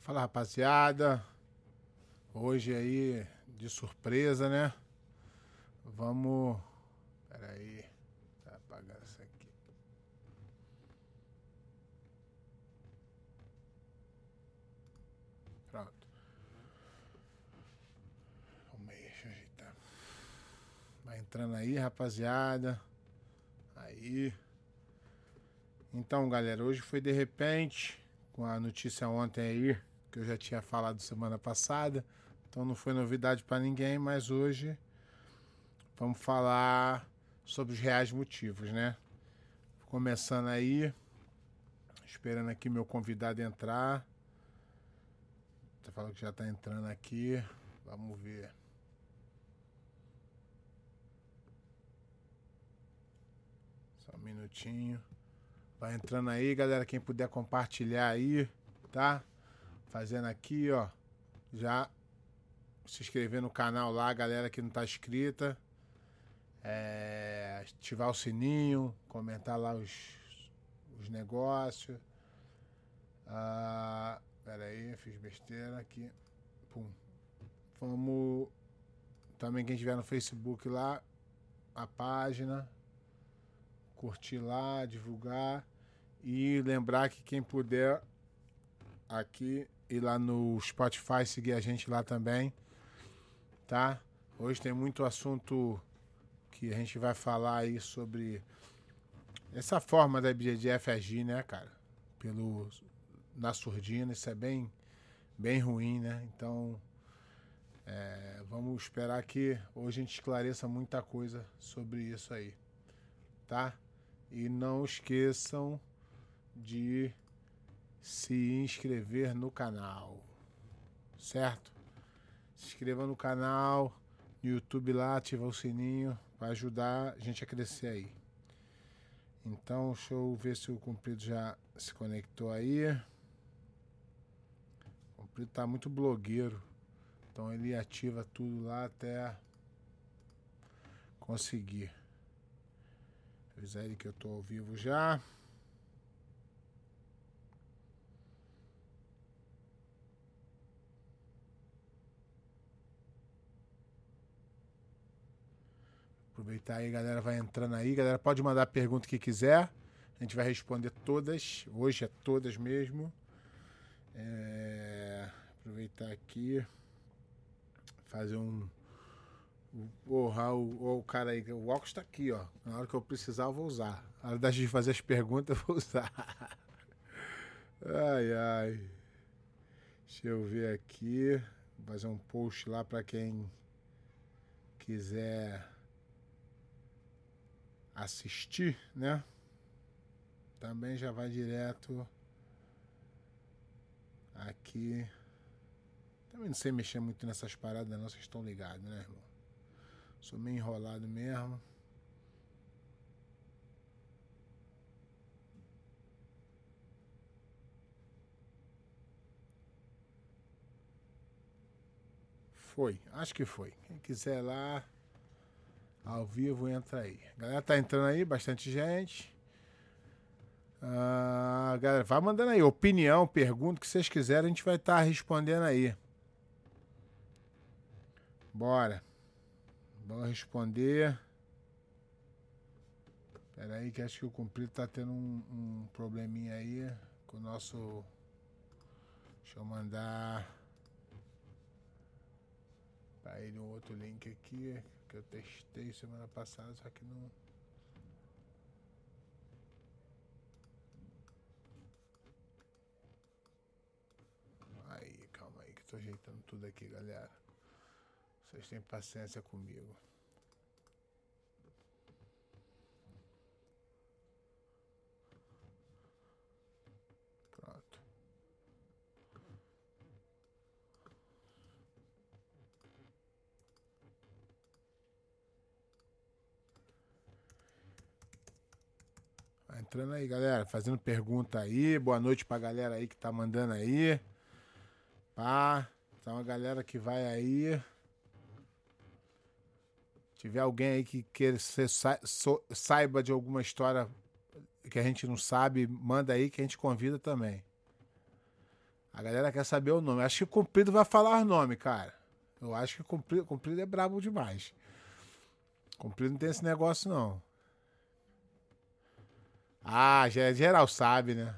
Fala rapaziada, hoje aí de surpresa, né? Vamos. Pera aí, tá apagar isso aqui. Pronto. Vamos aí, deixa eu ajeitar. Vai entrando aí, rapaziada. Aí. Então, galera, hoje foi de repente, com a notícia ontem aí, que eu já tinha falado semana passada. Então não foi novidade para ninguém, mas hoje vamos falar sobre os reais motivos, né? Começando aí, esperando aqui meu convidado entrar. Tá falando que já tá entrando aqui. Vamos ver. Só um minutinho. Vai entrando aí, galera. Quem puder compartilhar aí, tá? Fazendo aqui, ó. Já se inscrever no canal lá, galera que não tá inscrita. É, ativar o sininho, comentar lá os, os negócios. Ah, pera aí, fiz besteira aqui. Pum. Vamos. Também quem estiver no Facebook lá, a página. Curtir lá, divulgar. E lembrar que quem puder aqui ir lá no Spotify, seguir a gente lá também, tá? Hoje tem muito assunto que a gente vai falar aí sobre essa forma da BJJF agir, né, cara? Pelo na surdina, isso é bem bem ruim, né? Então, é, vamos esperar que hoje a gente esclareça muita coisa sobre isso aí, tá? E não esqueçam de se inscrever no canal, certo? Se inscreva no canal, no YouTube lá, ativa o sininho para ajudar a gente a crescer aí. Então, deixa eu ver se o Cumprido já se conectou aí. O Cumprido tá muito blogueiro, então ele ativa tudo lá até conseguir. Avisar ele que eu tô ao vivo já. Aproveitar aí, galera vai entrando aí. Galera, pode mandar a pergunta que quiser. A gente vai responder todas. Hoje é todas mesmo. É... Aproveitar aqui. Fazer um. Porra, o, o cara aí, o óculos tá aqui, ó. Na hora que eu precisar, eu vou usar. Na hora de fazer as perguntas, eu vou usar. Ai, ai. Deixa eu ver aqui. Fazer um post lá para quem quiser assistir, né? Também já vai direto aqui. Também não sei mexer muito nessas paradas, não, vocês estão ligados, né, irmão? Sou meio enrolado mesmo. Foi, acho que foi. Quem quiser lá, ao vivo, entra aí. Galera tá entrando aí, bastante gente. Ah, galera, vai mandando aí opinião, pergunta, que vocês quiserem, a gente vai estar tá respondendo aí. Bora. Vamos responder. Pera aí que acho que o cumprido tá tendo um, um probleminha aí com o nosso. Deixa eu mandar para ele um outro link aqui que eu testei semana passada, só que não. Aí, calma aí que tô ajeitando tudo aqui, galera. Vocês têm paciência comigo. Entrando aí, galera. Fazendo pergunta aí. Boa noite pra galera aí que tá mandando aí. Pá. Tá uma galera que vai aí. Se tiver alguém aí que queira ser, saiba de alguma história que a gente não sabe, manda aí que a gente convida também. A galera quer saber o nome. Acho que o Cumprido vai falar nome, cara. Eu acho que o Cumprido, Cumprido é brabo demais. Cumprido não tem esse negócio, não. Ah, geral sabe, né?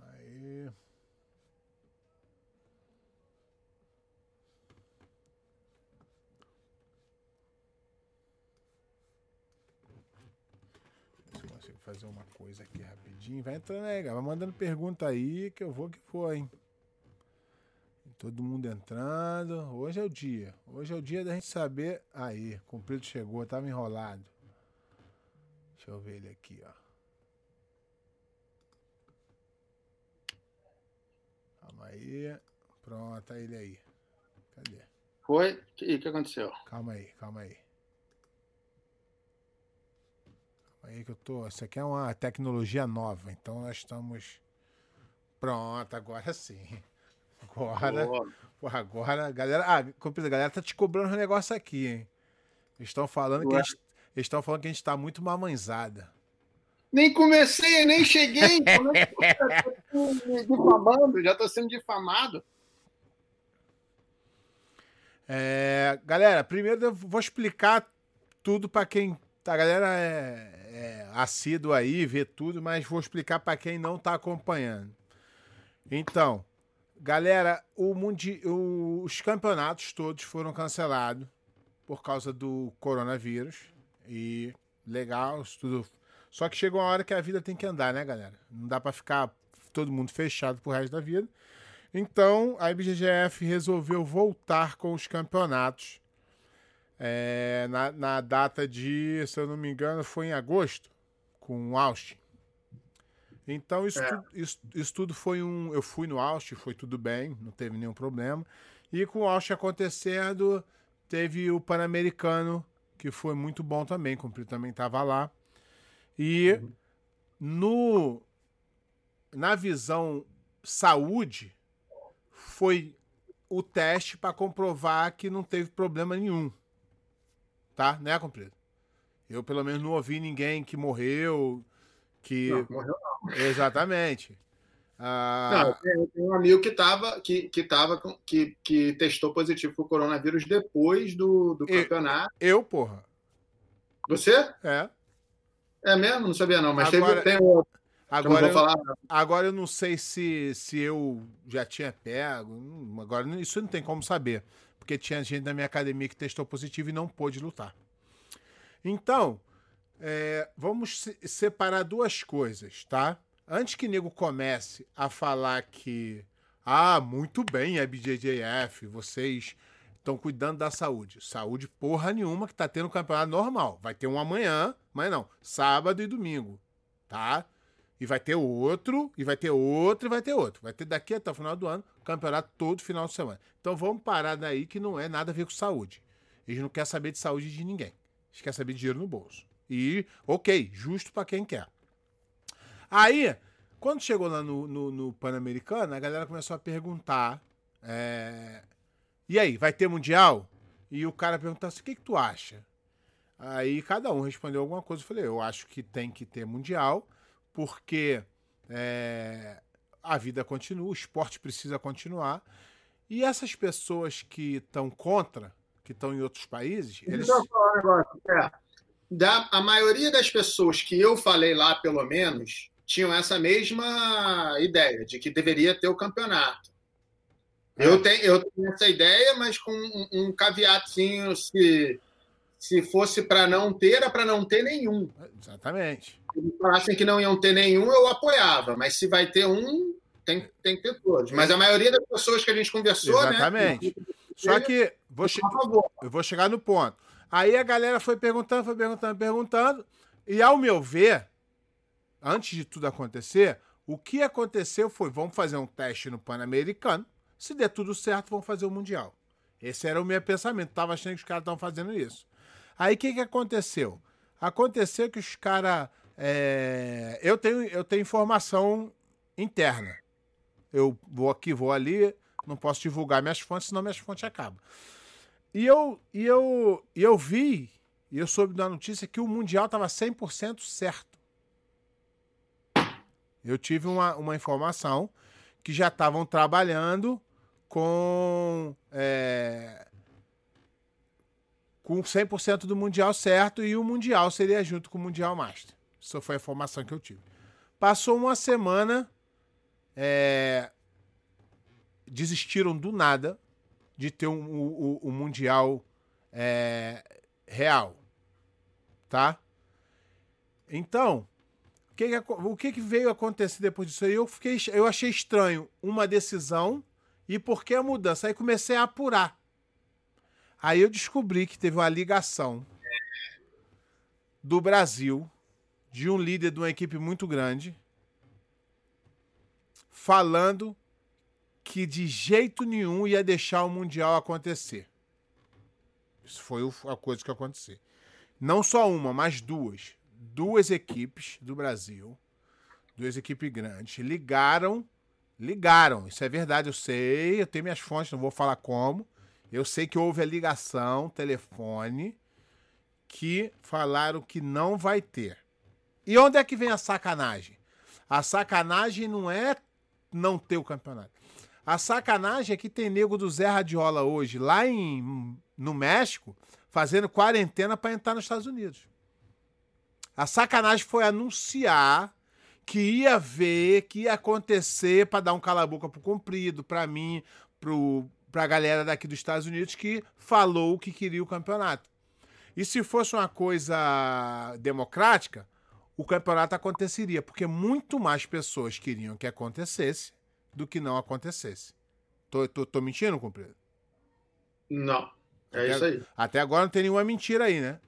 Aí. Consigo fazer uma coisa aqui rapidinho. Vai entrando aí, Vai mandando pergunta aí que eu vou que for, hein? Todo mundo entrando. Hoje é o dia. Hoje é o dia da gente saber. Aí, cumprido chegou, tava enrolado. Deixa eu ver ele aqui, ó. Calma aí. Pronto, tá ele aí. Cadê? Foi? E o que aconteceu? Calma aí, calma aí. Calma aí que eu tô. Isso aqui é uma tecnologia nova, então nós estamos. Pronto, agora sim. Agora, porra, agora, galera, ah, a galera tá te cobrando um negócio aqui, hein? Eles estão falando que a gente, estão falando que a gente tá muito mamãezada. Nem comecei, nem cheguei. difamando, já tô sendo difamado. É, galera, primeiro eu vou explicar tudo para quem. Tá, a galera é, é assíduo aí, vê tudo, mas vou explicar para quem não tá acompanhando. Então, Galera, o mundi... Os campeonatos todos foram cancelados por causa do coronavírus. E legal, tudo. Só que chegou uma hora que a vida tem que andar, né, galera? Não dá para ficar todo mundo fechado pro resto da vida. Então, a IBGF resolveu voltar com os campeonatos é, na, na, data de, se eu não me engano, foi em agosto, com Austin. Então, isso, é. tudo, isso, isso, tudo foi um. Eu fui no Austin, foi tudo bem, não teve nenhum problema. E com o Austin acontecendo, teve o Pan-Americano, que foi muito bom também, cumpri também estava lá. E uhum. no na visão saúde, foi o teste para comprovar que não teve problema nenhum. Tá? Né, Cumprido? Eu, pelo menos, não ouvi ninguém que morreu, que... Não, morreu não. Exatamente. Ah... Não, eu tenho um amigo que tava, que, que, tava, que, que testou positivo para o coronavírus depois do, do eu, campeonato. Eu, porra. Você? É. É mesmo? Não sabia não, mas agora, teve, tem outro. Agora, eu, falar. agora eu não sei se, se eu já tinha pego. Agora isso não tem como saber. Porque tinha gente da minha academia que testou positivo e não pôde lutar. Então, é, vamos se separar duas coisas, tá? Antes que nego comece a falar que, ah, muito bem, BJJF, vocês estão cuidando da saúde. Saúde porra nenhuma que tá tendo campeonato normal. Vai ter um amanhã, mas não, sábado e domingo, tá? E vai ter outro, e vai ter outro, e vai ter outro. Vai ter daqui até o final do ano, campeonato todo final de semana. Então vamos parar daí que não é nada a ver com saúde. Eles não querem saber de saúde de ninguém. Eles querem saber de dinheiro no bolso. E, ok, justo para quem quer. Aí, quando chegou lá no, no, no Pan-Americano, a galera começou a perguntar: é, e aí, vai ter Mundial? E o cara perguntou assim: o que, que tu acha? Aí cada um respondeu alguma coisa. Eu falei: eu acho que tem que ter Mundial, porque é, a vida continua, o esporte precisa continuar. E essas pessoas que estão contra, que estão em outros países. Eles... Deixa eu falar um negócio. É da, a maioria das pessoas que eu falei lá, pelo menos, tinham essa mesma ideia de que deveria ter o campeonato. É. Eu, tenho, eu tenho essa ideia, mas com um, um se, se fosse para não ter, era para não ter nenhum. Exatamente. Se eles falassem que não iam ter nenhum, eu apoiava, mas se vai ter um, tem, tem que ter todos. Mas a maioria das pessoas que a gente conversou, Exatamente. né? Exatamente. Só que vou eu vou chegar no ponto. Aí a galera foi perguntando, foi perguntando, perguntando. E ao meu ver, antes de tudo acontecer, o que aconteceu foi: vamos fazer um teste no Pan-Americano. Se der tudo certo, vamos fazer o Mundial. Esse era o meu pensamento. Tava achando que os caras estavam fazendo isso. Aí o que, que aconteceu? Aconteceu que os caras. É... Eu, tenho, eu tenho informação interna. Eu vou aqui, vou ali, não posso divulgar minhas fontes, senão minhas fontes acabam. E eu, e eu, e eu vi, e eu soube da notícia que o Mundial estava 100% certo. Eu tive uma, uma informação que já estavam trabalhando com, é, com 100% do Mundial certo e o Mundial seria junto com o Mundial Master. Isso foi a informação que eu tive. Passou uma semana, é, desistiram do nada de ter um, o, o, Mundial é, real. Tá? Então, o que, que, o que, que veio acontecer depois disso aí? Eu, fiquei, eu achei estranho uma decisão e por que a mudança? Aí comecei a apurar. Aí eu descobri que teve uma ligação do Brasil, de um líder de uma equipe muito grande, falando que de jeito nenhum ia deixar o Mundial acontecer. Isso foi a coisa que aconteceu. Não só uma, mas duas. Duas equipes do Brasil, duas equipes grandes, ligaram. Ligaram, isso é verdade, eu sei, eu tenho minhas fontes, não vou falar como. Eu sei que houve a ligação, telefone, que falaram que não vai ter. E onde é que vem a sacanagem? A sacanagem não é não ter o campeonato. A sacanagem é que tem nego do Zé Radiola hoje, lá em, no México, fazendo quarentena para entrar nos Estados Unidos. A sacanagem foi anunciar que ia ver, que ia acontecer para dar um cala-boca pro comprido, para mim, pro, pra galera daqui dos Estados Unidos que falou que queria o campeonato. E se fosse uma coisa democrática, o campeonato aconteceria, porque muito mais pessoas queriam que acontecesse do que não acontecesse. Tô, tô, tô mentindo, cumprido? Não. É até, isso aí. Até agora não tem nenhuma mentira aí, né?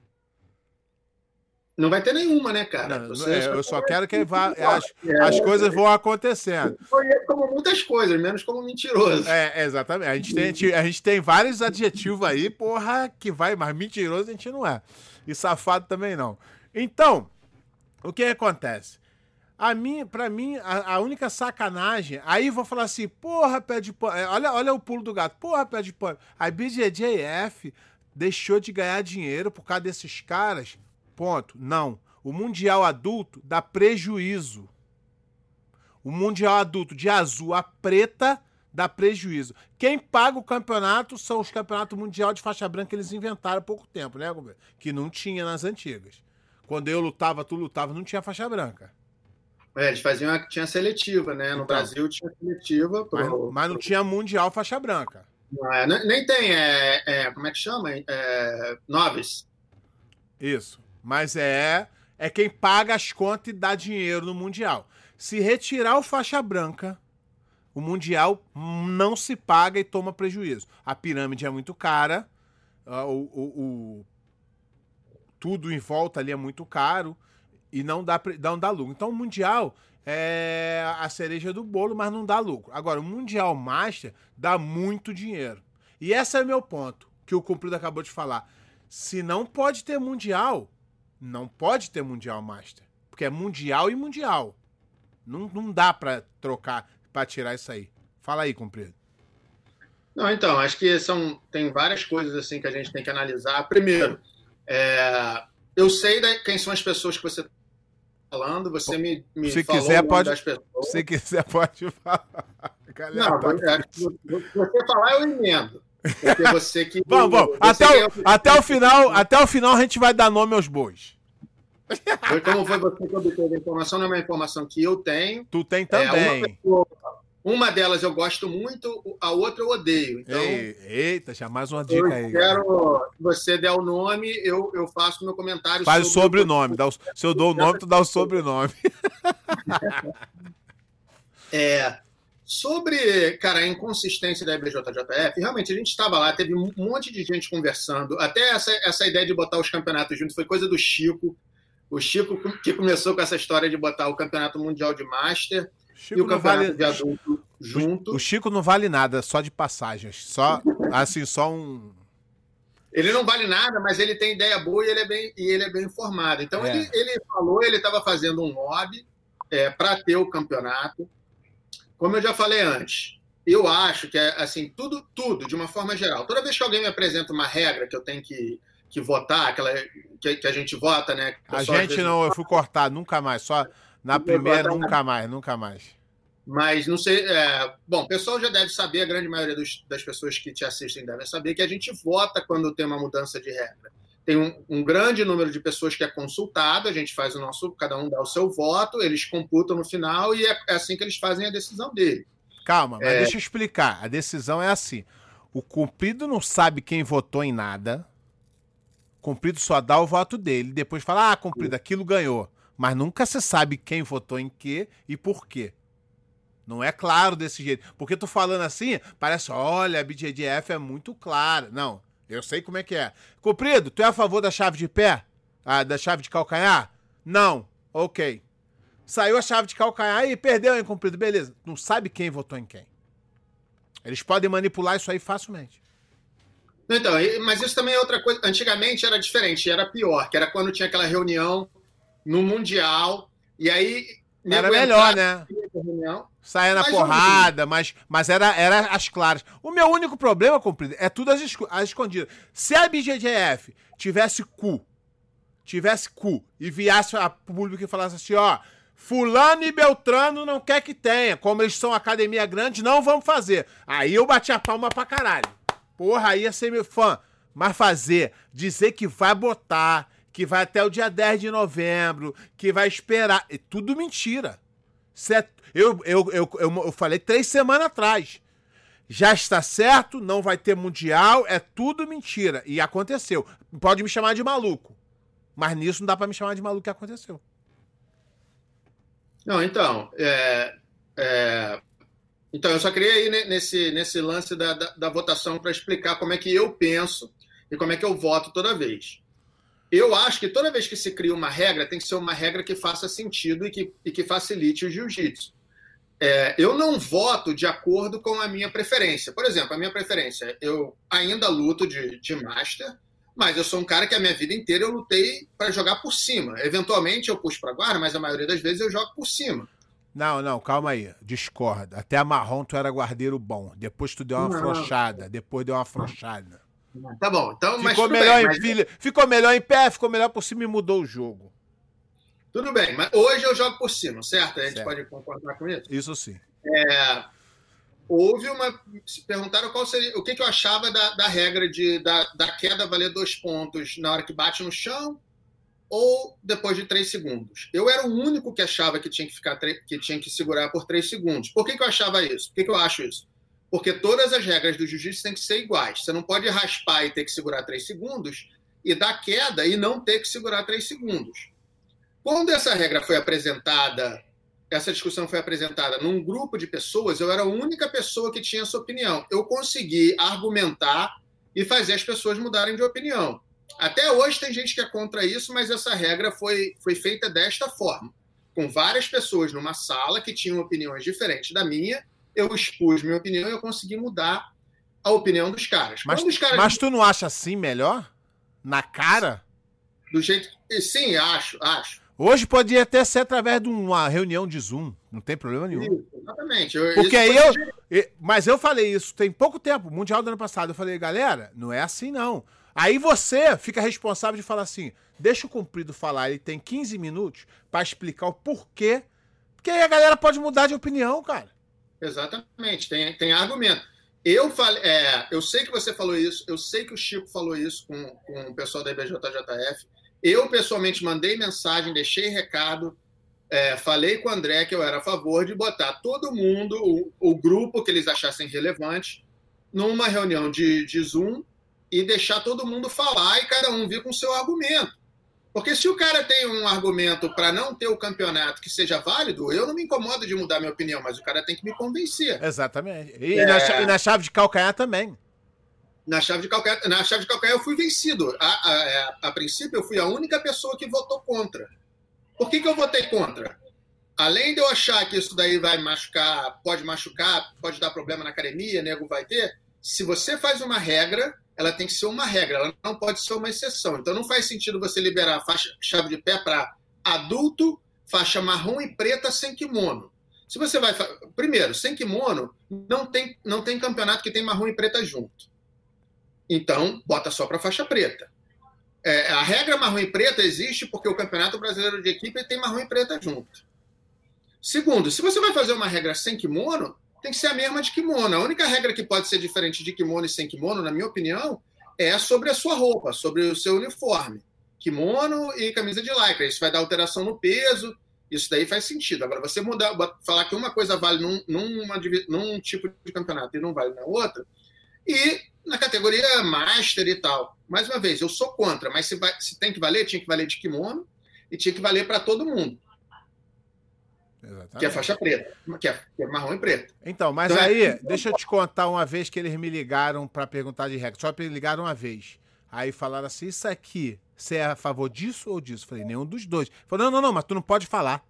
Não vai ter nenhuma, né, cara? Não, é, eu só quero que vá, as, é, as coisas vão acontecendo. Como muitas coisas, menos como mentiroso. É, exatamente. A gente, tem, a gente tem vários adjetivos aí, porra, que vai, mas mentiroso a gente não é. E safado também não. Então, o que acontece? A mim, pra mim, a, a, única sacanagem. Aí vou falar assim, porra, pé de pano. É, olha, olha o pulo do gato. Porra, pé de pano. A BJJF deixou de ganhar dinheiro por causa desses caras. Ponto. Não. O Mundial Adulto dá prejuízo. O Mundial Adulto de azul a preta dá prejuízo. Quem paga o campeonato são os campeonatos mundial de faixa branca que eles inventaram há pouco tempo, né, Que não tinha nas antigas. Quando eu lutava, tu lutava, não tinha faixa branca. É, eles faziam a, tinha seletiva, né? No então, Brasil tinha seletiva. Pro, mas, mas, não tinha mundial faixa branca. Não, é, nem tem, é, é, como é que chama? É, noves. Isso. Mas é, é quem paga as contas e dá dinheiro no mundial. Se retirar o faixa branca, o mundial não se paga e toma prejuízo. A pirâmide é muito cara, o, o, o tudo em volta ali é muito caro e não dá, não dá lucro. Então o Mundial é a cereja do bolo, mas não dá lucro. Agora, o Mundial Master dá muito dinheiro. E esse é meu ponto, que o Cumprido acabou de falar. Se não pode ter Mundial, não pode ter Mundial Master. Porque é Mundial e Mundial. Não, não dá para trocar, para tirar isso aí. Fala aí, Cumprido. Não, então, acho que são, tem várias coisas assim que a gente tem que analisar. Primeiro, é, eu sei quem são as pessoas que você falando, você me, me se quiser, pode, Se quiser, pode falar. Galera, não, tá... se você falar, eu emendo. Porque você que. vamos, vamos. Até, o, até, o final, até o final a gente vai dar nome aos bois. Como foi você que obteve a informação? Não é uma informação que eu tenho. Tu tem também. É, uma, pessoa, uma, delas eu gosto muito, a outra eu odeio. Então, eita, já mais uma dica aí. Quero, se você der o nome, eu, eu faço meu comentário. Faz sobre o sobrenome. Dá o, se eu dou o nome, tu dá o sobrenome. é. Sobre, cara, a inconsistência da IBJJF, realmente a gente estava lá, teve um monte de gente conversando. Até essa, essa ideia de botar os campeonatos juntos foi coisa do Chico. O Chico que começou com essa história de botar o Campeonato Mundial de Master Chico e o Campeonato vale... de Adulto junto. O Chico não vale nada, só de passagens. Só, assim, só um. Ele não vale nada, mas ele tem ideia boa e ele é bem, e ele é bem informado. Então, é. ele, ele falou, ele estava fazendo um lobby é, para ter o campeonato. Como eu já falei antes, eu acho que é assim, tudo, tudo, de uma forma geral. Toda vez que alguém me apresenta uma regra que eu tenho que, que votar, aquela que, que a gente vota, né? A gente não, eu fui cortar, nunca mais. Só na primeira, nunca mais, nunca mais. Mas não sei. É... Bom, o pessoal já deve saber, a grande maioria dos, das pessoas que te assistem devem saber, que a gente vota quando tem uma mudança de regra. Tem um, um, grande número de pessoas que é consultado, a gente faz o nosso, cada um dá o seu voto, eles computam no final e é, é assim que eles fazem a decisão dele. Calma, mas é... deixa eu explicar. A decisão é assim: o cumprido não sabe quem votou em nada. O cumprido só dá o voto dele, depois fala: ah, cumprido, aquilo ganhou. Mas nunca se sabe quem votou em quê e por quê. Não é claro desse jeito. Porque tu falando assim, parece, olha, a BJDF é muito clara. Não, eu sei como é que é. Cumprido, tu é a favor da chave de pé? Ah, da chave de calcanhar? Não. Ok. Saiu a chave de calcanhar e perdeu, hein, cumprido. Beleza. Não sabe quem votou em quem. Eles podem manipular isso aí facilmente. Então, mas isso também é outra coisa. Antigamente era diferente, era pior, que era quando tinha aquela reunião no Mundial, e aí. Era melhor, né? Saia na porrada, mas, mas era, era as claras. O meu único problema, cumprido, é tudo as, as escondidas. Se a BGGF tivesse cu, tivesse cu, e viesse a público e falasse assim, ó, Fulano e Beltrano não quer que tenha. Como eles são academia grande, não vamos fazer. Aí eu bati a palma pra caralho. Porra, aí ia ser meu fã. Mas fazer, dizer que vai botar, que vai até o dia 10 de novembro, que vai esperar. É tudo mentira. É, eu, eu, eu, eu, eu falei três semanas atrás. Já está certo, não vai ter mundial, é tudo mentira. E aconteceu. Pode me chamar de maluco. Mas nisso não dá para me chamar de maluco que aconteceu. Não, então, é, é, então eu só queria ir nesse, nesse lance da, da, da votação para explicar como é que eu penso e como é que eu voto toda vez. Eu acho que toda vez que se cria uma regra, tem que ser uma regra que faça sentido e que, e que facilite o jiu-jitsu. É, eu não voto de acordo com a minha preferência. Por exemplo, a minha preferência, eu ainda luto de, de master, mas eu sou um cara que a minha vida inteira eu lutei para jogar por cima. Eventualmente eu puxo para guarda, mas a maioria das vezes eu jogo por cima. Não, não, calma aí. Discorda. Até a marrom tu era guardeiro bom. Depois tu deu uma afrouxada. Depois deu uma afrouxada. Tá bom, então. Ficou, melhor bem, em, mas... filha, ficou melhor em pé, ficou melhor por cima e mudou o jogo. Tudo bem, mas hoje eu jogo por cima, certo? A gente certo. pode concordar com isso? Isso sim. É, houve uma. Se perguntaram qual seria, o que, que eu achava da, da regra de, da, da queda valer dois pontos na hora que bate no chão ou depois de três segundos. Eu era o único que achava que tinha que ficar que tinha que segurar por três segundos. Por que, que eu achava isso? Por que, que eu acho isso? Porque todas as regras do jiu-jitsu têm que ser iguais. Você não pode raspar e ter que segurar três segundos e dar queda e não ter que segurar três segundos. Quando essa regra foi apresentada essa discussão foi apresentada num grupo de pessoas, eu era a única pessoa que tinha essa opinião. Eu consegui argumentar e fazer as pessoas mudarem de opinião. Até hoje tem gente que é contra isso, mas essa regra foi, foi feita desta forma. Com várias pessoas numa sala que tinham opiniões diferentes da minha, eu expus minha opinião e eu consegui mudar a opinião dos caras. Mas, caras... mas tu não acha assim melhor? Na cara? Do jeito. Sim, acho, acho. Hoje podia até ser através de uma reunião de Zoom, não tem problema nenhum. Isso, exatamente. Porque aí eu. Mas eu falei isso tem pouco tempo, Mundial do ano passado. Eu falei, galera, não é assim não. Aí você fica responsável de falar assim: deixa o cumprido falar, ele tem 15 minutos para explicar o porquê. Porque aí a galera pode mudar de opinião, cara. Exatamente, tem, tem argumento. Eu falei, é, eu sei que você falou isso, eu sei que o Chico falou isso com, com o pessoal da IBJJF. Eu, pessoalmente, mandei mensagem, deixei recado, é, falei com o André que eu era a favor de botar todo mundo, o, o grupo que eles achassem relevante, numa reunião de, de Zoom e deixar todo mundo falar e cada um vir com o seu argumento. Porque se o cara tem um argumento para não ter o campeonato que seja válido, eu não me incomodo de mudar minha opinião, mas o cara tem que me convencer. Exatamente. E, é... na, e na chave de calcanhar também na chave de calcanhar, na chave de calcanhar eu fui vencido. A, a, a, é, a, princípio, eu fui a única pessoa que votou contra. Por que, que eu votei contra? Além de eu achar que isso daí vai machucar, pode machucar, pode dar problema na academia, nego vai ter, se você faz uma regra, ela tem que ser uma regra, ela não pode ser uma exceção. Então não faz sentido você liberar faixa, chave de pé para adulto, faixa marrom e preta sem kimono. Se você vai. Primeiro, sem kimono, não tem, não tem campeonato que tem marrom e preta junto. Então, bota só para faixa preta. É, a regra marrom e preta existe porque o Campeonato Brasileiro de Equipe tem marrom e preta junto. Segundo, se você vai fazer uma regra sem kimono, tem que ser a mesma de kimono. A única regra que pode ser diferente de kimono e sem kimono, na minha opinião, é sobre a sua roupa, sobre o seu uniforme. Kimono e camisa de lycra. Isso vai dar alteração no peso, isso daí faz sentido. Agora, você mudar, falar que uma coisa vale num, numa, num tipo de campeonato e não vale na outra, e na categoria Master e tal. Mais uma vez, eu sou contra, mas se, vai, se tem que valer, tinha que valer de kimono e tinha que valer para todo mundo. Exatamente. Que é faixa preta, que é, que é marrom e preto. Então, mas então, é aí, é... deixa eu te contar uma vez que eles me ligaram para perguntar de regra. Só me ligaram uma vez. Aí falaram assim: Isso aqui, você é a favor disso ou disso? Falei: Nenhum dos dois. Falei: Não, não, não, mas tu não pode falar.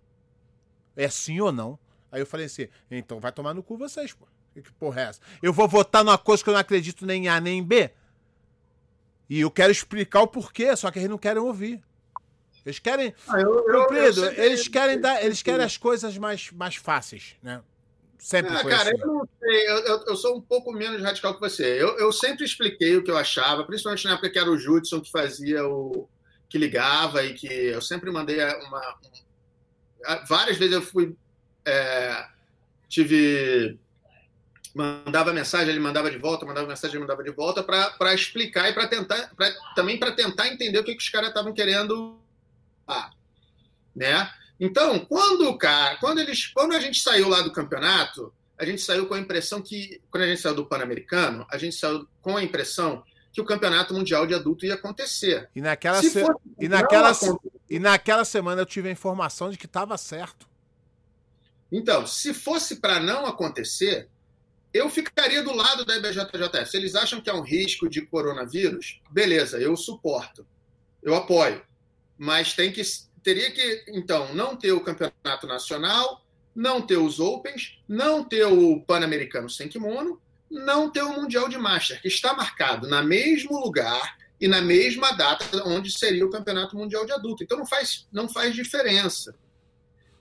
É sim ou não? Aí eu falei assim: Então vai tomar no cu vocês, pô. Que porra é essa? Eu vou votar numa coisa que eu não acredito nem em A nem em B? E eu quero explicar o porquê, só que eles não querem ouvir. Eles querem. Ah, eu, eu, eu eles querem dar. Eles querem as coisas mais, mais fáceis, né? Sempre ah, foi cara, assim. eu não sei, eu, eu, sou um pouco menos radical que você. Eu, eu sempre expliquei o que eu achava, principalmente na época que era o Judson que fazia o. que ligava e que eu sempre mandei uma. Um, várias vezes eu fui. É, tive mandava mensagem, ele mandava de volta, mandava mensagem, ele mandava de volta para explicar e para tentar, pra, também para tentar entender o que, que os caras estavam querendo, ah, né? Então, quando o cara, quando eles, quando a gente saiu lá do campeonato, a gente saiu com a impressão que, quando a gente saiu do Pan-Americano, a gente saiu com a impressão que o campeonato mundial de adulto ia acontecer. E naquela, se se... e naquela, e naquela semana eu tive a informação de que estava certo. Então, se fosse para não acontecer, eu ficaria do lado da IBJJF. Se eles acham que é um risco de coronavírus, beleza, eu suporto, eu apoio. Mas tem que teria que então não ter o campeonato nacional, não ter os Opens, não ter o Pan-Americano sem kimono, não ter o Mundial de Master, que está marcado na mesmo lugar e na mesma data onde seria o Campeonato Mundial de Adulto. Então não faz, não faz diferença.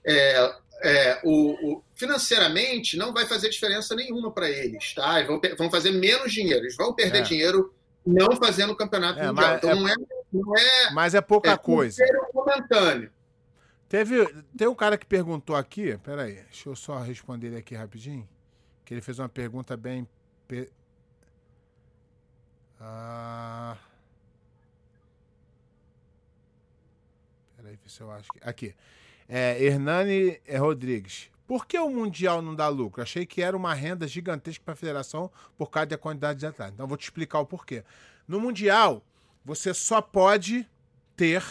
É, é, o, o, financeiramente não vai fazer diferença nenhuma para eles, tá? Vão, vão, fazer menos dinheiro, eles vão perder é. dinheiro não fazendo o campeonato é, mundial. Então é não é, não é. Mas é pouca é coisa. momentâneo. Teve, tem um cara que perguntou aqui, peraí, deixa eu só responder ele aqui rapidinho, que ele fez uma pergunta bem. Pe... Ah... Peraí, se eu acho que. Aqui. É, Hernani Rodrigues. Por que o Mundial não dá lucro? Achei que era uma renda gigantesca para a federação por causa da quantidade de atletas. Então, vou te explicar o porquê. No Mundial, você só pode ter.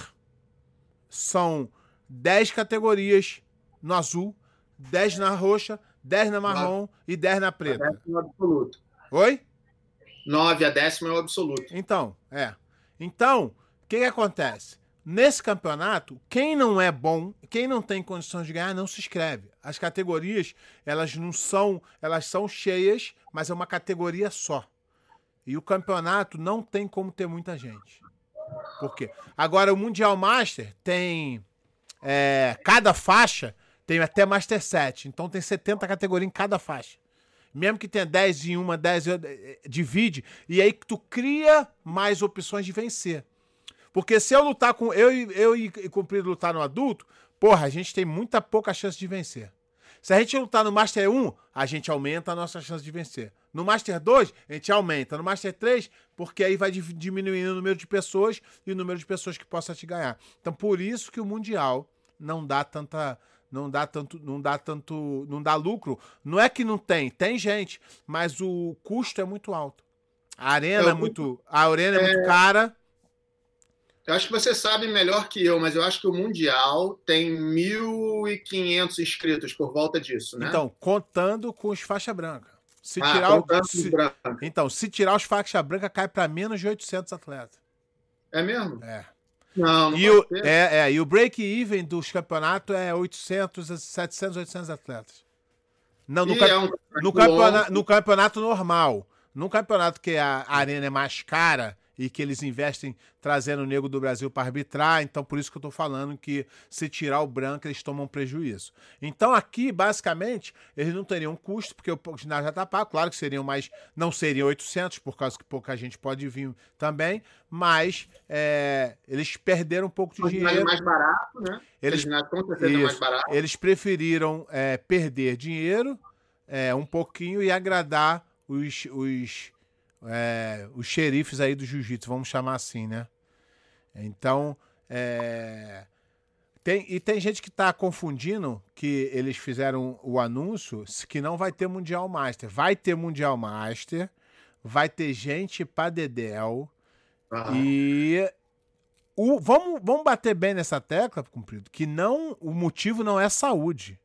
São 10 categorias no azul, 10 na roxa, 10 na marrom e 10 na preta. A décima é absoluto. Oi? 9, a décima é o absoluto. Então, é. Então, o que, que acontece? Nesse campeonato, quem não é bom, quem não tem condições de ganhar, não se inscreve. As categorias, elas não são, elas são cheias, mas é uma categoria só. E o campeonato não tem como ter muita gente. Por quê? Agora, o Mundial Master tem. É, cada faixa tem até Master 7. Então tem 70 categorias em cada faixa. Mesmo que tenha 10 em uma, 10 em outra, é, divide. E aí tu cria mais opções de vencer. Porque se eu lutar com. Eu, eu e cumprir lutar no adulto, porra, a gente tem muita pouca chance de vencer. Se a gente lutar no Master 1, a gente aumenta a nossa chance de vencer. No Master 2, a gente aumenta. No Master 3, porque aí vai diminuindo o número de pessoas e o número de pessoas que possa te ganhar. Então, por isso que o Mundial não dá tanta. Não dá tanto. Não dá tanto. Não dá lucro. Não é que não tem, tem gente, mas o custo é muito alto. A arena é, é muito. A arena é, é muito cara. Eu acho que você sabe melhor que eu, mas eu acho que o Mundial tem 1.500 inscritos por volta disso, né? Então, contando com os faixa branca. Se ah, tirar o, se, então, se tirar os faixa branca, cai para menos de 800 atletas. É mesmo? É. Não, não e o, é, é, e o break-even dos campeonatos é 800, 700, 800 atletas. Não, no, é um no, campeonato, no campeonato normal. No campeonato que a arena é mais cara, e que eles investem trazendo o negro do Brasil para arbitrar. Então, por isso que eu estou falando que se tirar o branco, eles tomam prejuízo. Então, aqui, basicamente, eles não teriam custo, porque o ginásio já está pago. Claro que seriam mais, não seriam 800, por causa que pouca gente pode vir também, mas é, eles perderam um pouco de dinheiro. mais barato, né? Eles, barato. eles preferiram é, perder dinheiro é, um pouquinho e agradar os, os é, os xerifes aí do jiu-jitsu, vamos chamar assim, né? Então, é, tem, e tem gente que está confundindo que eles fizeram o anúncio que não vai ter Mundial Master. Vai ter Mundial Master, vai ter gente para Dedel. E o, vamos, vamos bater bem nessa tecla, cumprido, que não o motivo não é saúde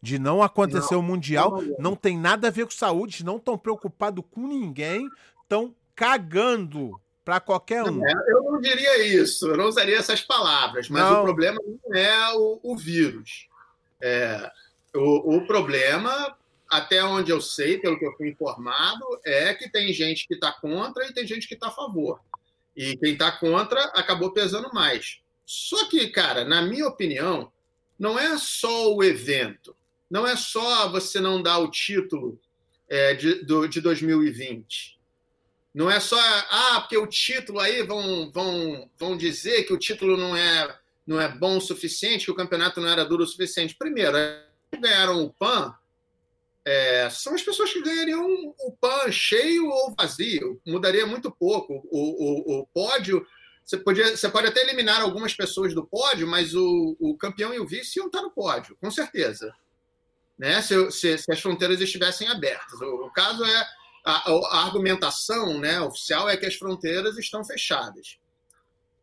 de não acontecer não, o Mundial. Não, não, tem nada a ver com saúde, não estão preocupados com ninguém, estão cagando para qualquer um. É, eu não diria isso, eu não usaria essas palavras, mas o problema não é o, o vírus. É, o, o, problema, até onde eu sei, pelo que eu fui informado, é que tem gente que está contra e tem gente que está a favor. E quem está contra acabou pesando mais. Só que, cara, na minha opinião, não é só o evento não é só você não dar o título é, de, do, de 2020. Não é só, ah, porque o título aí vão, vão, vão dizer que o título não é, não é bom o suficiente, que o campeonato não era duro o suficiente. Primeiro, ganharam o PAN, é, são as pessoas que ganhariam o PAN cheio ou vazio. Mudaria muito pouco. O, o, o pódio, você, podia, você pode até eliminar algumas pessoas do pódio, mas o, o campeão e o vice iam estar no pódio, com certeza né, se, se, se as fronteiras estivessem abertas. O, o caso é a, a, argumentação né, oficial é que as fronteiras estão fechadas.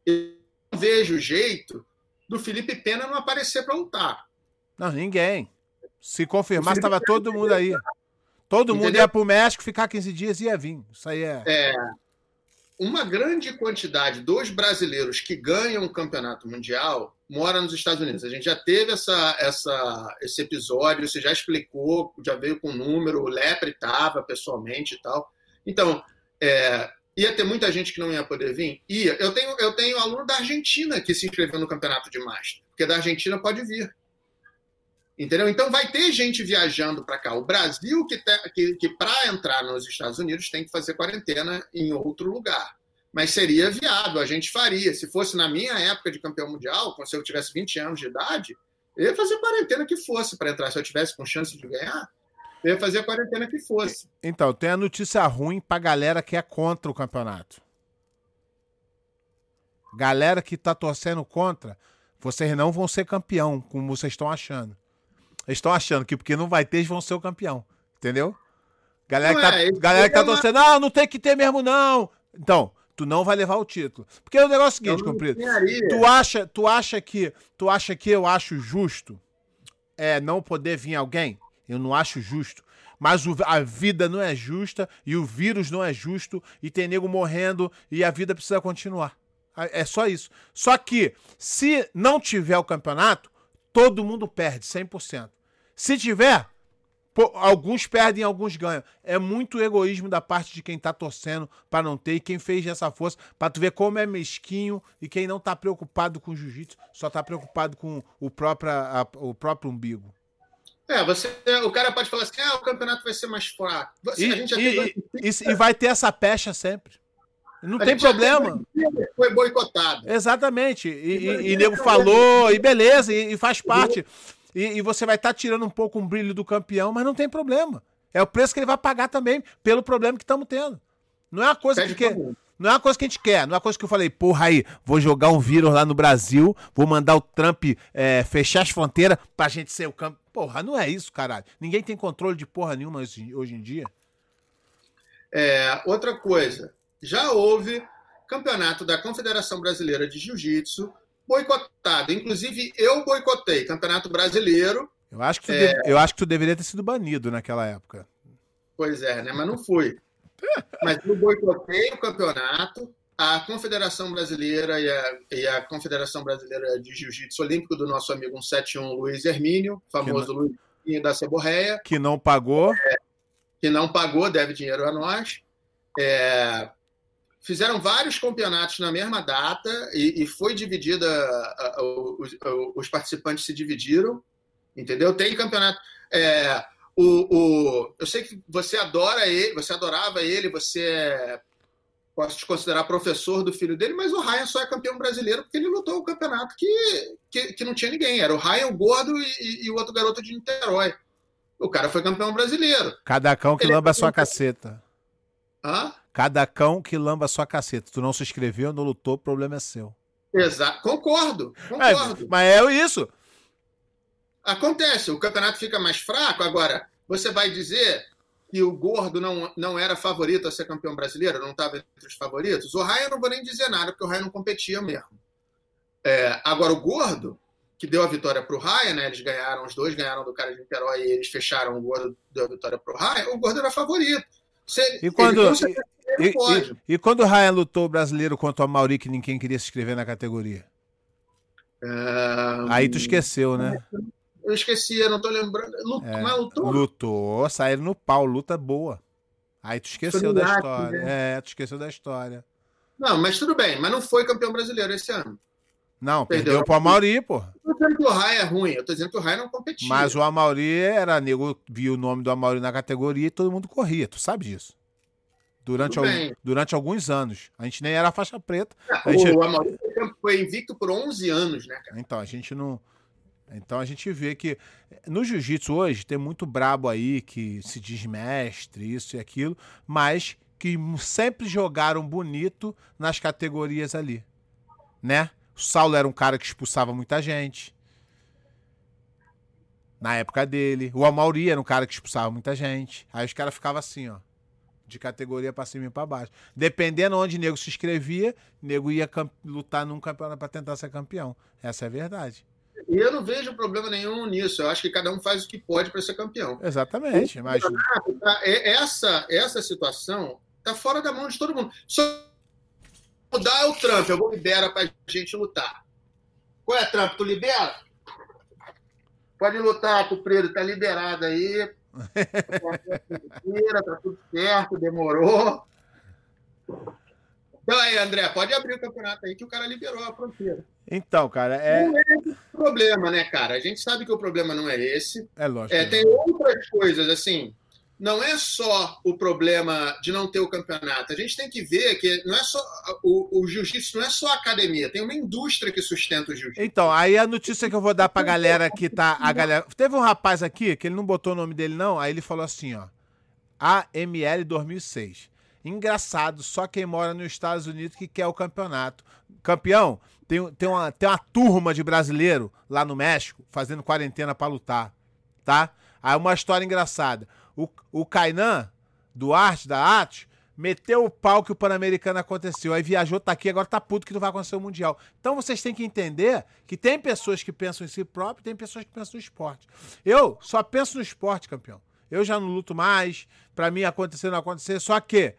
Eu não vejo jeito do Felipe Pena não aparecer para lutar. Não, ninguém. Se confirmar, estava todo mundo aí. Todo Entendeu? mundo ia para o México, ficar 15 dias e ia vir. Isso aí é... é. Uma grande quantidade dos brasileiros que ganham o campeonato mundial mora nos Estados Unidos. A gente já teve essa, essa, esse episódio, você já explicou, já veio com o número, o Lepre estava pessoalmente e tal. Então, é, ia ter muita gente que não ia poder vir? Ia. Eu tenho, eu tenho aluno da Argentina que se inscreveu no campeonato de Master, porque da Argentina pode vir. Entendeu? Então vai ter gente viajando para cá. O Brasil, que, que, que para entrar nos Estados Unidos, tem que fazer quarentena em outro lugar mas seria viável, a gente faria. Se fosse na minha época de campeão mundial, se eu tivesse 20 anos de idade, eu ia fazer quarentena que fosse para entrar. Se eu tivesse com chance de ganhar, eu ia fazer a quarentena que fosse. Então, tem a notícia ruim para galera que é contra o campeonato. Galera que tá torcendo contra, vocês não vão ser campeão, como vocês estão achando. Eles estão achando que porque não vai ter, eles vão ser o campeão. Entendeu? Galera, que tá, é, galera que tá torcendo, não, não tem que ter mesmo, não. Então, tu não vai levar o título. Porque o negócio é o seguinte, comprido. Tu acha, tu acha que, tu acha que eu acho justo é não poder vir alguém? Eu não acho justo. Mas o, a vida não é justa e o vírus não é justo e tem nego morrendo e a vida precisa continuar. É só isso. Só que se não tiver o campeonato, todo mundo perde 100%. Se tiver, alguns perdem, alguns ganham. É muito egoísmo da parte de quem tá torcendo para não ter e quem fez essa força para tu ver como é mesquinho e quem não tá preocupado com jiu-jitsu, só tá preocupado com o próprio, a, o próprio umbigo. É, você, o cara pode falar assim: ah, o campeonato vai ser mais fraco. Você, e, e, e, e, vai ter essa pecha sempre. Não a tem problema. Foi boicotado. Exatamente. E, e, e nego falou, e beleza, e, faz parte. E, e você vai estar tá tirando um pouco um brilho do campeão, mas não tem problema. É o preço que ele vai pagar também pelo problema que estamos tendo. Não é uma coisa que. Não é uma coisa que a gente quer, não é uma coisa que eu falei, porra aí, vou jogar um vírus lá no Brasil, vou mandar o Trump é, fechar as fronteiras pra gente ser o campo. Porra, não é isso, caralho. Ninguém tem controle de porra nenhuma hoje em dia. É, outra coisa, já houve campeonato da Confederação Brasileira de Jiu-Jitsu boicotado. Inclusive, eu boicotei Campeonato Brasileiro. Eu acho, que tu é... eu acho que tu deveria ter sido banido naquela época. Pois é, né? Mas não fui. Mas eu boicotei o campeonato. A Confederação Brasileira e a, e a Confederação Brasileira de Jiu-Jitsu Olímpico do nosso amigo 171 Luiz Hermínio, famoso não... Luiz da Ceborreia. Que não pagou. É, que não pagou, deve dinheiro a nós. É, fizeram vários campeonatos na mesma data e, e foi dividida, a, a, os, os, participantes se dividiram, entendeu? Tem campeonato. É, o, o, eu sei que você adora ele, você adorava ele, você é, posso te considerar professor do filho dele, mas o Ryan só é campeão brasileiro porque ele lutou o campeonato que, que, que não tinha ninguém. Era o Ryan, o Gordo e, e, o outro garoto de Niterói. O cara foi campeão brasileiro. Cada cão que ele lamba é a sua caceta. Hã? Cada cão que lamba a sua caceta. Tu não se inscreveu, não lutou, o problema é seu. Exato. Concordo. Concordo. É, mas é isso. Acontece. O campeonato fica mais fraco. Agora, você vai dizer que o Gordo não, não era favorito a ser campeão brasileiro, não estava entre os favoritos. O Ryan não vou nem dizer nada, porque o Ryan não competia mesmo. É, agora, o Gordo, que deu a vitória para o Ryan, né? Eles ganharam, os dois ganharam do cara de Niterói e eles fecharam o Gordo, deu a vitória para o Ryan. O Gordo era favorito. Você, e quando, ele, e, e, e, quando o Ryan lutou o brasileiro contra o Mauri, que ninguém queria se inscrever na categoria? É... Aí tu esqueceu, né? Eu esqueci, eu não tô lembrando. Lutou, é, mas lutou? Lutou, saíram no pau, luta boa. Aí tu esqueceu da história. Né? É, tu esqueceu da história. Não, mas tudo bem, mas não foi campeão brasileiro esse ano. Não, perdeu, perdeu pro Amauri, pô. Eu tô dizendo que o Rai é ruim, eu tô dizendo que o Rai não competia. Mas o Amauri era, nego viu o nome do Amauri na categoria e todo mundo corria, tu sabe disso. Durante, algum, durante alguns anos. A gente nem era faixa preta. É, gente... O Amauri foi invicto por 11 anos, né, cara? Então, a gente não. Então a gente vê que no jiu-jitsu hoje tem muito brabo aí que se diz mestre, isso e aquilo, mas que sempre jogaram bonito nas categorias ali, né? O Saulo era um cara que expulsava muita gente. Na época dele. O Amauri era um cara que expulsava muita gente. Aí os caras ficavam assim, ó. De categoria para cima e para baixo. Dependendo onde o nego se inscrevia, o nego ia lutar num campeonato para tentar ser campeão. Essa é a verdade. E eu não vejo problema nenhum nisso. Eu acho que cada um faz o que pode para ser campeão. Exatamente. Mas... Tá, é, essa, essa situação está fora da mão de todo mundo. Só mudar o Trump, eu vou liberar para a gente lutar. Qual é, Trump? Tu libera? Pode lutar, Cuprido, tá liberado aí. Tá tudo certo, demorou. Então aí, André, pode abrir o campeonato aí que o cara liberou a fronteira. Então, cara, é. Não é esse o problema, né, cara? A gente sabe que o problema não é esse. É lógico. É, tem outras coisas, assim. Não é só o problema de não ter o campeonato. A gente tem que ver que não é só o, o jiu-jitsu não é só academia, tem uma indústria que sustenta o jiu-jitsu. Então, aí a notícia que eu vou dar pra galera que tá. A galera... Teve um rapaz aqui que ele não botou o nome dele, não. Aí ele falou assim, ó. AML 2006. Engraçado, só quem mora nos Estados Unidos que quer o campeonato. Campeão, tem, tem, uma, tem uma turma de brasileiro lá no México fazendo quarentena para lutar, tá? Aí uma história engraçada. O, o Kainan, do Arte, da Arte, meteu o pau que o Pan-Americano aconteceu. Aí viajou, tá aqui, agora tá puto que não vai acontecer o Mundial. Então vocês têm que entender que tem pessoas que pensam em si próprio tem pessoas que pensam no esporte. Eu só penso no esporte, campeão. Eu já não luto mais, para mim acontecer não acontecer, só que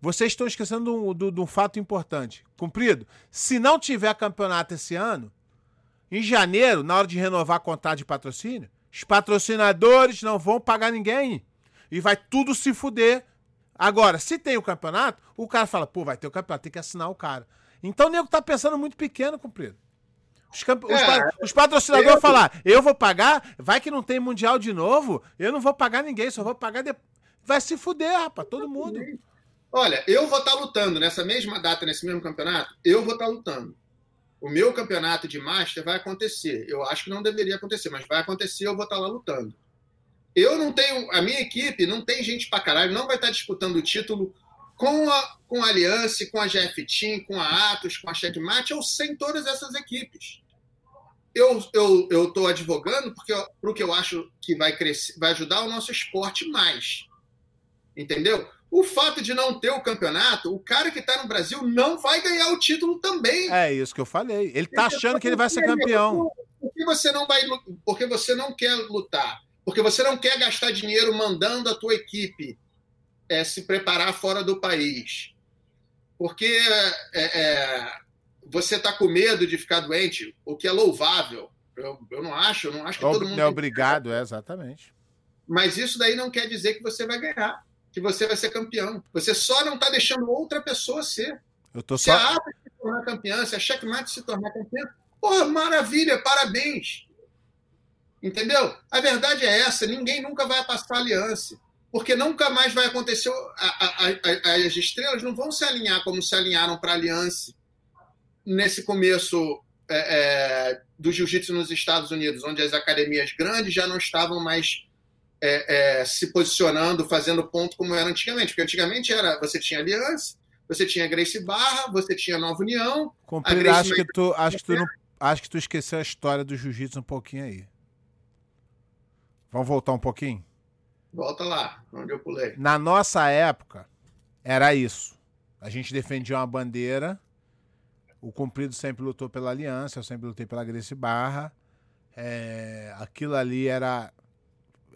vocês estão esquecendo de um fato importante. Cumprido? Se não tiver campeonato esse ano, em janeiro, na hora de renovar contrato de patrocínio, os patrocinadores não vão pagar ninguém. E vai tudo se fuder. Agora, se tem o campeonato, o cara fala, pô, vai ter o campeonato, tem que assinar o cara. Então o nego tá pensando muito pequeno, cumprido. Os, camp... é, os, pa... os patrocinadores vão falar, eu vou pagar, vai que não tem mundial de novo, eu não vou pagar ninguém, só vou pagar depois. Vai se fuder, rapaz, todo mundo. Olha, eu vou estar tá lutando nessa mesma data, nesse mesmo campeonato, eu vou estar tá lutando. O meu campeonato de Master vai acontecer. Eu acho que não deveria acontecer, mas vai acontecer, eu vou estar tá lá lutando. Eu não tenho. A minha equipe não tem gente pra caralho, não vai estar disputando o título com a, com a Aliança, com a GF Team, com a Atos, com a Checkmate, ou sem todas essas equipes. Eu estou eu, eu advogando porque o que eu acho que vai, crescer, vai ajudar o nosso esporte mais. Entendeu? O fato de não ter o campeonato, o cara que está no Brasil não vai ganhar o título também. É isso que eu falei. Ele está achando que ele vai ser campeão. Por que você não vai? Porque você não quer lutar. Porque você não quer gastar dinheiro mandando a tua equipe é, se preparar fora do país. Porque é, é, você está com medo de ficar doente, o que é louvável. Eu, eu não acho, eu não acho que todo mundo. É obrigado, é exatamente. Mas isso daí não quer dizer que você vai ganhar que você vai ser campeão. Você só não está deixando outra pessoa ser. Eu tô se só... a Atlas se tornar campeã, se a Checkmate se tornar campeã, porra, maravilha, parabéns. Entendeu? A verdade é essa: ninguém nunca vai passar a aliança. Porque nunca mais vai acontecer. A, a, a, as estrelas não vão se alinhar como se alinharam para a aliança nesse começo é, é, do jiu-jitsu nos Estados Unidos, onde as academias grandes já não estavam mais é, é se posicionando, fazendo ponto como era antigamente. Porque antigamente era você tinha aliança, você tinha Grace Barra, você tinha Nova União. Compreendo, acho, que tu, acho, que tu não, acho que tu esqueceu a história do jiu-jitsu um pouquinho aí. Vamos voltar um pouquinho? Volta lá, onde eu pulei. Na nossa época, era isso. A gente defendia uma bandeira. O Cumprido sempre lutou pela aliança, eu sempre lutei pela Grace Barra. É, aquilo ali era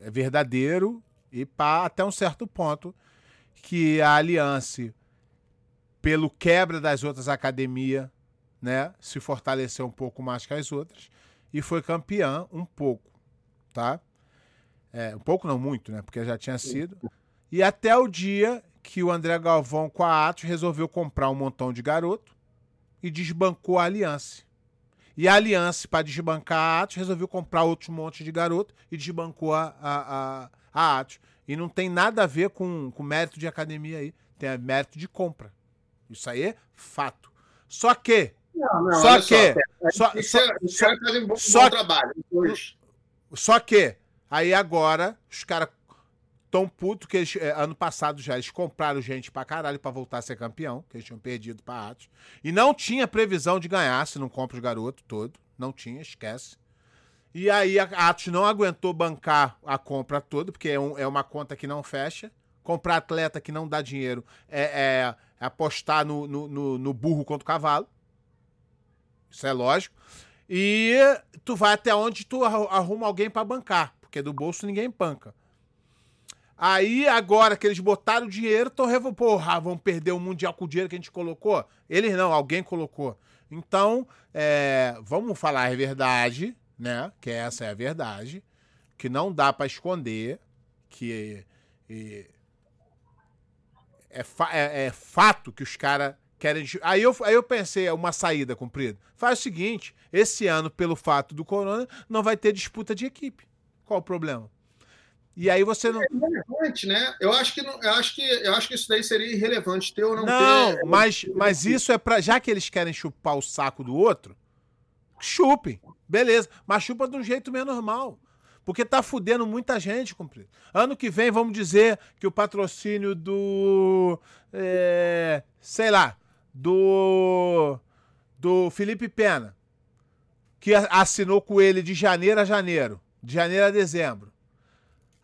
é verdadeiro e pá, até um certo ponto que a aliança, pelo quebra das outras academias, né, se fortaleceu um pouco mais que as outras e foi campeã um pouco, tá? É, um pouco não muito, né? Porque já tinha sido. E até o dia que o André Galvão com a Atos resolveu comprar um montão de garoto e desbancou a Aliança. E a Aliança, para desbancar a Atos, resolveu comprar outro monte de garoto e desbancou a, a, a, a Atos. E não tem nada a ver com, com mérito de academia aí. Tem mérito de compra. Isso aí é fato. Só que. Não, não, só que. Só, só, só, um bom, só, bom trabalho. Só que Aí agora os caras tão puto que eles, é, ano passado já eles compraram gente pra caralho pra voltar a ser campeão, que eles tinham perdido pra Atos. E não tinha previsão de ganhar se não compra os garotos todo. Não tinha, esquece. E aí a Atos não aguentou bancar a compra toda, porque é, um, é uma conta que não fecha. Comprar atleta que não dá dinheiro é, é, apostar no, no, no, no burro contra o cavalo. Isso é lógico. E tu vai até onde tu arruma alguém para bancar porque do bolso ninguém panca. Aí, agora que eles botaram o dinheiro, estão revoltados. Porra, vão perder o Mundial com o dinheiro que a gente colocou? Eles não, alguém colocou. Então, é, vamos falar a verdade, né? Que essa é a verdade. Que não dá para esconder. Que é, é, é, é fato que os caras querem. Aí eu, aí eu pensei, é uma saída cumprida. Faz o seguinte: esse ano, pelo fato do Corona, não vai ter disputa de equipe. Qual o problema? E aí você não. É irrelevante, né? Eu acho que não, eu acho que eu acho que isso daí seria irrelevante ter ou não, não ter. mas mas isso é para já que eles querem chupar o saco do outro, chupem, beleza? Mas chupa de um jeito meio normal. Porque tá fudendo muita gente, cumprido. Ano que vem, vamos dizer que o patrocínio do. É, sei lá, do. Do Felipe Pena, que assinou com ele de janeiro a janeiro de janeiro a dezembro.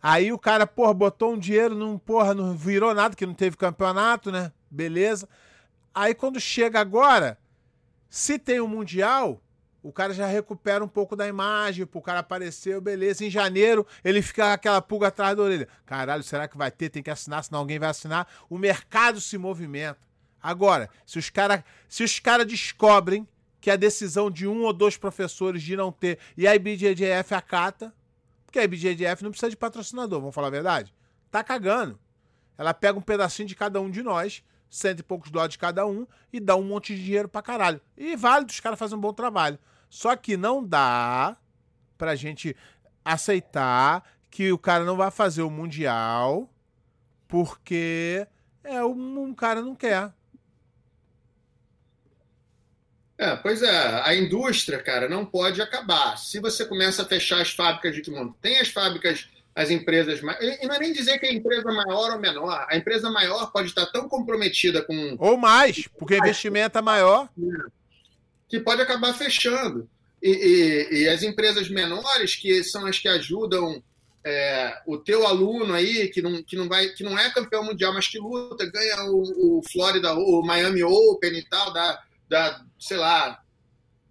Aí o cara, porra, botou um dinheiro, não, porra, não virou nada, que não teve campeonato, né? Beleza. Aí quando chega agora, se tem um Mundial, o cara já recupera um pouco da imagem, o cara apareceu, beleza. Em janeiro, ele fica aquela pulga atrás da orelha. Caralho, será que vai ter? Tem que assinar, senão alguém vai assinar. O mercado se movimenta. Agora, se os caras cara descobrem que a decisão de um ou dois professores de não ter e a IBJJF acata, porque a IBJJF não precisa de patrocinador, vamos falar a verdade? Tá cagando. Ela pega um pedacinho de cada um de nós, cento e poucos dólares de cada um, e dá um monte de dinheiro pra caralho. E válido, os caras fazem um bom trabalho. Só que não dá pra gente aceitar que o cara não vai fazer o Mundial porque é, um, um cara não quer. É, pois é, a indústria, cara, não pode acabar. Se você começa a fechar as fábricas de kimono, tem as fábricas, as empresas. E não é nem dizer que a empresa maior ou menor. A empresa maior pode estar tão comprometida com. Ou mais, porque o investimento é maior. Que pode acabar fechando. E, e, e as empresas menores, que são as que ajudam é, o teu aluno aí, que não, que, não vai, que não é campeão mundial, mas que luta, ganha o, o Florida, o Miami Open e tal, dá dá, sei lá,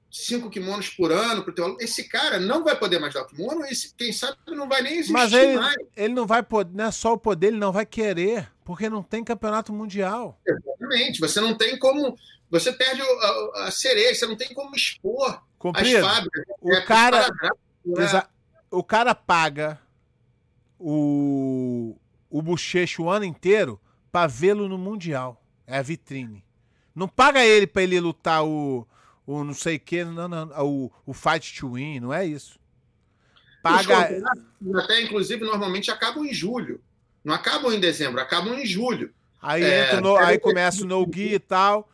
cinco kimonos por ano para o teu aluno. Esse cara não vai poder mais dar o kimono, esse, quem sabe não vai nem existir Mas ele, mais. ele não vai poder, não é só o poder, ele não vai querer, porque não tem campeonato mundial. Exatamente, você não tem como. Você perde a, a sereia, você não tem como expor Comprido. as fábricas. O é, cara. Né? O cara paga o, o bochecho o ano inteiro para vê-lo no Mundial. É a vitrine. Não paga ele pra ele lutar o, o não sei o que, não, não, o, o Fight to Win, não é isso. Paga. Até, inclusive, normalmente acabam em julho. Não acabam em dezembro, acabam em julho. Aí, é, no, aí começa o no guia e tal.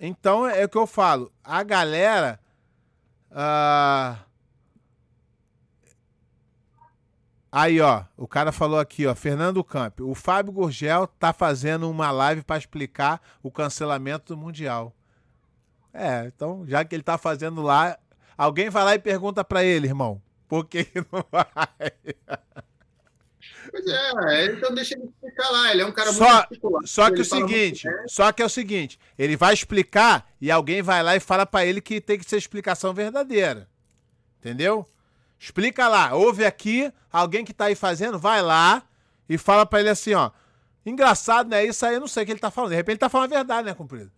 Então é o que eu falo. A galera. Uh... Aí, ó, o cara falou aqui, ó, Fernando Camp. O Fábio Gurgel tá fazendo uma live para explicar o cancelamento do Mundial. É, então, já que ele tá fazendo lá, alguém vai lá e pergunta para ele, irmão, por que não vai? Pois é, então deixa ele explicar lá. Ele é um cara só, muito particular. Só que o seguinte, só que é o seguinte, ele vai explicar e alguém vai lá e fala para ele que tem que ser explicação verdadeira. Entendeu? Explica lá, ouve aqui, alguém que tá aí fazendo, vai lá e fala para ele assim, ó. Engraçado, né? Isso aí eu não sei o que ele tá falando. De repente ele tá falando a verdade, né, cumprido?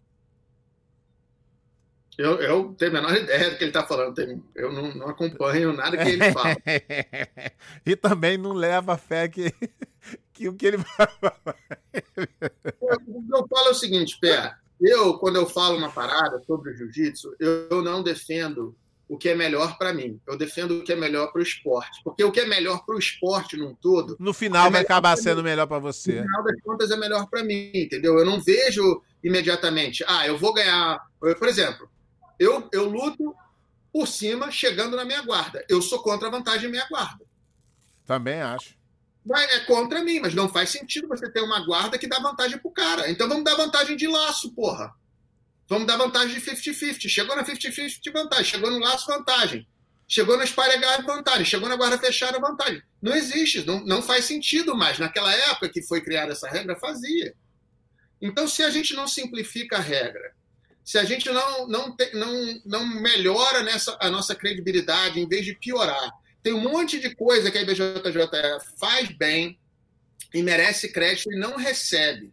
Eu, eu tenho a menor ideia do que ele está falando. Eu não, não, acompanho nada que ele fala. e também não leva fé que, que o que ele vai falar. o que eu falo é o seguinte, Pé. Eu, quando eu falo uma parada sobre o jiu-jitsu, eu, eu não defendo o que é melhor para mim. Eu defendo o que é melhor para o esporte. Porque o que é melhor para o esporte num todo. No final é vai acabar sendo melhor para você. No final das contas é melhor para mim, entendeu? Eu não vejo imediatamente, ah, eu vou ganhar. Por exemplo, eu, eu luto por cima, chegando na minha guarda. Eu sou contra a vantagem minha guarda. Também acho. É contra mim, mas não faz sentido você ter uma guarda que dá vantagem pro cara. Então vamos dar vantagem de laço, porra. Vamos dar vantagem de 50-50. Chegou na 50-50, vantagem. Chegou no laço, vantagem. Chegou na esparegar, vantagem. Chegou na guarda fechada, vantagem. Não existe, não, não faz sentido mais. Naquela época que foi criada essa regra, fazia. Então, se a gente não simplifica a regra se a gente não, não, não, não melhora nessa, a nossa credibilidade, em vez de piorar. Tem um monte de coisa que a IBJJ faz bem e merece crédito e não recebe.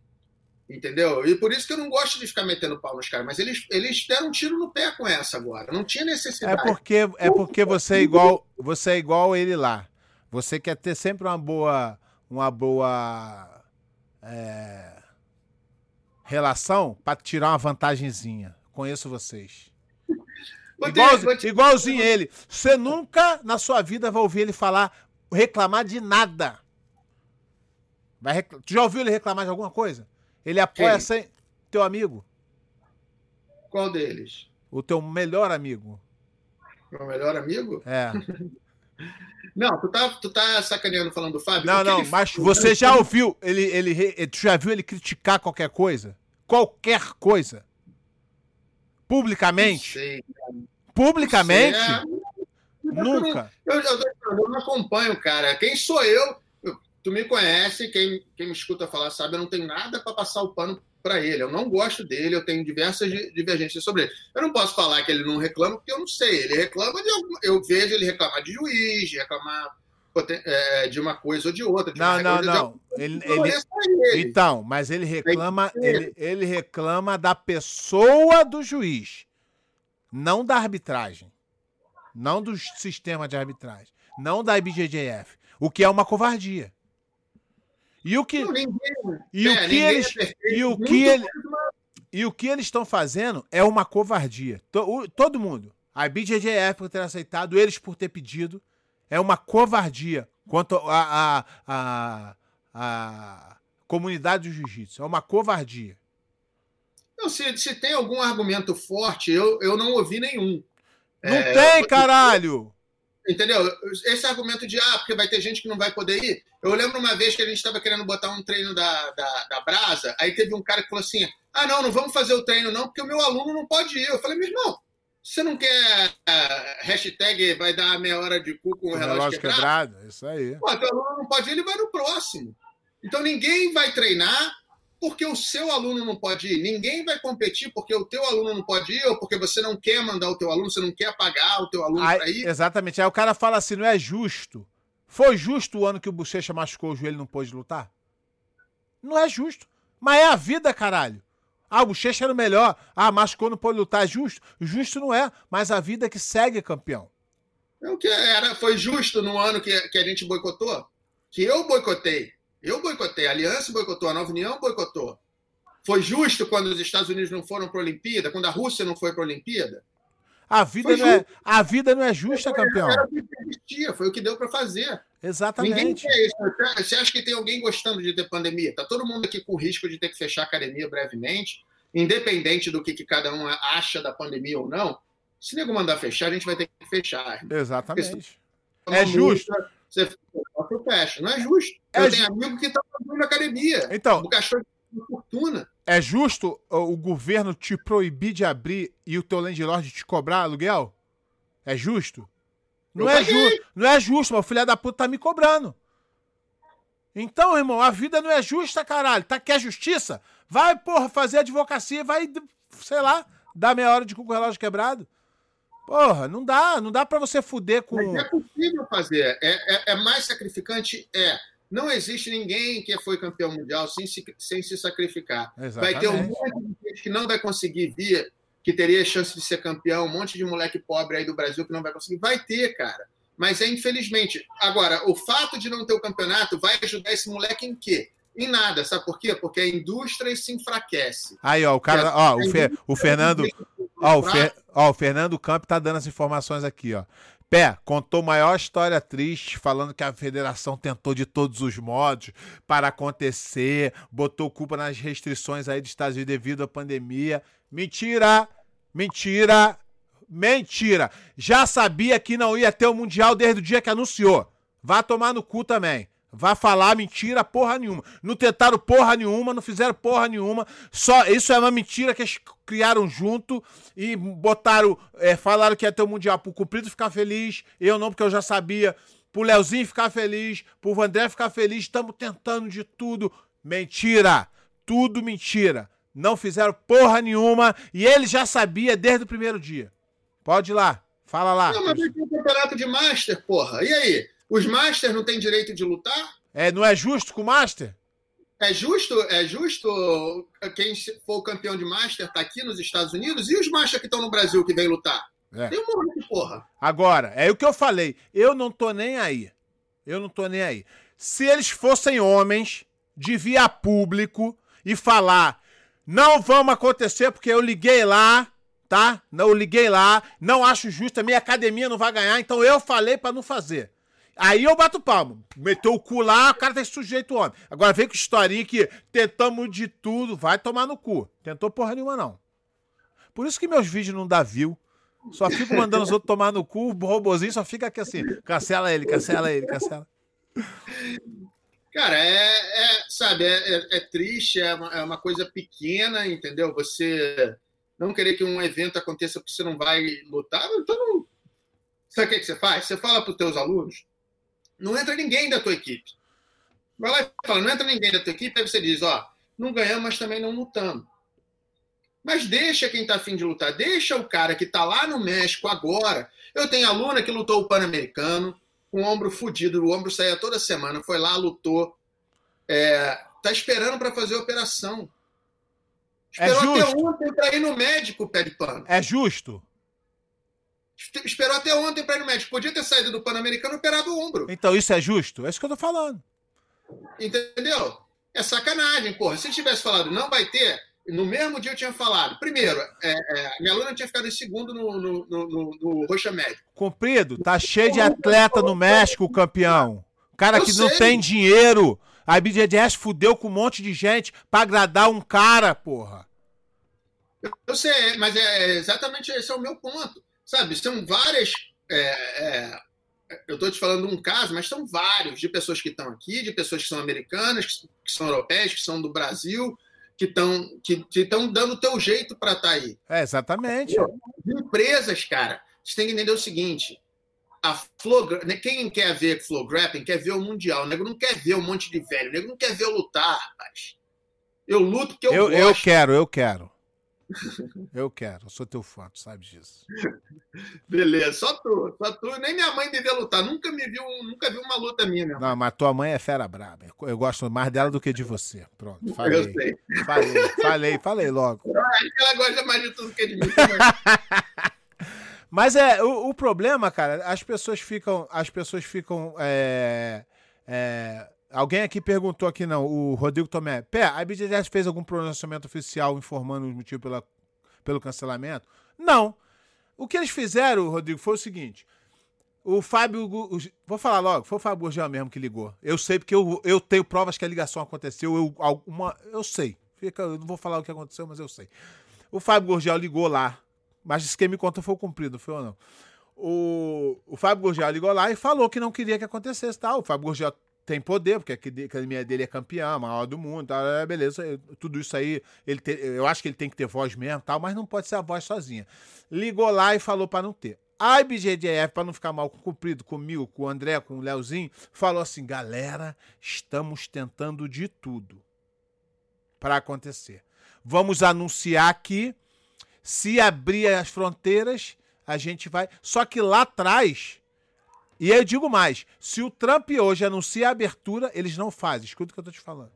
Entendeu? E por isso que eu não gosto de ficar metendo pau nos caras. Mas eles, eles deram um tiro no pé com essa agora. Não tinha necessidade. É porque, é porque você é igual você é igual ele lá. Você quer ter sempre uma boa. Uma boa. É relação para tirar uma vantagenzinha. Conheço vocês. Igual, igualzinho ele. Você nunca na sua vida vai ouvir ele falar, reclamar de nada. Vai recl... Tu já ouviu ele reclamar de alguma coisa? Ele apoia Quem? sem. Teu amigo. Qual deles? O teu melhor amigo. Meu melhor amigo? É. Não, tu tá, tu tá sacaneando falando do Fábio? Não, não, mas você já ouviu ele, ele, ele, tu já viu ele criticar qualquer coisa? Qualquer coisa. Publicamente? Sei, Publicamente? Sei, é... Nunca. Eu, eu, eu, não acompanho, cara. Quem sou eu? Tu me conhece, quem, quem me escuta falar sabe, eu não tenho nada para passar o pano para ele. Eu não gosto dele, eu tenho diversas divergências sobre ele. Eu não posso falar que ele não reclama, porque eu não sei. Ele reclama de alguma. Eu vejo ele reclamar de juiz, reclamar é, de uma coisa ou de outra. De não, não, não. Ele, ele... Então, mas ele reclama, ele, ele reclama da pessoa do juiz, não da arbitragem, não do sistema de arbitragem, não da IBJJF, o que é uma covardia. E o que, ninguém, e é, o que eles, é e o que ele, e o que eles estão fazendo é uma covardia. Todo mundo, a IBJJF por ter aceitado, eles por ter pedido, é uma covardia quanto a, a, a, a comunidade do jiu-jitsu. É uma covardia. Não, se, se tem algum argumento forte, eu, eu não ouvi nenhum. Não é, tem, eu, caralho! Entendeu? Esse argumento de, ah, porque vai ter gente que não vai poder ir. Eu lembro uma vez que a gente estava querendo botar um treino da, da, da Brasa, aí teve um cara que falou assim: ah, não, não vamos fazer o treino não, porque o meu aluno não pode ir. Eu falei, meu irmão, você não quer uh, hashtag vai dar meia hora de cu com o, relógio, relógio quebrado? quebrado? Isso aí. Pô, teu aluno não pode ir, ele vai no próximo. Então ninguém vai treinar porque o seu aluno não pode ir. Ninguém vai competir porque o teu aluno não pode ir ou porque você não quer mandar o teu aluno, você não quer pagar o teu aluno para ir. Exatamente. Aí o cara fala assim, não é justo. Foi justo o ano que o Bochecha machucou o joelho e não pôde lutar? Não é justo. Mas é a vida, caralho. Ah, o Bochecha era o melhor. Ah, machucou, não pode lutar. Justo? Justo não é, mas a vida é que segue, campeão. É o que era, foi justo no ano que, que a gente boicotou? Que eu boicotei. Eu boicotei. A Aliança boicotou, a Nova União boicotou. Foi justo quando os Estados Unidos não foram para a Olimpíada, quando a Rússia não foi para a Olimpíada? A vida, não é, a vida não é justa, campeão. Era o que existia, foi o que deu para fazer. Exatamente. Ninguém quer isso. Você acha que tem alguém gostando de ter pandemia? Tá todo mundo aqui com risco de ter que fechar a academia brevemente, independente do que, que cada um acha da pandemia ou não. Se nego mandar fechar, a gente vai ter que fechar. Exatamente. É justo. Você fecha. Não é justo. É Eu ju... tenho amigo que está fazendo academia. Então. O cachorro fortuna. É justo o governo te proibir de abrir e o teu landlord te cobrar aluguel? É justo? Não é, ju não é justo, mas o filho da puta tá me cobrando. Então, irmão, a vida não é justa, caralho. Tá, quer justiça? Vai, porra, fazer advocacia, vai, sei lá, dar meia hora de com o relógio quebrado. Porra, não dá, não dá para você fuder com. Mas é possível fazer. É, é, é mais sacrificante? É. Não existe ninguém que foi campeão mundial sem se, sem se sacrificar. Exatamente. Vai ter um monte de gente que não vai conseguir vir, que teria chance de ser campeão, um monte de moleque pobre aí do Brasil que não vai conseguir. Vai ter, cara. Mas é infelizmente. Agora, o fato de não ter o campeonato vai ajudar esse moleque em quê? Em nada, sabe por quê? Porque a indústria se enfraquece. Aí, ó, o cara, ó, o, o Fernando, ó, o, Fer, ó, o Fernando Campo tá dando as informações aqui, ó. Pé contou maior história triste, falando que a federação tentou de todos os modos para acontecer, botou culpa nas restrições aí dos Estados Unidos devido à pandemia. Mentira! Mentira! Mentira! Já sabia que não ia ter o Mundial desde o dia que anunciou. Vá tomar no cu também. Vá falar mentira porra nenhuma. Não tentaram porra nenhuma, não fizeram porra nenhuma. Só isso é uma mentira que eles criaram junto e botaram, é, falaram que ia ter o mundial pro Cumprido ficar feliz, eu não porque eu já sabia. Pro Leozinho ficar feliz, pro Vandré ficar feliz, estamos tentando de tudo. Mentira! Tudo mentira. Não fizeram porra nenhuma e ele já sabia desde o primeiro dia. Pode ir lá, fala lá. Não, mas tem um campeonato de Master, porra. E aí? Os Masters não têm direito de lutar? É, não é justo com o Master? É justo, é justo quem for campeão de Master tá aqui nos Estados Unidos e os Masters que estão no Brasil que vem lutar? É. Tem um monte de porra. Agora, é o que eu falei. Eu não tô nem aí. Eu não tô nem aí. Se eles fossem homens, devia público e falar: não vamos acontecer porque eu liguei lá, tá? Não, eu liguei lá, não acho justo, a minha academia não vai ganhar, então eu falei para não fazer. Aí eu bato palmo. Meteu o cu lá, o cara tá sujeito homem. Agora vem com historinha que tentamos de tudo, vai tomar no cu. Tentou porra nenhuma, não. Por isso que meus vídeos não dá view. Só fico mandando os outros tomar no cu, o robozinho só fica aqui assim. Cancela ele, cancela ele, cancela. Cara, é, é sabe, é, é, é triste, é uma, é uma, coisa pequena, entendeu? Você não querer que um evento aconteça porque você não vai lutar, então não... Sabe o que, que você faz? Você fala para os teus alunos, não entra ninguém da tua equipe. Vai lá e fala, não entra ninguém da tua equipe, aí você diz, ó, não ganhamos, mas também não lutamos. Mas deixa quem está afim de lutar, deixa o cara que está lá no México agora. Eu tenho aluna que lutou o Pan-Americano, com o ombro fudido, o ombro saía toda semana, foi lá, lutou. É, tá esperando para fazer a operação. É Esperou é até ontem para ir no médico, pé de pano. É justo? Esperou até ontem para ir no médico. Podia ter saído do Pan-Americano e operado o ombro. Então isso é justo? É isso que eu tô falando. Entendeu? É sacanagem, porra. Se tivesse falado não vai ter, no mesmo dia eu tinha falado. Primeiro, é, é, minha aluna tinha ficado em segundo no, no, no, no Roxa Médico. Comprido, tá cheio de atleta no México, campeão. Cara eu que sei. não tem dinheiro. A BJJS fudeu com um monte de gente para agradar um cara, porra. Eu sei, mas é exatamente esse é o meu ponto. Sabe, são várias. É, é, eu estou te falando um caso, mas são vários de pessoas que estão aqui, de pessoas que são americanas, que são europeias, que são do Brasil, que estão que estão dando o teu jeito para estar tá aí. É, exatamente. Empresas, cara, você tem que entender o seguinte: a Flow, né, quem quer ver Flow Grappling quer ver o Mundial. O nego não quer ver um monte de velho, o nego não quer ver eu lutar, rapaz. Eu luto porque eu, eu gosto. Eu quero, eu quero. Eu quero, eu sou teu fã, tu sabe disso. Beleza, só tu, só tu. Nem minha mãe devia lutar, nunca me viu, nunca viu uma luta minha. Não, mas tua mãe é fera braba. Eu gosto mais dela do que de você. Pronto, falei. Eu sei. Falei, falei, falei logo. Ela gosta mais de tudo que de mim Mas é, o, o, problema, cara, as pessoas ficam. As pessoas ficam. É, é, Alguém aqui perguntou aqui, não, o Rodrigo Tomé. Pé, a BGS fez algum pronunciamento oficial informando os motivos pela, pelo cancelamento? Não. O que eles fizeram, Rodrigo, foi o seguinte. O Fábio. Vou falar logo, foi o Fábio Gurgel mesmo que ligou. Eu sei, porque eu, eu tenho provas que a ligação aconteceu. Eu, alguma, eu sei. Fica, eu não vou falar o que aconteceu, mas eu sei. O Fábio Gurgel ligou lá. Mas quem me conta foi o cumprido, foi ou não? O, o Fábio Gurgel ligou lá e falou que não queria que acontecesse tal. O Fábio Gurgel tem poder, porque a academia dele é campeã, maior do mundo, tá, beleza, tudo isso aí, ele te, eu acho que ele tem que ter voz mesmo, tal, mas não pode ser a voz sozinha. Ligou lá e falou para não ter. A IBGDF, para não ficar mal cumprido comigo, com o André, com o Leozinho, falou assim: galera, estamos tentando de tudo para acontecer. Vamos anunciar que se abrir as fronteiras, a gente vai. Só que lá atrás e eu digo mais: se o Trump hoje anuncia a abertura, eles não fazem. Escuta o que eu tô te falando.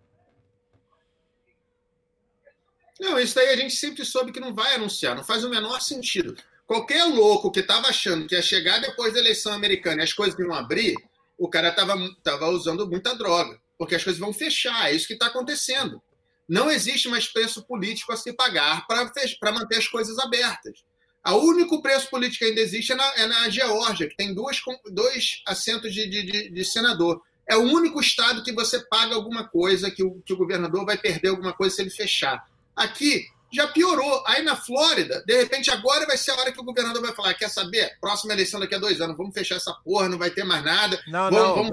Não, isso daí a gente sempre soube que não vai anunciar, não faz o menor sentido. Qualquer louco que estava achando que ia chegar depois da eleição americana e as coisas iam abrir, o cara estava tava usando muita droga, porque as coisas vão fechar, é isso que está acontecendo. Não existe mais preço político a se pagar para manter as coisas abertas. O único preço político que ainda existe é na, é na Geórgia, que tem dois, dois assentos de, de, de, senador. É o único estado que você paga alguma coisa, que o, que o governador vai perder alguma coisa se ele fechar. Aqui já piorou. Aí na Flórida, de repente, agora vai ser a hora que o governador vai falar: quer saber? Próxima eleição daqui a dois anos, vamos fechar essa porra, não vai ter mais nada. Não, vamos, não. Vamos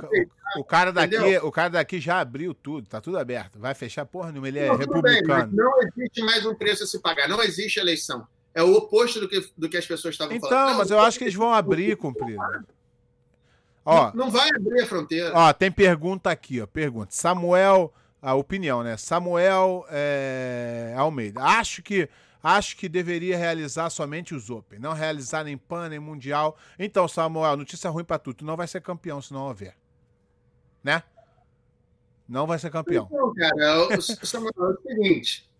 o, o, cara daqui, o cara daqui já abriu tudo, tá tudo aberto. Vai fechar porra nenhuma, ele é não, republicano. Bem, não existe mais um preço a se pagar, não existe eleição. É o oposto do que, do que as pessoas estavam então, falando. Então, mas eu acho que eles vão abrir, cumprido. Ó, não, não vai abrir a fronteira. Ó, tem pergunta aqui, ó. Pergunta. Samuel, a opinião, né? Samuel é, Almeida. Acho que acho que deveria realizar somente os Open, não realizar nem PAN, nem Mundial. Então, Samuel, notícia ruim para tu. Tu não vai ser campeão se não houver. Né? Não vai ser campeão. Não, cara, Samuel, é o seguinte.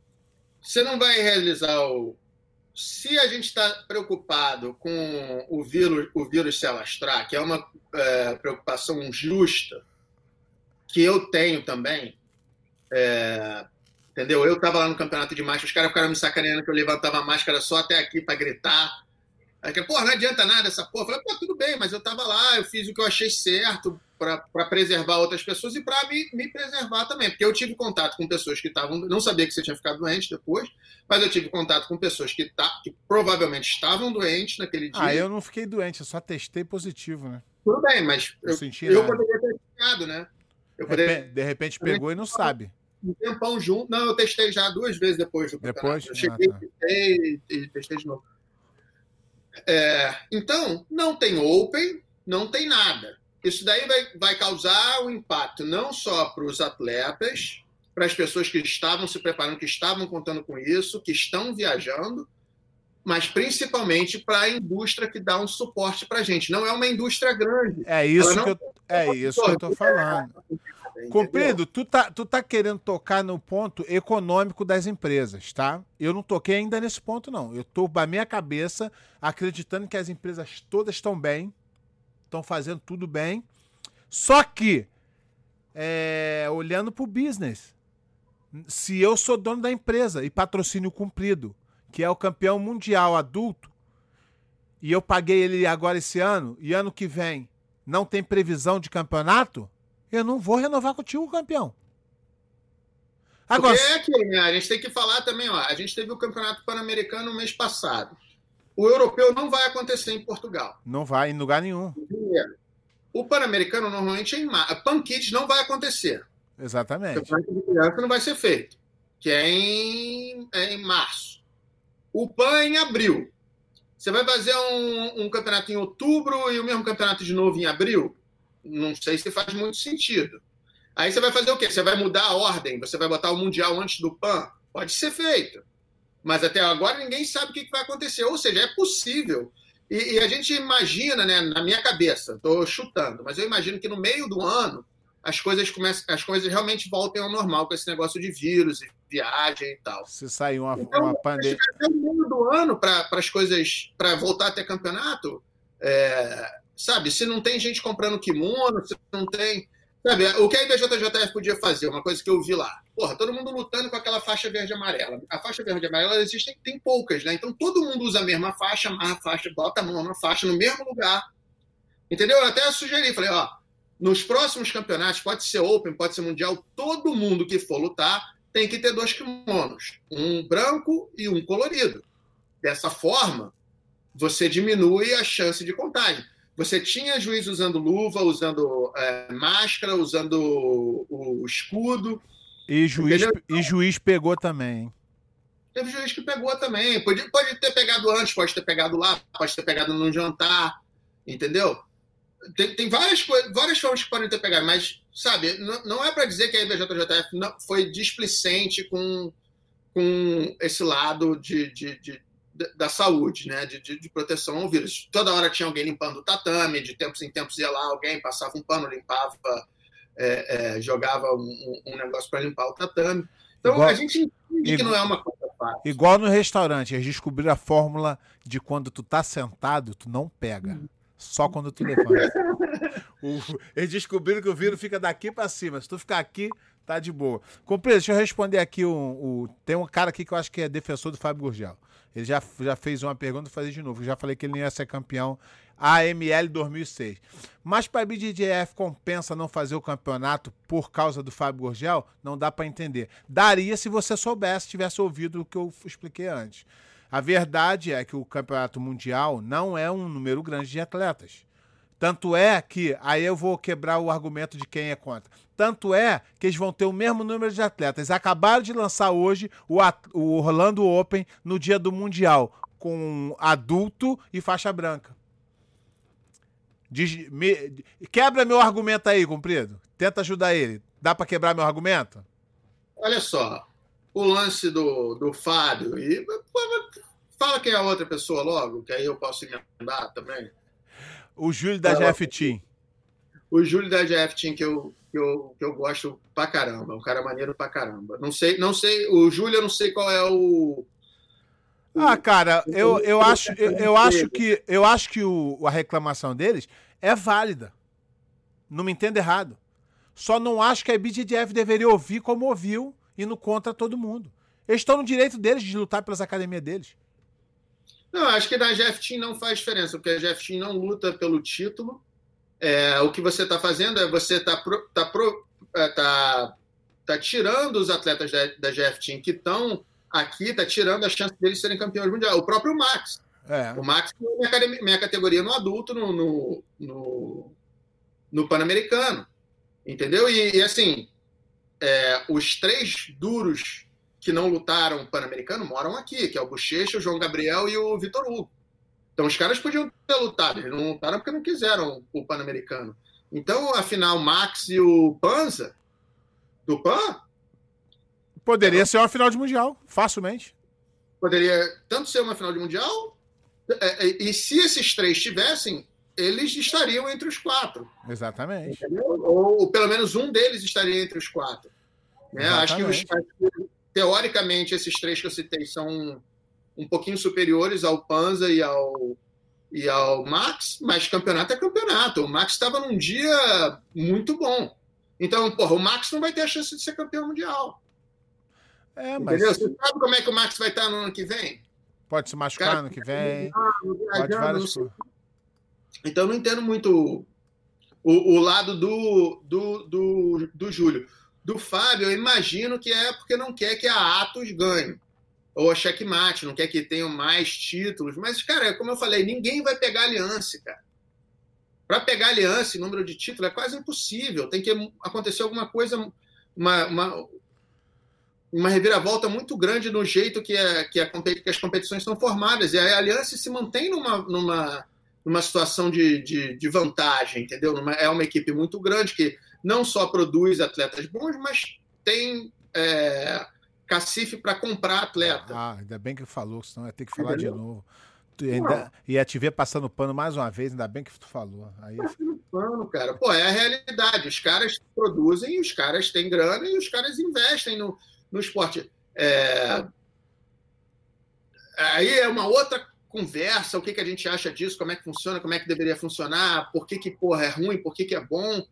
Você não vai realizar o, se a gente está preocupado com o vírus, o vírus se alastrar, que é uma é, preocupação justa, que eu tenho também, é, entendeu? Eu estava lá no campeonato de máscara, os caras ficaram me sacaneando que eu levantava a máscara só até aqui para gritar. Aí, porra, não adianta nada essa porra. Eu falei, pô, tudo bem, mas eu estava lá, eu fiz o que eu achei certo, para preservar outras pessoas e para me, me preservar também. Porque eu tive contato com pessoas que estavam. Não sabia que você tinha ficado doente depois, mas eu tive contato com pessoas que, tá, que provavelmente estavam doentes naquele dia. Ah, eu não fiquei doente, eu só testei positivo, né? Tudo bem, mas eu, eu, eu poderia ter ficado, né? Eu poderia... De repente pegou e não sabe. Um tempão junto. Não, eu testei já duas vezes depois do Depois? Eu cheguei, ah, tá. testei e testei de novo. É, então, não tem Open, não tem nada. Isso daí vai, vai causar um impacto não só para os atletas, para as pessoas que estavam se preparando, que estavam contando com isso, que estão viajando, mas principalmente para a indústria que dá um suporte para a gente. Não é uma indústria grande. É isso que eu, é isso que eu estou falando. Cumprido, tu tá, tu tá querendo tocar no ponto econômico das empresas, tá? Eu não toquei ainda nesse ponto, não. Eu tô, na minha cabeça, acreditando que as empresas todas estão bem, estão fazendo tudo bem. Só que, é, olhando para o business, se eu sou dono da empresa e patrocínio cumprido, que é o campeão mundial adulto, e eu paguei ele agora esse ano, e ano que vem não tem previsão de campeonato, eu não vou renovar contigo, campeão. Agora, Porque é aqui, né? A gente tem que falar também, ó. A gente teve o Campeonato Pan-Americano no mês passado. O europeu não vai acontecer em Portugal. Não vai em lugar nenhum. O Pan-Americano normalmente é em março. Pan Kids não vai acontecer. Exatamente. O de criança não vai ser feito, que é em, é em março. O PAN é em abril. Você vai fazer um, um, campeonato em outubro e o mesmo campeonato de novo em abril? Não sei se faz muito sentido. Aí você vai fazer o quê? Você vai mudar a ordem? Você vai botar o Mundial antes do PAN? Pode ser feito. Mas até agora ninguém sabe o que vai acontecer. Ou seja, é possível. E, e a gente imagina, né, na minha cabeça, estou chutando, mas eu imagino que no meio do ano as coisas começam, as coisas realmente voltem ao normal com esse negócio de vírus, viagem e tal. Se sair uma, então, uma pandemia. Até o meio do ano para as coisas, para voltar a ter campeonato, é, sabe? Se não tem gente comprando kimono, se não tem Sabe, o que a IBJJF podia fazer, uma coisa que eu vi lá. Porra, todo mundo lutando com aquela faixa verde amarela. A faixa verde amarela existem, tem poucas, né? Então todo mundo usa a mesma faixa, amarra a faixa, bota a mão na faixa no mesmo lugar. Entendeu? Eu até sugeri, falei, ó, nos próximos campeonatos, pode ser Open, pode ser Mundial, todo mundo que for lutar tem que ter dois kimonos, um branco e um colorido. Dessa forma, você diminui a chance de contagem. Você tinha juiz usando luva, usando é, máscara, usando o, o escudo. E juiz, e juiz pegou também. Teve juiz que pegou também. Pode, pode ter pegado antes, pode ter pegado lá, pode ter pegado no jantar, entendeu? Tem, tem várias, várias formas que podem ter pegado, mas, sabe, não, não é para dizer que a IBJJF não, foi displicente com, com esse lado de, de, de da saúde, né? De, de, de, proteção ao vírus. Toda hora tinha alguém limpando o tatame, de tempos em tempos ia lá alguém, passava um pano, limpava, é, é, jogava um, um negócio para limpar o tatame. Então igual, a gente entende que não é uma coisa fácil. Igual no restaurante, eles descobriram a fórmula de quando tu tá sentado, tu não pega. Só quando tu levanta. o, eles descobriram que o vírus fica daqui para cima. Se tu ficar aqui, tá de boa. Compreendo, deixa eu responder aqui. O, o, tem um cara aqui que eu acho que é defensor do Fábio Gurgel. Ele já, já fez uma pergunta, vou fazer de novo. Eu já falei que ele não ia ser campeão AML 2006. Mas para a BDJF compensa não fazer o campeonato por causa do Fábio Gorgel? Não dá para entender. Daria se você soubesse, tivesse ouvido o que eu expliquei antes. A verdade é que o campeonato mundial não é um número grande de atletas. Tanto é que, aí eu vou quebrar o argumento de quem é contra. Tanto é que eles vão ter o mesmo número de atletas. Acabaram de lançar hoje o, o Orlando Open no dia do Mundial, com adulto e faixa branca. Diz, me, quebra meu argumento aí, comprido. Tenta ajudar ele. Dá para quebrar meu argumento? Olha só, o lance do, do Fábio. E, fala quem é a outra pessoa logo, que aí eu posso emendar também. O Júlio da GF Team. O Júlio da GF Team, que eu que eu, que eu gosto pra caramba. Um cara maneiro pra caramba. Não sei, não sei, o Júlio, eu não sei qual é o. Ah, cara, eu, eu acho, eu, eu acho que eu acho que o, a reclamação deles é válida. Não me entenda errado. Só não acho que a BGDF deveria ouvir como ouviu, indo contra todo mundo. Eles estão no direito deles de lutar pelas academias deles. Não, acho que na GF não faz diferença, porque a GF não luta pelo título é, o que você está fazendo é você está tá, é, tá, tá tirando os atletas da, da GF Team que estão aqui, está tirando a chance deles serem campeões mundiais. O próprio Max. É. O Max é minha, minha categoria no adulto no, no, no, no Pan-Americano. Entendeu? E, e assim, é, os três duros que não lutaram Pan-Americano moram aqui, que é o Bochecha, o João Gabriel e o Vitor Hugo. Então os caras podiam ter lutado, eles não lutaram porque não quiseram o Pan-Americano. Então, afinal, o Max e o Panza, do Pan. Poderia ser uma final de Mundial, facilmente. Poderia tanto ser uma final de Mundial, é, é, e se esses três tivessem, eles estariam entre os quatro. Exatamente. Ou, ou, pelo menos um deles estaria entre os quatro. Né? Acho que, os, teoricamente, esses três que eu citei são um pouquinho superiores ao Panza e ao, e ao Max, mas campeonato é campeonato. O Max estava num dia muito bom. Então, porra, o Max não vai ter a chance de ser campeão mundial. É, mas... Entendeu? Você sabe como é que o Max vai estar no ano que vem? Pode se machucar no ano que vem. Pode várias. Então, não entendo muito o, o lado do, do, do, do Júlio. Do Fábio, eu imagino que é porque não quer que a Atos ganhe ou a checkmate, não quer que tenham mais títulos. Mas, cara, como eu falei, ninguém vai pegar aliança, cara. Para pegar aliança e número de títulos é quase impossível. Tem que acontecer alguma coisa, uma, uma, uma reviravolta muito grande no jeito que, a, que, a, que as competições são formadas. E a aliança se mantém numa, numa, numa situação de, de, de vantagem, entendeu? É uma equipe muito grande que não só produz atletas bons, mas tem. É, cacife para comprar atleta. Ah, ainda bem que falou, senão ia ter que falar Entendeu? de novo. Ainda, ia te ver passando pano mais uma vez, ainda bem que tu falou. Aí... Passando pano, cara. Pô, é a realidade. Os caras produzem, os caras têm grana e os caras investem no, no esporte. É... Aí é uma outra conversa, o que, que a gente acha disso, como é que funciona, como é que deveria funcionar, por que, que porra, é ruim, por que, que é bom.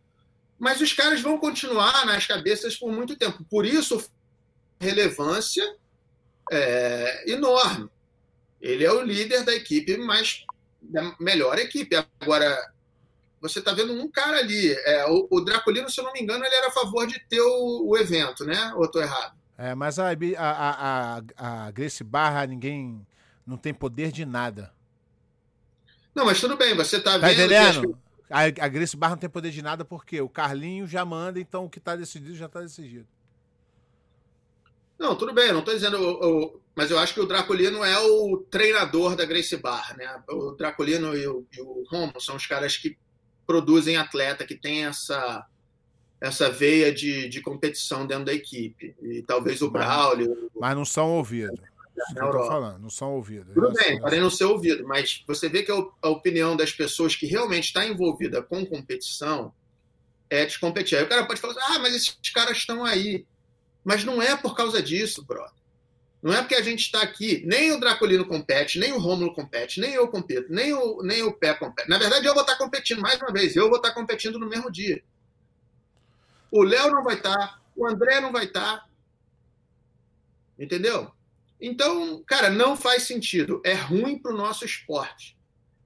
Mas os caras vão continuar nas cabeças por muito tempo. Por isso, relevância é, enorme. Ele é o líder da equipe, mas da melhor equipe. Agora, você está vendo um cara ali. É, o, o, Draculino, se eu não me engano, ele era a favor de ter o, o evento, né? Ou estou errado? É, mas a, a, a, a Grace Barra, ninguém não tem poder de nada. Não, mas tudo bem, você está tá vendo. Entendendo? A, a Grace Barra não tem poder de nada porque o Carlinho já manda, então o que está decidido já está decidido. Não, tudo bem, não estou dizendo. Mas eu acho que o Draculino é o treinador da Grace Barra, né? O Draculino e o, e o Romo são os caras que produzem atleta, que tem essa, essa veia de, de competição dentro da equipe. E talvez o Braulio. Mas não são ouvidos. Isso que eu tô falando, não são ouvidos. Tudo bem, podem não ser ouvidos, mas você vê que a opinião das pessoas que realmente está envolvida com competição é descompetir. Aí o cara pode falar assim, ah, mas esses caras estão aí. Mas não é por causa disso, brother. Não é porque a gente está aqui, nem o Draculino compete, nem o Rômulo compete, nem eu compito, nem o, nem o Pé compete. Na verdade, eu vou estar tá competindo mais uma vez, eu vou estar tá competindo no mesmo dia. O Léo não vai estar, tá, o André não vai estar. Entendeu? Então, cara, não faz sentido. É ruim para o nosso esporte.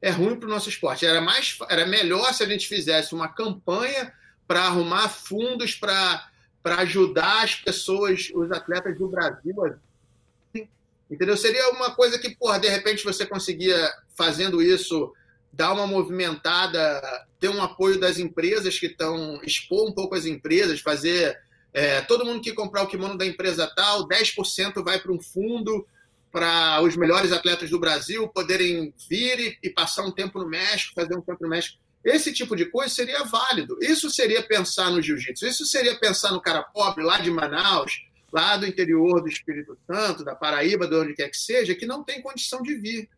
É ruim para o nosso esporte. Era, mais, era melhor se a gente fizesse uma campanha para arrumar fundos para ajudar as pessoas, os atletas do Brasil. Entendeu? Seria uma coisa que, porra, de repente você conseguia, fazendo isso, dar uma movimentada, ter um apoio das empresas que estão, expor um pouco as empresas, fazer é, todo mundo que comprar o kimono da empresa tal, 10% vai para um fundo para os melhores atletas do Brasil poderem vir e, e, passar um tempo no México, fazer um tempo no México. Esse tipo de coisa seria válido. Isso seria pensar no jiu-jitsu. Isso seria pensar no cara pobre lá de Manaus, lá do interior do Espírito Santo, da Paraíba, de onde quer que seja, que não tem condição de vir.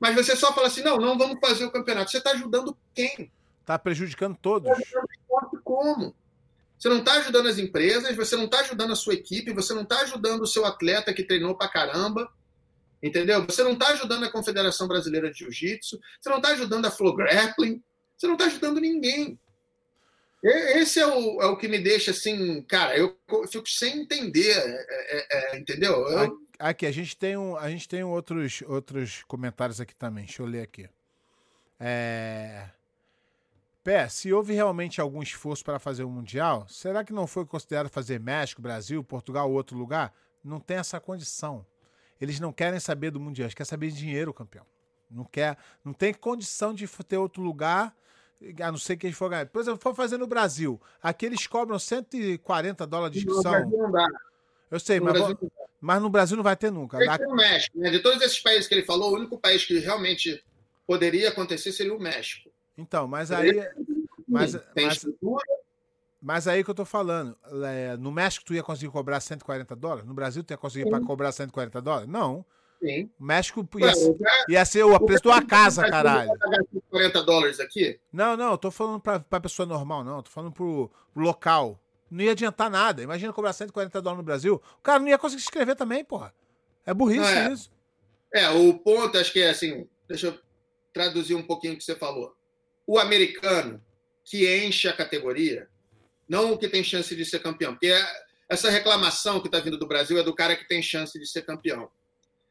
Mas você só fala assim: não, não vamos fazer o campeonato. Você está ajudando quem? Está prejudicando todos. Ajudando como? Você não está ajudando as empresas, você não está ajudando a sua equipe, você não está ajudando o seu atleta que treinou pra caramba, entendeu? Você não está ajudando a Confederação Brasileira de Jiu-Jitsu, você não está ajudando a Flow Grappling, você não está ajudando ninguém. Esse é o, é o que me deixa assim, cara, eu fico sem entender, é, é, é, entendeu? Eu... Aqui, a gente tem, um, a gente tem outros, outros comentários aqui também, deixa eu ler aqui. É... Pé, se houve realmente algum esforço para fazer o Mundial, será que não foi considerado fazer México, Brasil, Portugal ou outro lugar? Não tem essa condição. Eles não querem saber do Mundial, eles querem saber de dinheiro, campeão. Não, quer, não tem condição de ter outro lugar, a não ser que eles for ganhar. Por exemplo, for fazer no Brasil, aqui eles cobram 140 dólares de inscrição. Eu sei, no mas, Brasil, mas no Brasil não vai ter nunca. Tem o México. Né? De todos esses países que ele falou, o único país que realmente poderia acontecer seria o México. Então, mas aí. Mas, mas, mas aí que eu tô falando. É, no México tu ia conseguir cobrar 140 dólares? No Brasil tu ia conseguir para cobrar 140 dólares? Não. Sim. O México ia, ia ser o preço de uma casa, caralho. 40 dólares aqui? Não, não, eu tô falando pra, pra pessoa normal, não. Eu tô falando pro, pro local. Não ia adiantar nada. Imagina cobrar 140 dólares no Brasil. O cara não ia conseguir escrever também, porra. É burrice é. isso. É, o ponto, acho que é assim. Deixa eu traduzir um pouquinho o que você falou o americano que enche a categoria, não o que tem chance de ser campeão. Porque essa reclamação que está vindo do Brasil é do cara que tem chance de ser campeão.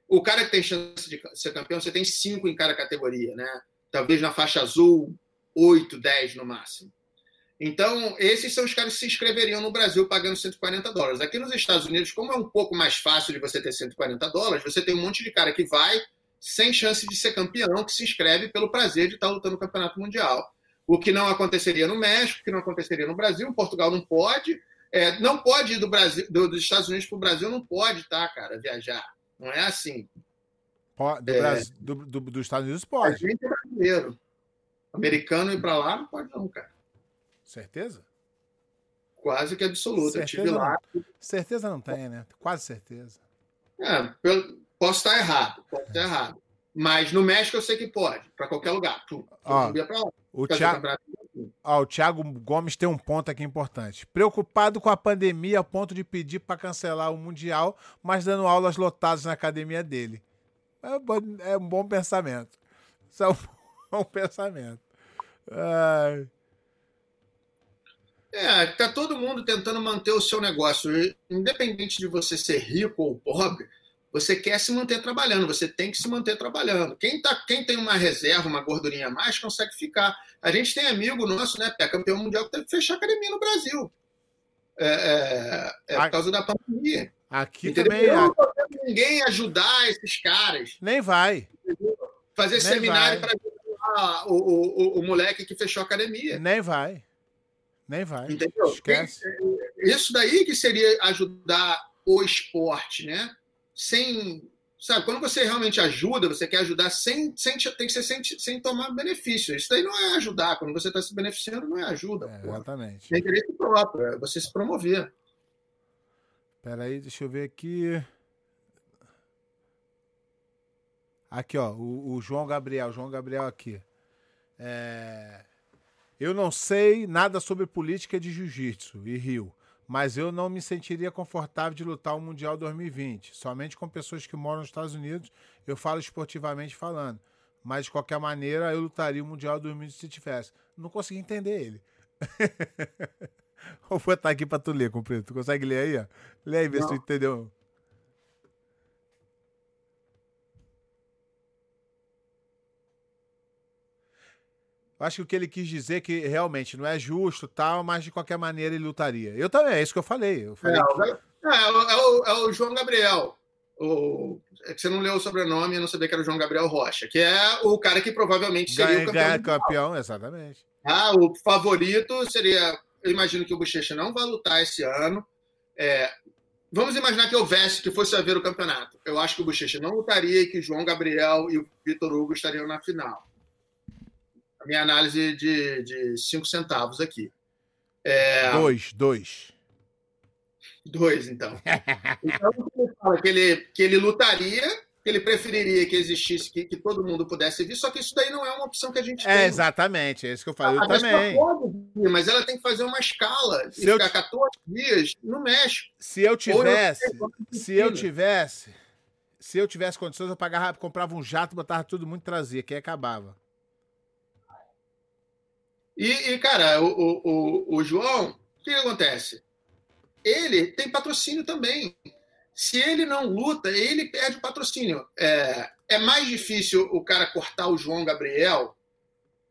O cara que tem chance de ser campeão, você tem cinco em cada categoria, né? Talvez na faixa azul, oito, dez no máximo. Então, esses são os caras que se inscreveriam no Brasil pagando 140 dólares. Aqui nos Estados Unidos, como é um pouco mais fácil de você ter 140 dólares, você tem um monte de cara que vai, sem chance de ser campeão, que se inscreve pelo prazer de estar lutando no Campeonato Mundial. O que não aconteceria no México, o que não aconteceria no Brasil, Portugal não pode. É, não pode ir do Brasil, do, dos Estados Unidos para o Brasil, não pode, tá, cara, viajar. Não é assim. Do é, Brasil, do, do, dos Estados Unidos pode. A gente é brasileiro. Americano ir para lá não pode, não, cara. Certeza? Quase que absoluta. Certeza, lá. certeza não tem, né? Quase certeza. É, pelo, Posso estar errado, posso estar errado. Mas no México eu sei que pode, para qualquer lugar. Tu, ó, o, Thiago, ó, o Thiago Gomes tem um ponto aqui importante. Preocupado com a pandemia a ponto de pedir para cancelar o Mundial, mas dando aulas lotadas na academia dele. É, bom, é um bom pensamento. Isso é um bom pensamento. É, É, tá todo mundo tentando manter o seu negócio. Independente de você ser rico ou pobre, você quer se manter trabalhando, você tem que se manter trabalhando. Quem, tá, quem tem uma reserva, uma gordurinha a mais, consegue ficar. A gente tem amigo nosso, né, Pé, campeão mundial, que teve que fechar academia no Brasil. É, é, é por causa da pandemia. Aqui Entendeu? também. Eu não tô vendo ninguém ajudar esses caras. Nem vai. Fazer Nem seminário para o, o, o, o moleque que fechou a academia. Nem vai. Nem vai. Entendeu? Esquece. Isso daí que seria ajudar o esporte, né? Sem. Sabe, quando você realmente ajuda, você quer ajudar sem, sem tem que ser sem, sem tomar benefício. Isso daí não é ajudar. Quando você está se beneficiando, não é ajuda. É, exatamente. É interesse próprio, é você se promover. Peraí, deixa eu ver aqui. Aqui, ó, o, o João Gabriel, João Gabriel aqui. É... Eu não sei nada sobre política de jiu-jitsu e Rio, mas eu não me sentiria confortável de lutar o Mundial 2020. Somente com pessoas que moram nos Estados Unidos, eu falo esportivamente falando. Mas de qualquer maneira, eu lutaria o Mundial 2020 se tivesse. Não consegui entender ele. Vou botar aqui pra tu ler, Cumprido. Tu consegue ler aí? Ó? Lê aí, vê não. se tu entendeu. Acho que o que ele quis dizer é que realmente não é justo tal, mas de qualquer maneira ele lutaria. Eu também, é isso que eu falei. Eu falei é, que... é, é, o, é, o, João Gabriel. O, é que você não leu o sobrenome, eu não sabia que era o João Gabriel Rocha, que é o cara que provavelmente seria ganha, o campeão. Ganha campeão, exatamente. Ah, o favorito seria. Eu imagino que o Bochecha não vai lutar esse ano. É, vamos imaginar que houvesse, que fosse haver o campeonato. Eu acho que o Bochecha não lutaria e que o João Gabriel e o Vitor Hugo estariam na final minha análise de, de cinco centavos aqui. É... Dois, dois. Dois, então. então, ele fala que ele, que ele lutaria, que ele preferiria que existisse, que, que todo mundo pudesse vir, só que isso daí não é uma opção que a gente é, tem. Exatamente, é isso que eu falei. eu também. Pode vir, mas ela tem que fazer uma escala se e ficar 14 dias no México. Se eu tivesse, se eu tivesse, se eu tivesse condições, eu pagava, comprava um jato, botava tudo muito trazia, que aí acabava. E, e cara, o, o, o, João, o que, acontece? Ele tem patrocínio também. Se ele não luta, ele perde o patrocínio. É, é mais difícil o cara cortar o João Gabriel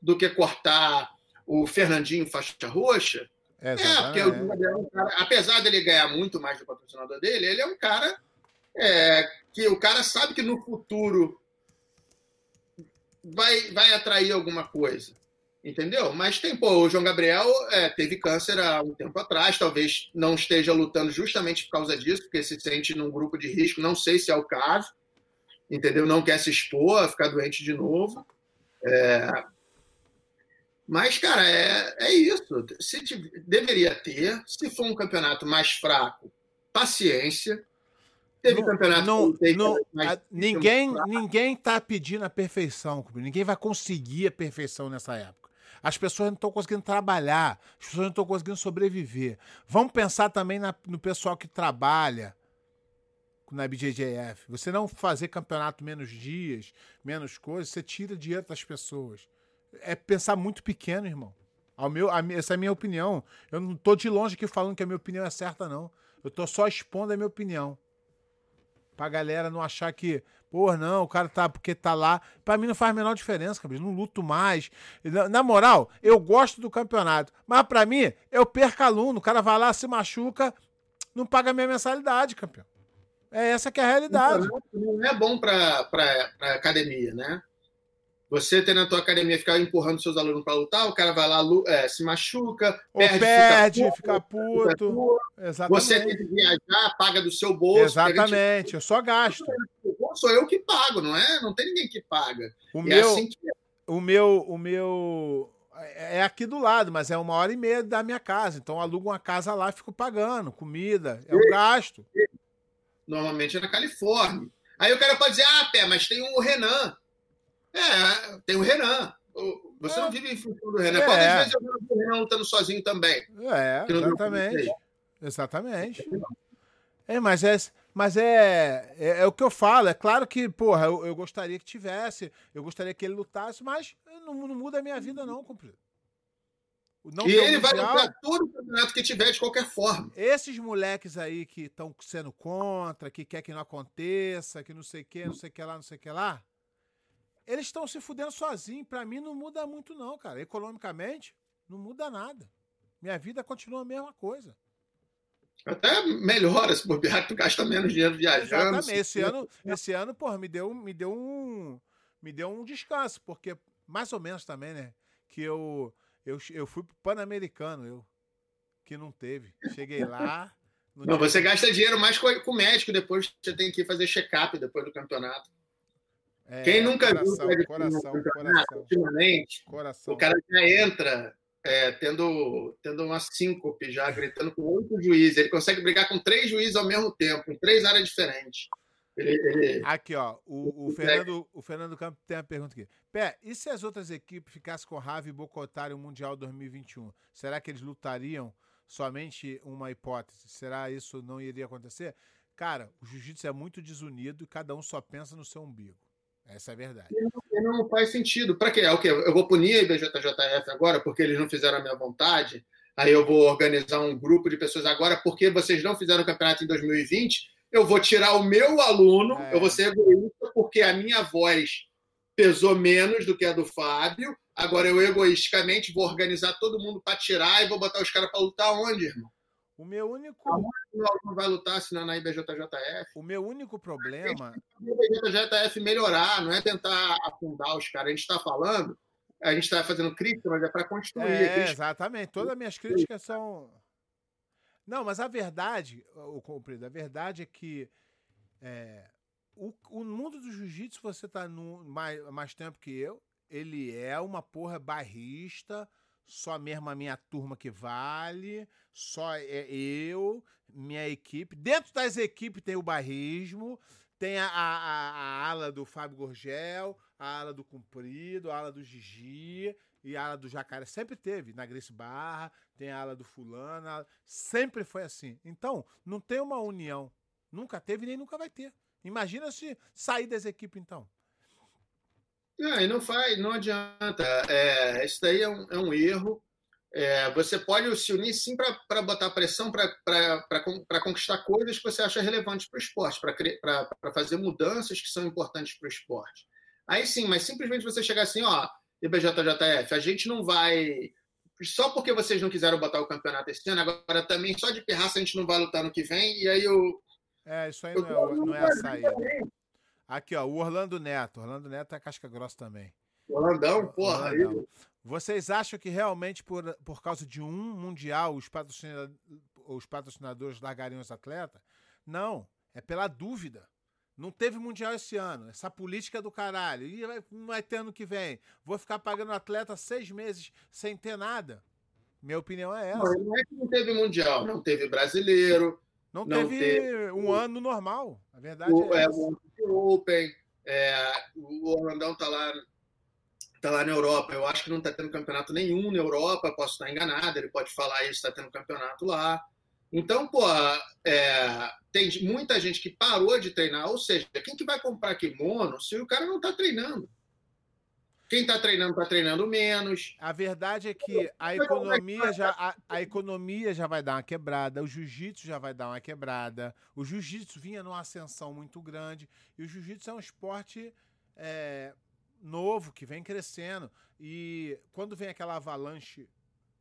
do que cortar o Fernandinho Faixa Roxa. É, é porque o João Gabriel, é um cara, apesar dele ganhar muito mais do patrocinador dele, ele é um cara é, que o cara sabe que no futuro vai, vai atrair alguma coisa. Entendeu? Mas tem, pô, o João Gabriel é, teve câncer há um tempo atrás, talvez não esteja lutando justamente por causa disso, porque se sente num grupo de risco, não sei se é o caso, entendeu? Não quer se expor ficar doente de novo. É... Mas, cara, é, é isso. Se deveria ter, se for um campeonato mais fraco, paciência. Teve não, campeonato não, não, mais... ninguém ninguém está pedindo a perfeição, ninguém vai conseguir a perfeição nessa época. As pessoas não estão conseguindo trabalhar, as pessoas não estão conseguindo sobreviver. Vamos pensar também na, no pessoal que trabalha na BJJF. Você não fazer campeonato menos dias, menos coisas, você tira dinheiro das pessoas. É pensar muito pequeno, irmão. Ao meu, a, essa é a minha opinião. Eu não estou de longe aqui falando que a minha opinião é certa, não. Eu estou só expondo a minha opinião. Pra galera não achar que, pô, não, o cara tá porque tá lá. Pra mim não faz a menor diferença, cara. Não luto mais. Na, moral, eu gosto do campeonato. Mas pra mim, eu perco aluno. O cara vai lá, se machuca, não paga a minha mensalidade, campeão. É essa que é a realidade. Não é bom pra, pra, pra academia, né? Você ter na tua academia ficar empurrando seus alunos para lutar, o cara vai lá, é, se machuca, Ou perde, perde fica, puto, fica puto. Exatamente. Você tem que viajar, paga do seu bolso. Exatamente, gente... eu só gasto. Sou eu que pago, não é? Não tem ninguém que paga. O e é meu, é assim que é. O meu, o meu é aqui do lado, mas é uma hora e meia da minha casa. Então alugo uma casa lá e fico pagando, comida, é o gasto. Normalmente é na Califórnia. Aí o cara pode dizer, ah, pé, mas tem o Renan. É, tem o Renan. Você é. não vive em função do Renan. É. Quantas vezes eu vi o Renan lutando sozinho também? É, exatamente. Exatamente. É, mas é, mas é, é, é, o que eu falo. É claro que, porra, eu, eu, gostaria que tivesse, eu gostaria que ele lutasse, mas não, não muda a minha vida, não, cumprido. Não e ele mundial, vai lutar todo o campeonato que tiver de qualquer forma. Esses moleques aí que estão sendo contra, que quer que não aconteça, que não sei o que, não sei o que lá, não sei o que lá, eles estão se fudendo sozinhos. Para mim não muda muito não, cara. Economicamente, não muda nada. Minha vida continua a mesma coisa. Até melhora se bobear, tu gasta menos dinheiro viajando. Exatamente. Esse ano, esse ano, porra, me deu, me deu um me deu um descanso, porque mais ou menos também, né, que eu eu, eu fui pro Pan-Americano, eu que não teve. Cheguei lá, não, não você gasta dinheiro mais com, com o médico depois você tem que ir fazer check-up depois do campeonato. É, Quem nunca coração, viu coração, coração, ultimamente, coração. o cara já entra é, tendo, tendo uma síncope já, gritando com oito juízes. Ele consegue brigar com três juízes ao mesmo tempo, em três áreas diferentes. Ele, ele... Aqui, ó, o, o, Fernando, o Fernando Campos tem uma pergunta aqui. Pé, e se as outras equipes ficassem com raiva e boicotarem o Mundial 2021? Será que eles lutariam somente uma hipótese? Será isso não iria acontecer? Cara, o jiu-jitsu é muito desunido e cada um só pensa no seu umbigo. Essa é a verdade. Não, não faz sentido. Para quê? É o quê? Eu vou punir a IBJJF agora porque eles não fizeram a minha vontade? Aí eu vou organizar um grupo de pessoas agora porque vocês não fizeram o campeonato em 2020? Eu vou tirar o meu aluno, é. eu vou ser egoísta porque a minha voz pesou menos do que a do Fábio. Agora eu egoisticamente vou organizar todo mundo para tirar e vou botar os caras para lutar onde, irmão? O meu único. Não vai lutar não na IBJJF. O meu único problema. A IBJJF melhorar, não é tentar afundar os caras. A gente está falando, a gente está fazendo crítica, mas é para construir. É, exatamente. Todas as minhas críticas são. Não, mas a verdade, o comprido, a verdade é que é, o, o mundo do jiu-jitsu, você está mais, mais tempo que eu, ele é uma porra barrista só mesmo a minha turma que vale, só é eu, minha equipe. Dentro das equipes tem o barrismo, tem a, a, a ala do Fábio Gorgel, a ala do Cumprido, a ala do Gigi e a ala do Jacaré. Sempre teve, na Grace Barra, tem a ala do Fulano, ala... sempre foi assim. Então, não tem uma união. Nunca teve nem nunca vai ter. Imagina se sair das equipes, então. Não, e não faz, não adianta. É, isso daí é um, é um erro. É, você pode se unir sim para botar pressão para conquistar coisas que você acha relevantes para o esporte, para fazer mudanças que são importantes para o esporte. Aí sim, mas simplesmente você chegar assim, ó, IBJJF, a gente não vai. Só porque vocês não quiseram botar o campeonato esse ano, agora também só de pirraça a gente não vai lutar no que vem, e aí eu. É, isso aí eu, não, é, não é a saída. Aqui, ó, o Orlando Neto. Orlando Neto é casca grossa também. Orlandão, porra. Orlandão. Vocês acham que realmente por, por causa de um mundial os, patrocinadores, os patrocinadores largariam os atletas? Não, é pela dúvida. Não teve mundial esse ano. Essa política do caralho. E vai, não vai ter ano que vem. Vou ficar pagando atleta seis meses sem ter nada. Minha opinião é essa. Não, não é que não teve mundial. Não teve brasileiro, não, não teve, teve, um ano normal. A verdade o, é, é o Open, é, o Orlandão está lá, tá lá na Europa. Eu acho que não está tendo campeonato nenhum na Europa. Posso estar enganado. Ele pode falar isso, está tendo campeonato lá. Então, pô, é, tem muita gente que parou de treinar. Ou seja, quem que vai comprar kimono se o cara não está treinando? Quem está treinando está treinando menos. A verdade é que a economia já a, a economia já vai dar uma quebrada, o jiu-jitsu já vai dar uma quebrada. O jiu-jitsu vinha numa ascensão muito grande e o jiu-jitsu é um esporte é, novo que vem crescendo e quando vem aquela avalanche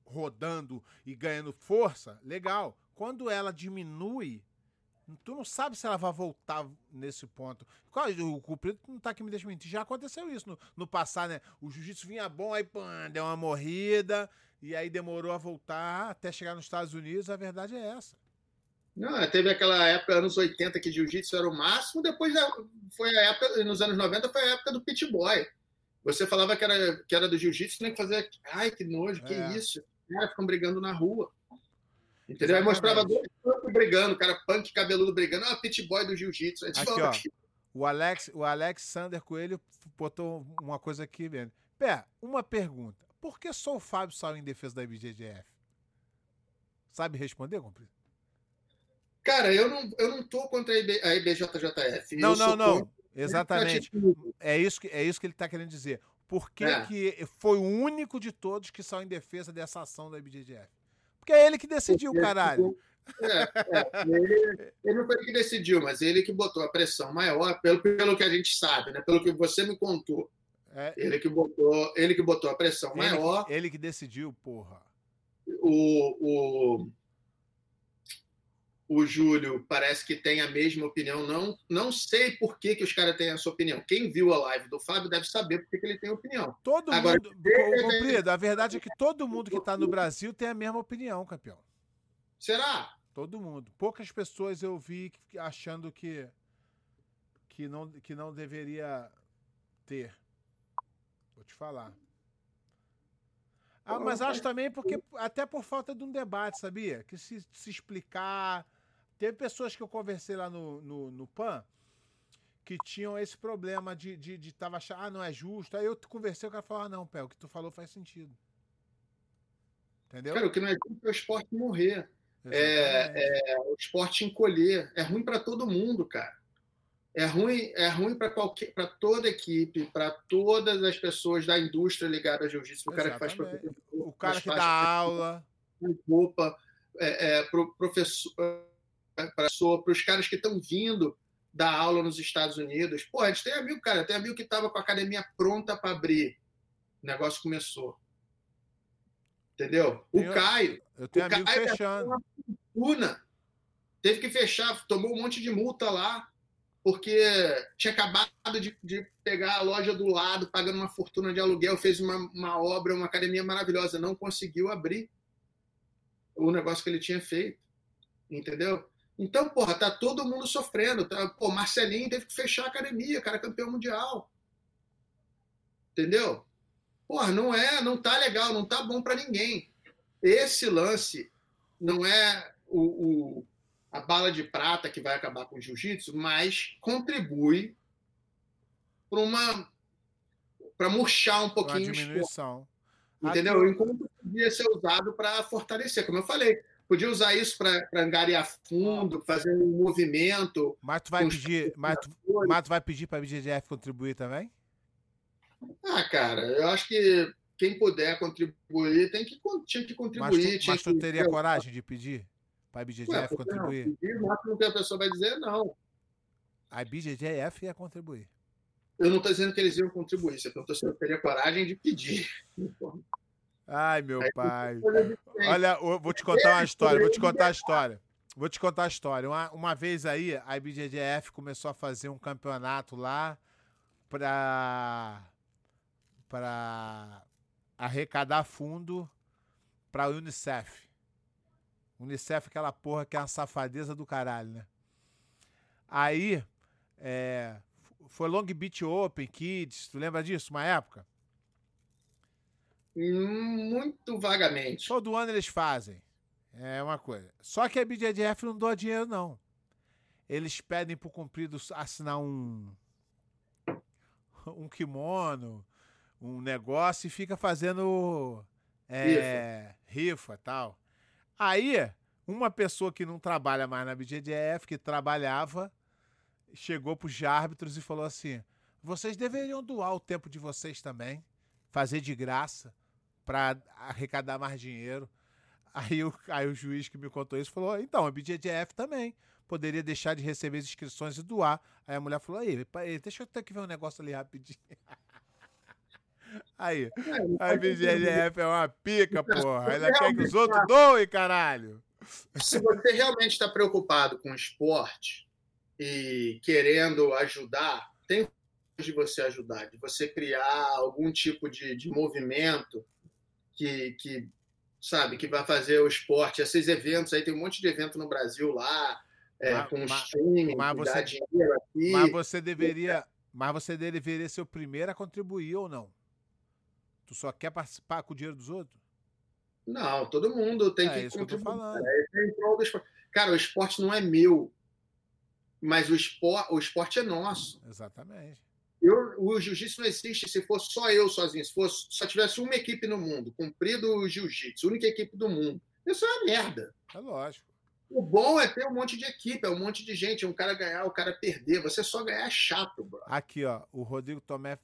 rodando e ganhando força, legal. Quando ela diminui, Tu não sabe se ela vai voltar nesse ponto. O cumprido não tá aqui me deixa mentir. Já aconteceu isso no, no passado, né? O jiu-jitsu vinha bom, aí pã, deu uma morrida, e aí demorou a voltar até chegar nos Estados Unidos. A verdade é essa. Não, teve aquela época, anos 80, que jiu-jitsu era o máximo, depois foi a época, nos anos 90, foi a época do pit boy. Você falava que era, que era do jiu-jitsu, tinha que fazer. Ai, que nojo, é. que isso? Os caras ficam brigando na rua. Entendeu? Aí mostrava dois punk brigando, cara punk cabeludo brigando, ah, pit boy do jiu-jitsu. Aqui, ó, o Alex, o Alexander Coelho botou uma coisa aqui, velho. Pé, uma pergunta. Por que só o Fábio saiu em defesa da IBJJF? Sabe responder, Comprido? Cara, eu não, eu não tô contra a IBJJF. Não, não, não. Exatamente. É isso, que, é isso que ele está querendo dizer. Por que, é. que foi o único de todos que saiu em defesa dessa ação da IBJJF? Porque é ele que decidiu, caralho. É, é, ele, ele, não foi ele que decidiu, mas ele que botou a pressão maior, pelo, pelo que a gente sabe, né? pelo que você me contou. É. Ele, que botou, ele que botou a pressão ele, maior. Ele que decidiu, porra. O, o, o Júlio parece que tem a mesma opinião. Não, não sei por que, que os caras têm essa opinião. Quem viu a live do Fábio deve saber por que, que ele tem opinião. Todo Agora, mundo. Comprido, a verdade é que todo mundo que está no Brasil tem a mesma opinião, campeão. Será? Todo mundo. Poucas pessoas eu vi achando que, que, não, que não deveria ter. Vou te falar. Ah, mas acho também porque até por falta de um debate, sabia? Que se, se explicar. Teve pessoas que eu conversei lá no, no, no PAN que tinham esse problema de, de, de tava achando, ah, não é justo. Aí eu conversei, o cara falou, ah, não, Pé, o que tu falou faz sentido. Entendeu? Cara, o que não é justo é o esporte morrer é, é, o esporte encolher. É ruim para todo mundo, cara. É ruim, é ruim para qualquer, para toda equipe, para todas as pessoas da indústria ligada ao jiu-jitsu. O cara que faz o cara que dá aula, roupa, é, é, pro professor, para os caras que estão vindo dar aula nos Estados Unidos. Pô, a gente tem amigo, cara, tem amigo que estava com a academia pronta para abrir. O negócio começou. Entendeu? O Caio. Eu tenho o Caio fechando. Fortuna, teve que fechar, tomou um monte de multa lá, porque tinha acabado de, de, pegar a loja do lado, pagando uma fortuna de aluguel, fez uma, uma obra, uma academia maravilhosa, não conseguiu abrir o negócio que ele tinha feito. Entendeu? Então, porra, tá todo mundo sofrendo. Tá, pô, Marcelinho teve que fechar a academia, cara campeão mundial. Entendeu? Porra, não é, não tá legal, não tá bom para ninguém. Esse lance não é o, o, a bala de prata que vai acabar com o jiu-jitsu, mas contribui para uma para murchar um pouquinho uma diminuição. Entendeu? Enquanto podia ser usado para fortalecer, como eu falei, podia usar isso para angariar fundo, fazer um movimento. Mas tu vai pedir, mas tu, mas tu vai pedir para a BGF contribuir também? Ah, cara, eu acho que quem puder contribuir tem que, tinha que contribuir. Mas tu, mas tu teria que... coragem de pedir para a BGF contribuir? Não, pedir, o máximo que a pessoa vai dizer não. A BGF ia contribuir. Eu não estou dizendo que eles iam contribuir, você perguntou se eu teria coragem de pedir. Ai, meu Aí, pai. Olha, vou te contar uma história, vou te contar a história. Vou te contar a história. Uma, uma vez aí, a IBJJF começou a fazer um campeonato lá para para arrecadar fundo para a Unicef. Unicef, aquela porra que é uma safadeza do caralho, né? Aí, é, foi Long Beach Open Kids, tu lembra disso, uma época? Muito vagamente. Todo ano eles fazem. É uma coisa. Só que a BJJF não doa dinheiro, não. Eles pedem pro cumprido assinar um um kimono, um negócio e fica fazendo é, rifa. rifa tal. Aí, uma pessoa que não trabalha mais na BGDF, que trabalhava, chegou para os árbitros e falou assim: vocês deveriam doar o tempo de vocês também, fazer de graça para arrecadar mais dinheiro. Aí o, aí o juiz que me contou isso falou: então, a BGDF também poderia deixar de receber as inscrições e doar. Aí a mulher falou: aí, deixa eu ter que ver um negócio ali rapidinho. Aí, a BGF é uma pica, porra. Ela quer que os outros tá- doem, caralho. Se você realmente está preocupado com esporte e querendo ajudar, tem de você ajudar, de você criar algum tipo de, de movimento que, que, sabe, que vai fazer o esporte. Esses eventos aí, tem um monte de evento no Brasil lá, é, mas, com mas, streaming, mas você, dinheiro aqui. Mas você deveria, mas você deveria ser o primeiro a contribuir ou não? Tu só quer participar com o dinheiro dos outros? Não, todo mundo tem é, que contribuir. Que cara. É cara, o esporte não é meu, mas o esporte, o esporte é nosso. Exatamente. Eu, o jiu-jitsu não existe se fosse só eu sozinho, se fosse, só tivesse uma equipe no mundo, cumprido o jiu-jitsu, única equipe do mundo. Isso é uma merda. É lógico. O bom é ter um monte de equipe, é um monte de gente, um cara ganhar, o um cara perder. Você só ganhar é chato, bro. Aqui, ó, o Rodrigo Tomé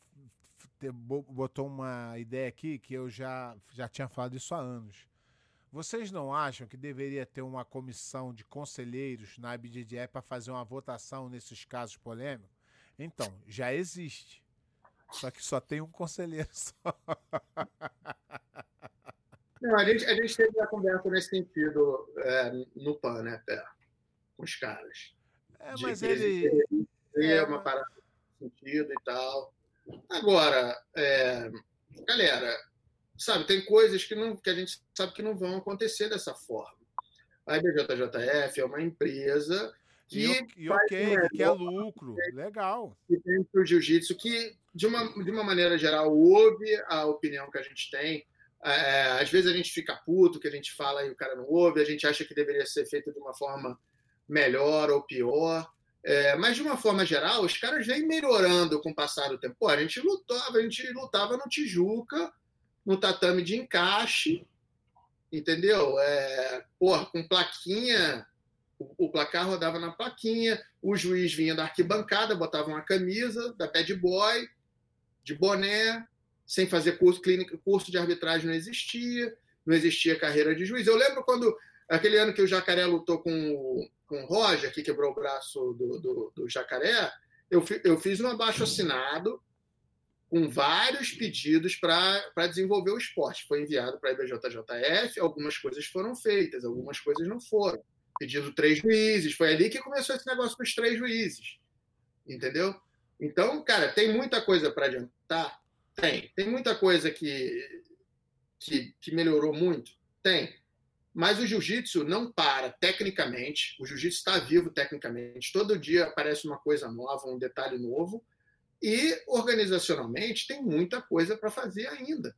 botou uma ideia aqui que eu já, já tinha falado isso há anos. Vocês não acham que deveria ter uma comissão de conselheiros na IBDDE para fazer uma votação nesses casos polêmicos? Então, já existe. Só que só tem um conselheiro só. Não, a gente, a gente teve uma conversa nesse sentido é, no PAN, né, Pé? Com os caras. É, mas ele. É uma parada nesse sentido e tal. Agora, é, galera, sabe, tem coisas que, não, que a gente sabe que não vão acontecer dessa forma. A IBJJF é uma empresa que. E, e ok, que quer lucro. Legal. Que tem para o jiu-jitsu, que, de uma, de uma maneira geral, ouve a opinião que a gente tem é, às vezes a gente fica puto que a gente fala e o cara não ouve, a gente acha que deveria ser feito de uma forma melhor ou pior. É, mas de uma forma geral, os caras vêm melhorando com o passar do tempo. Pô, a gente lutava, a gente lutava no Tijuca, no tatame de encaixe, entendeu? É, porra, com plaquinha, o, placar rodava na plaquinha, o juiz vinha da arquibancada, botava uma camisa da bad boy, de boné, sem fazer curso clínico, curso de arbitragem não existia, não existia carreira de juiz. Eu lembro quando, aquele ano que o Jacaré lutou com, com o Roger, que quebrou o braço do, do, do Jacaré, eu, eu fiz um abaixo assinado com vários pedidos para desenvolver o esporte. Foi enviado para a IBJJF, algumas coisas foram feitas, algumas coisas não foram. Pedido três juízes, foi ali que começou esse negócio com os três juízes. Entendeu? Então, cara, tem muita coisa para adiantar, tem. Tem muita coisa que, que, que melhorou muito? Tem. Mas o jiu-jitsu não para tecnicamente. O jiu-jitsu está vivo tecnicamente. Todo dia aparece uma coisa nova, um detalhe novo. E organizacionalmente tem muita coisa para fazer ainda.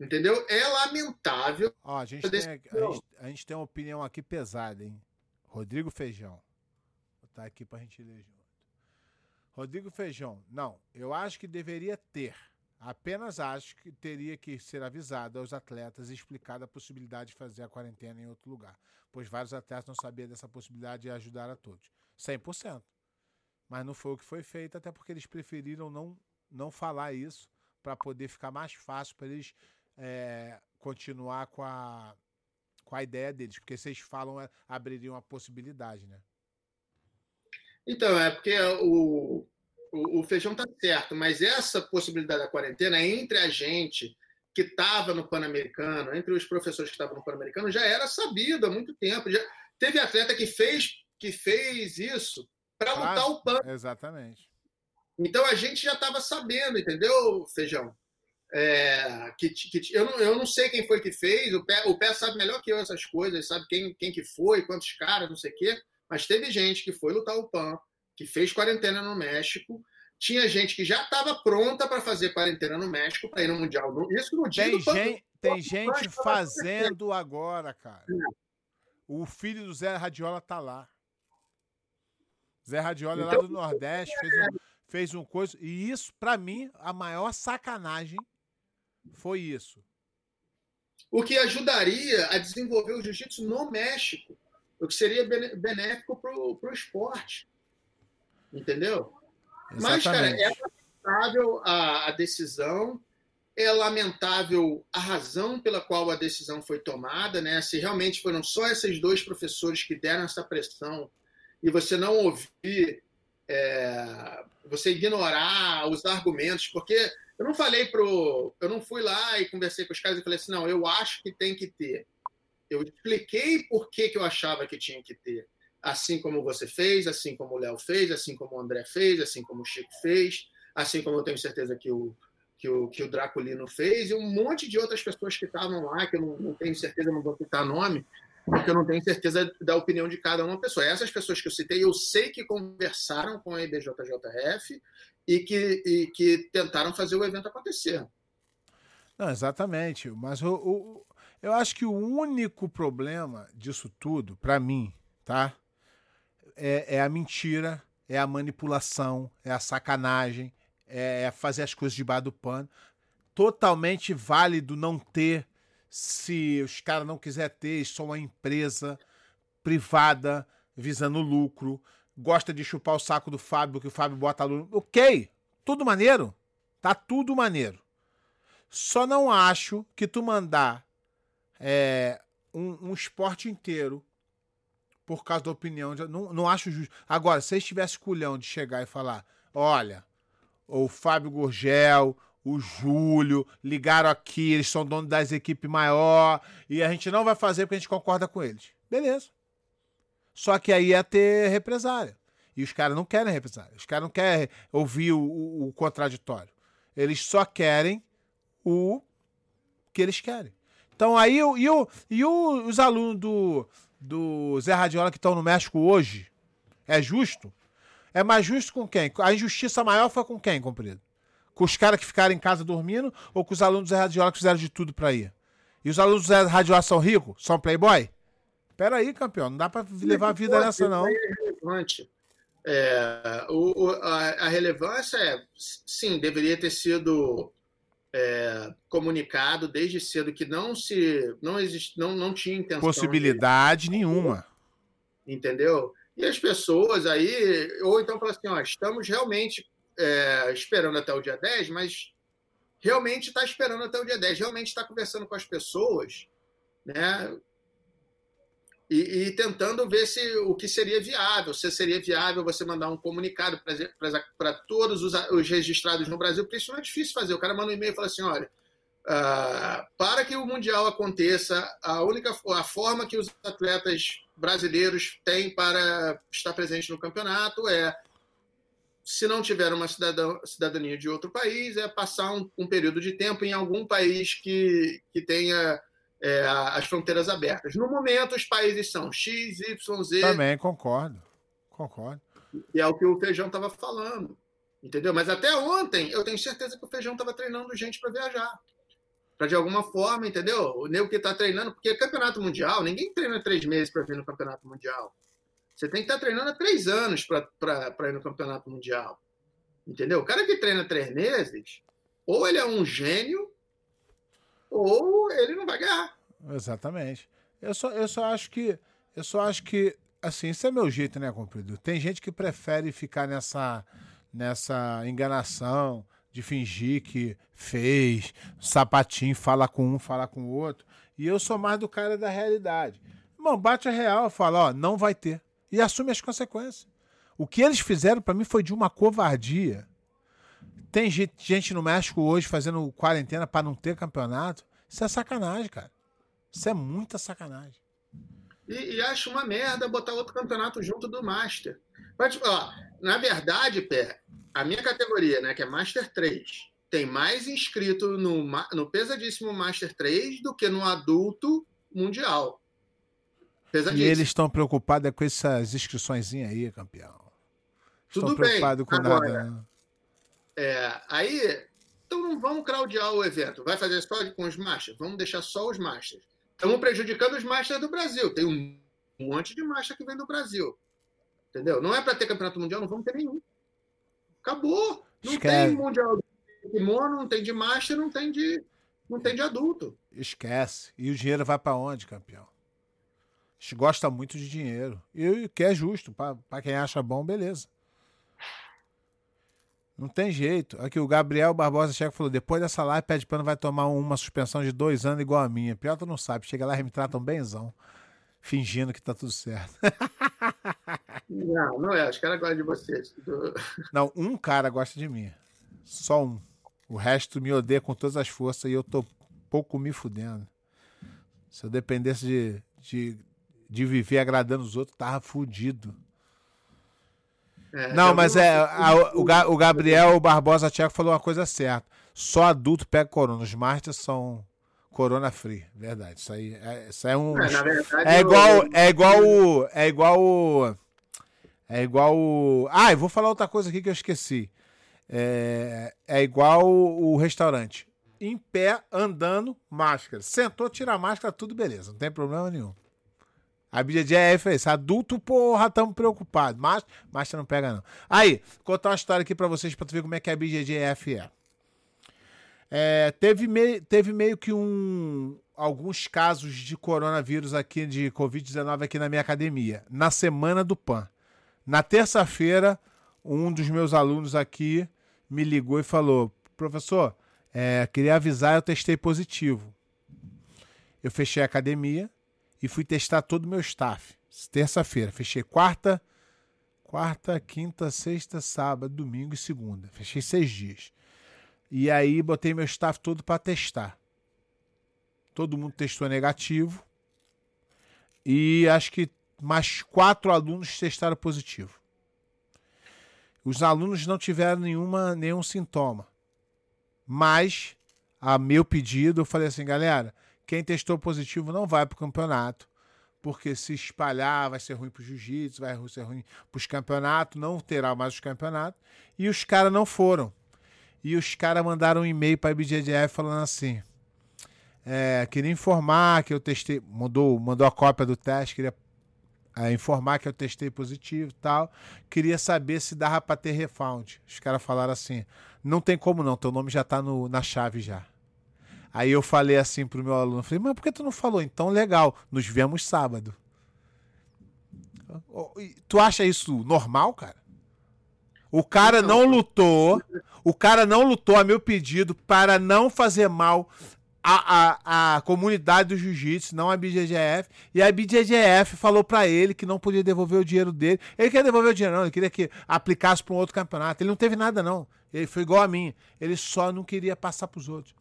Entendeu? É lamentável. Ó, a, gente tem, a, gente, a gente tem uma opinião aqui pesada, hein? Rodrigo Feijão. Vou botar aqui para a gente ler junto. Rodrigo Feijão, não, eu acho que deveria ter Apenas acho que teria que ser avisado aos atletas e explicada a possibilidade de fazer a quarentena em outro lugar, pois vários atletas não sabiam dessa possibilidade e ajudar a todos. 100%. Mas não foi o que foi feito, até porque eles preferiram não, não falar isso para poder ficar mais fácil para eles é, continuar com a, com a ideia deles. Porque eles falam, é, abririam a possibilidade, né? Então, é porque o, o, o Feijão está certo, mas essa possibilidade da quarentena entre a gente que estava no Pan-Americano, entre os professores que estavam no Pan-Americano, já era sabido há muito tempo. Já teve atleta que fez, que fez isso para lutar o Pan. Exatamente. Então a gente já estava sabendo, entendeu, Feijão? É, que, que, eu, não, eu não sei quem foi que fez, o Pé, o Pé sabe melhor que eu essas coisas, sabe quem, quem que foi, quantos caras, não sei o quê, mas teve gente que foi lutar o PAN, que fez quarentena no México. Tinha gente que já estava pronta para fazer quarentena no México para ir no Mundial. Isso no dia tem do gente, Tem gente fazendo agora, cara. É. O filho do Zé Radiola tá lá. Zé Radiola então, lá do Nordeste fez um, fez um coisa. E isso, para mim, a maior sacanagem foi isso. O que ajudaria a desenvolver o jiu-jitsu no México. O que seria benéfico para o esporte. Entendeu? Exatamente. Mas, cara, é lamentável a, a decisão, é lamentável a razão pela qual a decisão foi tomada, né? Se realmente foram só esses dois professores que deram essa pressão e você não ouvir, é, você ignorar os argumentos, porque eu não falei pro, eu não fui lá e conversei com os caras e falei assim, não, eu acho que tem que ter. Eu expliquei por que, que eu achava que tinha que ter assim como você fez, assim como o Léo fez, assim como o André fez, assim como o Chico fez, assim como eu tenho certeza que o, que o, que o Draculino fez, e um monte de outras pessoas que estavam lá, que eu não, não tenho certeza, não vou citar nome, porque eu não tenho certeza da opinião de cada uma pessoa. Essas pessoas que eu citei, eu sei que conversaram com a IBJJF e que, e que tentaram fazer o evento acontecer. Não, exatamente. Mas o, o, eu acho que o único problema disso tudo, para mim, tá? é, é a mentira, é a manipulação, é a sacanagem, é, é fazer as coisas debaixo do pano. Totalmente válido não ter, se os caras não quiser ter, só uma empresa privada visando lucro, gosta de chupar o saco do Fábio, que o Fábio bota aluno. Ok, tudo maneiro, Tá tudo maneiro. Só não acho que tu mandar é, um, um, esporte inteiro por causa da opinião. De, não, não acho justo. Agora, se eles tivessem culhão de chegar e falar: olha, o Fábio Gurgel, o Júlio, ligaram aqui, eles são donos das equipes maior e a gente não vai fazer porque a gente concorda com eles. Beleza. Só que aí ia ter represália. E os caras não querem represália. Os caras não querem ouvir o, o, o contraditório. Eles só querem o que eles querem. Então aí e, o, e os alunos do, do Zé Radiola que estão no México hoje, é justo? É mais justo com quem? A injustiça maior foi com quem, comprido? Com os caras que ficaram em casa dormindo ou com os alunos Zé Radiola que fizeram de tudo para ir? E os alunos Zé Radiola são ricos? São playboy? Pera aí, campeão, não dá para levar a vida nessa, não. É relevante. É, o, a, a, relevância é, sim, deveria ter sido é, comunicado desde cedo que não se não existe, não, não tinha intenção. Possibilidade de... nenhuma. Entendeu? E as pessoas aí, ou então falam assim, ó, estamos realmente é, esperando até o dia 10, mas realmente está esperando até o dia 10, realmente está conversando com as pessoas, né? e, e, tentando ver se o que seria viável, se seria viável você mandar um comunicado para todos os, os, registrados no Brasil, porque isso não é difícil fazer. O cara manda um e-mail e fala assim: olha, uh, para que o Mundial aconteça, a única a forma que os atletas brasileiros têm para estar presentes no campeonato é se não tiver uma cidadão, cidadania de outro país, é passar um, um, período de tempo em algum país que, que tenha é, as fronteiras abertas. No momento, os países são X, Y, Z. Também concordo. Concordo. E é o que o Feijão estava falando. Entendeu? Mas até ontem, eu tenho certeza que o Feijão estava treinando gente para viajar. Para de alguma forma, entendeu? O nego que está treinando, porque é campeonato mundial, ninguém treina três meses para vir no campeonato mundial. Você tem que estar treinando há três anos para ir no campeonato mundial. Entendeu? O cara que treina três meses, ou ele é um gênio, ou ele não vai ganhar. Exatamente. Eu só, eu só acho que. Eu só acho que. Assim, esse é meu jeito, né, comprido? Tem gente que prefere ficar nessa, nessa enganação de fingir que fez, sapatinho, fala com um, fala com o outro. E eu sou mais do cara da realidade. Irmão, bate a real, fala, ó, não vai ter. E assume as consequências. O que eles fizeram para mim foi de uma covardia tem gente no México hoje fazendo quarentena para não ter campeonato. Isso é sacanagem, cara. Isso é muita sacanagem. E, e acho uma merda botar outro campeonato junto do Master. Mas, ó, na verdade, Pé, a minha categoria, né, que é Master 3, tem mais inscrito no, no pesadíssimo Master 3 do que no adulto mundial. E eles estão preocupados é com essas inscrições aí, campeão. Tudo estão preocupados com Agora, nada. Né? É, aí, então não vamos craudiar o evento. Vai fazer só com os masters? Vamos deixar só os masters. Estamos prejudicando os masters do Brasil. Tem um monte de master que vem do Brasil. Entendeu? Não é para ter campeonato mundial, não vamos ter nenhum. Acabou. Não Esquece. tem mundial de kimono, não tem de master, não tem de, não tem de adulto. Esquece. E o dinheiro vai para onde, campeão? Gosta muito de dinheiro. E o que é justo. Para quem acha bom, beleza. Não tem jeito. Aqui o Gabriel Barbosa Checo falou: depois dessa live, pede pano vai tomar uma suspensão de dois anos igual a minha. Pior tu não sabe. Chega lá e me tratam benzão. Fingindo que tá tudo certo. Não, não é. Os caras gostam de você. Não, um cara gosta de mim. Só um. O resto me odeia com todas as forças e eu tô pouco me fudendo. Se eu dependesse de, de, de viver agradando os outros, tava fudido. É, não, mas é. A, o, o Gabriel Barbosa Tcheco falou uma coisa certa. Só adulto pega corona. Os masters são corona free. Verdade. Isso aí é, isso é um. É, verdade, é igual. Eu... É igual o. É igual o. É igual o. Ah, eu vou falar outra coisa aqui que eu esqueci. É, é igual o restaurante. Em pé, andando, máscara. Sentou, tira a máscara, tudo beleza. Não tem problema nenhum. A BJJ é isso. Adulto, porra, estamos preocupados. Mas, mas não pega, não. Aí, contar uma história aqui para vocês para tu ver como é que a BJJF é. é teve, me, teve meio que um alguns casos de coronavírus aqui, de Covid-19 aqui na minha academia, na semana do PAN. Na terça-feira, um dos meus alunos aqui me ligou e falou: professor, é, queria avisar, eu testei positivo. Eu fechei a academia e fui testar todo o meu staff. Terça-feira. Fechei quarta, quarta, quinta, sexta, sábado, domingo e segunda. Fechei seis dias. E aí botei meu staff todo para testar. Todo mundo testou negativo. E acho que mais quatro alunos testaram positivo. Os alunos não tiveram nenhuma, nenhum sintoma. Mas, a meu pedido, eu falei assim, galera, quem testou positivo não vai para o campeonato, porque se espalhar vai ser ruim para o jiu-jitsu, vai ser ruim para os campeonatos, não terá mais os campeonatos. E os caras não foram. E os caras mandaram um e-mail para a IBJJF falando assim: é, queria informar que eu testei, mandou, mandou a cópia do teste, queria é, informar que eu testei positivo tal. Queria saber se dava para ter refund. Os caras falaram assim: não tem como não, teu nome já tá no, na chave já. Aí eu falei assim pro meu aluno, falei, mas por que tu não falou? Então, legal, nos vemos sábado. Tu acha isso normal, cara? O cara não lutou, o cara não lutou a meu pedido para não fazer mal a, a, a comunidade do jiu-jitsu, não a BJJF. E a BJJF falou para ele que não podia devolver o dinheiro dele. Ele queria devolver o dinheiro, não. Ele queria que aplicasse para um outro campeonato. Ele não teve nada, não. Ele foi igual a mim. Ele só não queria passar para os outros.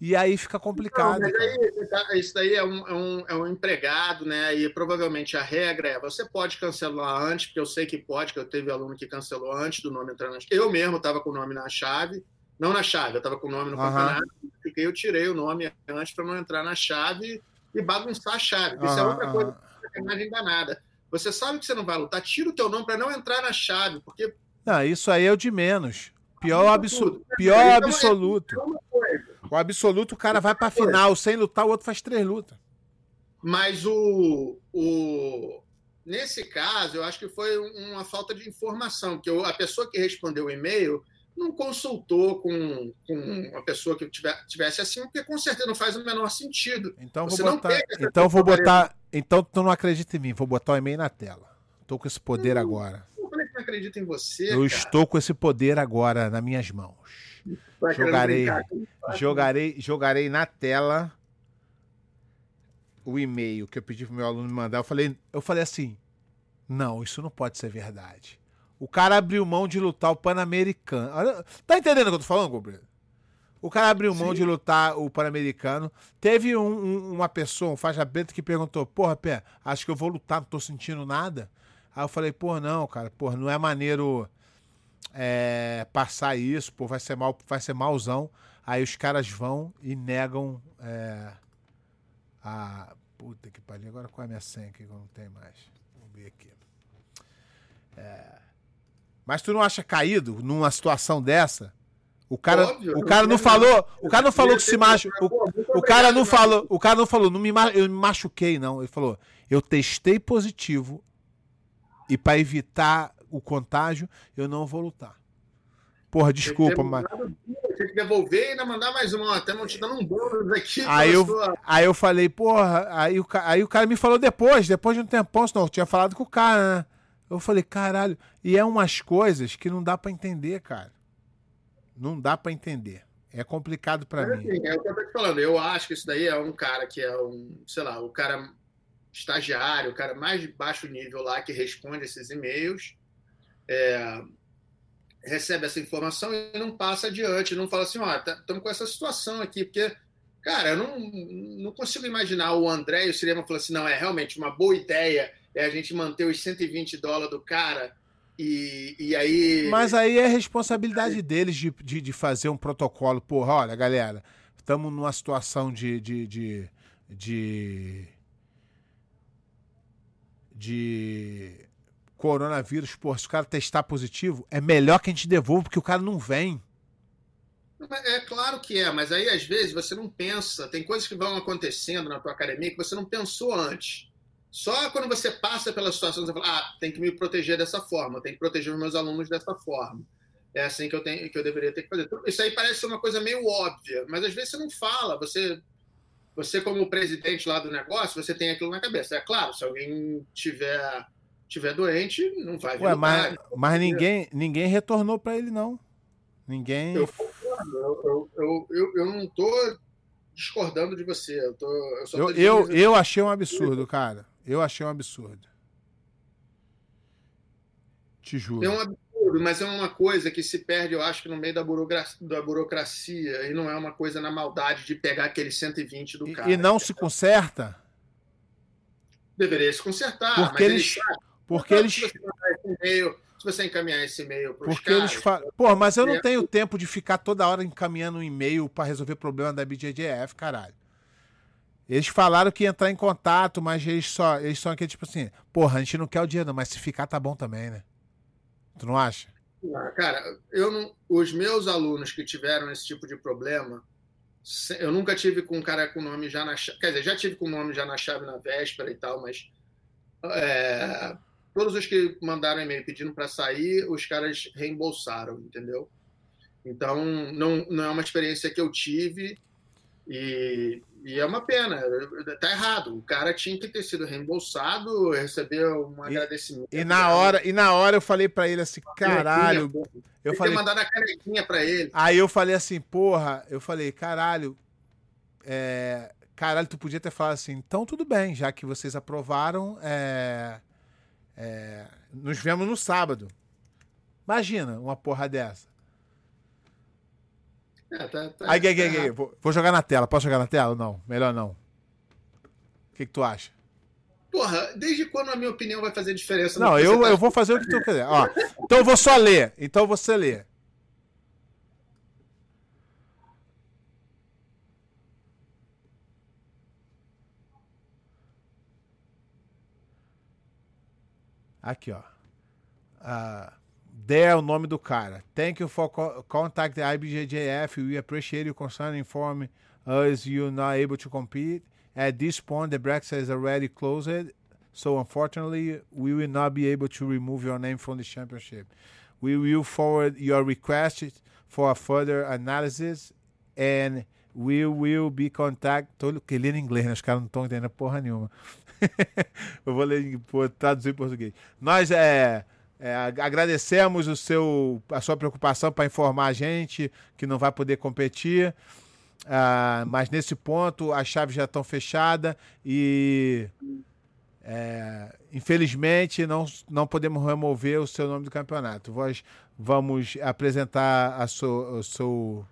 E aí fica complicado. Não, aí, tá, isso daí é um, é, um, é um empregado, né? E provavelmente a regra é: você pode cancelar antes, porque eu sei que pode, que eu teve aluno que cancelou antes do nome entrar na Eu mesmo estava com o nome na chave, não na chave, eu estava com o nome no uhum. campeonato, fiquei, eu tirei o nome antes para não entrar na chave e bagunçar a chave. Isso uhum, é outra coisa, é imagem danada. Você sabe que você não vai lutar, tira o teu nome para não entrar na chave, porque. Não, isso aí é o de menos. Pior, abso... Pior então, é absoluto. O absoluto, o cara vai pra final sem lutar, o outro faz três lutas. Mas o, o. Nesse caso, eu acho que foi uma falta de informação, que a pessoa que respondeu o e-mail não consultou com, com uma pessoa que tivesse assim, porque com certeza não faz o menor sentido. Então Você vou botar. Então vou botar. Então tu não acredita em mim, vou botar o e-mail na tela. Tô com esse poder agora. Eu não acredito em você. Eu cara. estou com esse poder agora nas minhas mãos. Jogarei, jogarei, jogarei na tela o e-mail que eu pedi pro meu aluno me mandar. Eu falei, eu falei assim: não, isso não pode ser verdade. O cara abriu mão de lutar o Pan-Americano. Tá entendendo o que eu tô falando, Gabriel? O cara abriu mão Sim. de lutar o Pan-Americano. Teve um, um, uma pessoa, um faixa preta, que perguntou: Porra, Pé, acho que eu vou lutar, não tô sentindo nada. Aí eu falei: Pô, não, cara, porra, não é maneiro é, passar isso, pô, vai ser mal, vai ser malzão. Aí os caras vão e negam é, a. Puta que pariu, agora qual é a minha senha aqui que eu não tenho mais? Vamos ver aqui. É, mas tu não acha caído numa situação dessa? O cara, Óbvio, o cara não falou, o cara não falou que se machucou. O, o cara não falou, o cara não falou, não me, eu me machuquei não. Ele falou, eu testei positivo e para evitar o contágio, eu não vou lutar. Porra, desculpa, mas. Tem que devolver e ainda mandar mais uma, até não te dando um bônus aqui. Aí eu, sua... aí eu falei, porra, aí o, aí o cara me falou depois, depois de um tempão, senão eu tinha falado com o cara, né? Eu falei, caralho, e é umas coisas que não dá para entender, cara. Não dá para entender. É complicado para mim. Assim, é o que eu tô te falando. Eu acho que isso daí é um cara que é um, sei lá, o cara estagiário, o cara mais de baixo nível lá que responde esses e-mails é, recebe essa informação e não passa adiante, não fala assim, ó, oh, estamos tá, com essa situação aqui, porque, cara, eu não, não consigo imaginar o André e o Cinema falando assim, não, é realmente uma boa ideia é a gente manter os 120 dólares do cara e, e aí... Mas aí é responsabilidade deles de, de, de fazer um protocolo, porra, olha, galera, estamos numa situação de, de, de, de de coronavírus, pô, se o cara testar positivo, é melhor que a gente devolva, porque o cara não vem. É claro que é, mas aí às vezes você não pensa, tem coisas que vão acontecendo na tua academia que você não pensou antes. Só quando você passa pela situação, você fala, ah, tem que me proteger dessa forma, tem que proteger os meus alunos dessa forma. É assim que eu, tenho, que eu deveria ter que fazer. Isso aí parece ser uma coisa meio óbvia, mas às vezes você não fala, você você como presidente lá do negócio, você tem aquilo na cabeça. É claro, se alguém tiver tiver doente, não vai Ué, mas, mas ninguém, ninguém retornou para ele, não. Ninguém. Eu, Eu, eu, eu, eu não tô discordando de você. Eu, tô, eu, eu, eu, eu achei um absurdo, cara. Eu achei um absurdo. Te juro. É um absurdo, mas é uma coisa que se perde, eu acho que no meio da burocracia, da burocracia e não é uma coisa na maldade de pegar aquele 120 do cara. E não se conserta? Deveria se consertar. Porque eles. Porque eles. Se você encaminhar esse e-mail para Porque caras, eles falam. Pô, mas eu não tenho tempo de ficar toda hora encaminhando um e-mail para resolver problema da BJJF, caralho. Eles falaram que ia entrar em contato, mas eles só, eles são aquele tipo assim, porra, a gente não quer o dinheiro, mas se ficar tá bom também, né? Tu não acha? Ah, cara, eu não, os meus alunos que tiveram esse tipo de problema, eu nunca tive com um cara com nome já na chave, quer dizer, já tive com nome já na chave na véspera e tal, mas é, todos os que mandaram e-mail pedindo para sair, os caras reembolsaram, entendeu? Então, não, não é uma experiência que eu tive e, e, é uma pena. Tá errado. O cara tinha que ter sido reembolsado, receber um e, agradecimento. E na hora, e na hora eu falei para ele assim, caralho. Eu falei, ter mandado a canequinha para ele. Aí eu falei assim, porra, eu falei, caralho, é, caralho, tu podia ter falado assim, então tudo bem, já que vocês aprovaram, é, é, nos vemos no sábado. Imagina uma porra dessa. É, tá, tá, aí, aí, aí, vou, vou, jogar na tela. Posso jogar na tela? Não, melhor não. O que, que tu acha? Porra, desde quando a minha opinião vai fazer diferença? Não, eu, tá... eu vou fazer o que tu quiser. Ó, então eu vou só ler. Então você lê. Aqui, ó. Uh, there é o nome do cara. Thank you for co contact IBJJF. We appreciate your concern informing us you're not able to compete. At this point, the bracket is already closed, so unfortunately, we will not be able to remove your name from the championship. We will forward your request for a further analysis and we will be contact. Tô lendo em inglês, né? Os caras não estão entendendo porra nenhuma. eu vou ler, vou traduzir em português. Nós é, é, agradecemos o seu, a sua preocupação para informar a gente que não vai poder competir. Uh, mas nesse ponto as chaves já estão fechadas e é, infelizmente não, não podemos remover o seu nome do campeonato. Nós vamos apresentar a so, o seu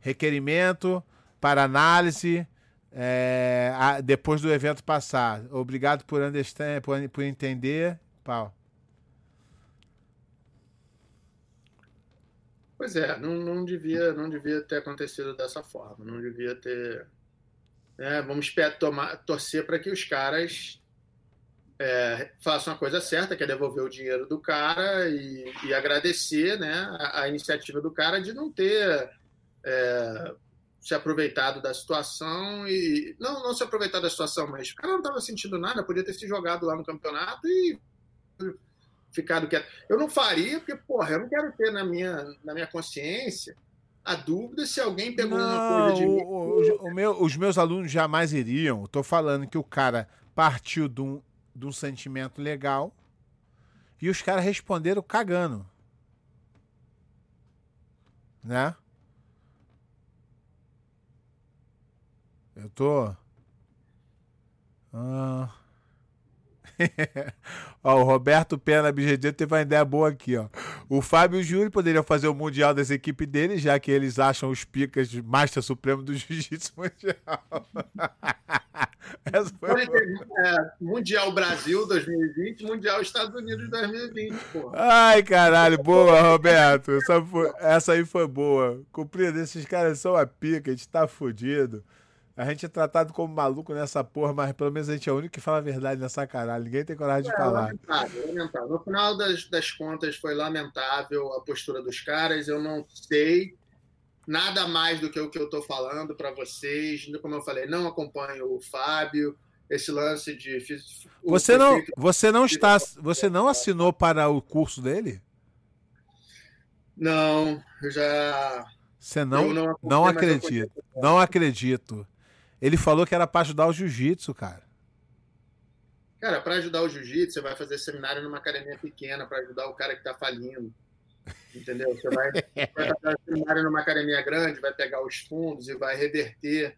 requerimento para análise é, a, depois do evento passar. Obrigado por, understand, por, por entender. Pau. Pois é, não, não, devia, não devia ter acontecido dessa forma. Não devia ter. É, vamos tomar, torcer para que os caras é, façam a coisa certa, que é devolver o dinheiro do cara e, e agradecer né, a, a, iniciativa do cara de não ter é, se aproveitado da situação e. Não, não se aproveitar da situação, mas o cara não estava sentindo nada, podia ter se jogado lá no campeonato e ficado quieto. Eu não faria, porque, porra, eu não quero ter na minha, na minha consciência a dúvida se alguém pegou não, uma coisa de o, mim. O, o meu, os meus alunos jamais iriam. Estou falando que o cara partiu de um, de um sentimento legal e os caras responderam cagando. Né? Eu tô. Ah. ó, o Roberto Pena BGD teve uma ideia boa aqui, ó. O Fábio e o Júlio poderiam fazer o mundial dessa equipe dele, já que eles acham os picas de Master Supremo do Jiu-Jitsu Mundial. Essa foi é, mundial Brasil 2020, Mundial Estados Unidos 2020, porra. Ai, caralho, boa, Roberto. Essa, foi, essa aí foi boa. Cumprido, esses caras são a pica, a gente tá fudido. A gente é tratado como maluco nessa porra, mas pelo menos a gente é o único que fala a verdade nessa caralho. Ninguém tem coragem de é, falar. Lamentável, lamentável. No final das, das contas, foi lamentável a postura dos caras. Eu não sei nada mais do que o que eu estou falando para vocês. Como eu falei, não acompanho o Fábio. Esse lance de. Você não, você não está. Você não assinou para o curso dele? Não, eu já. Você não, não, não acredito. Não acredito. Ele falou que era para ajudar o jiu-jitsu, cara. Cara, para ajudar o jiu-jitsu, você vai fazer seminário numa academia pequena para ajudar o cara que está falindo. Entendeu? Você vai, vai fazer numa academia grande, vai pegar os fundos e vai reverter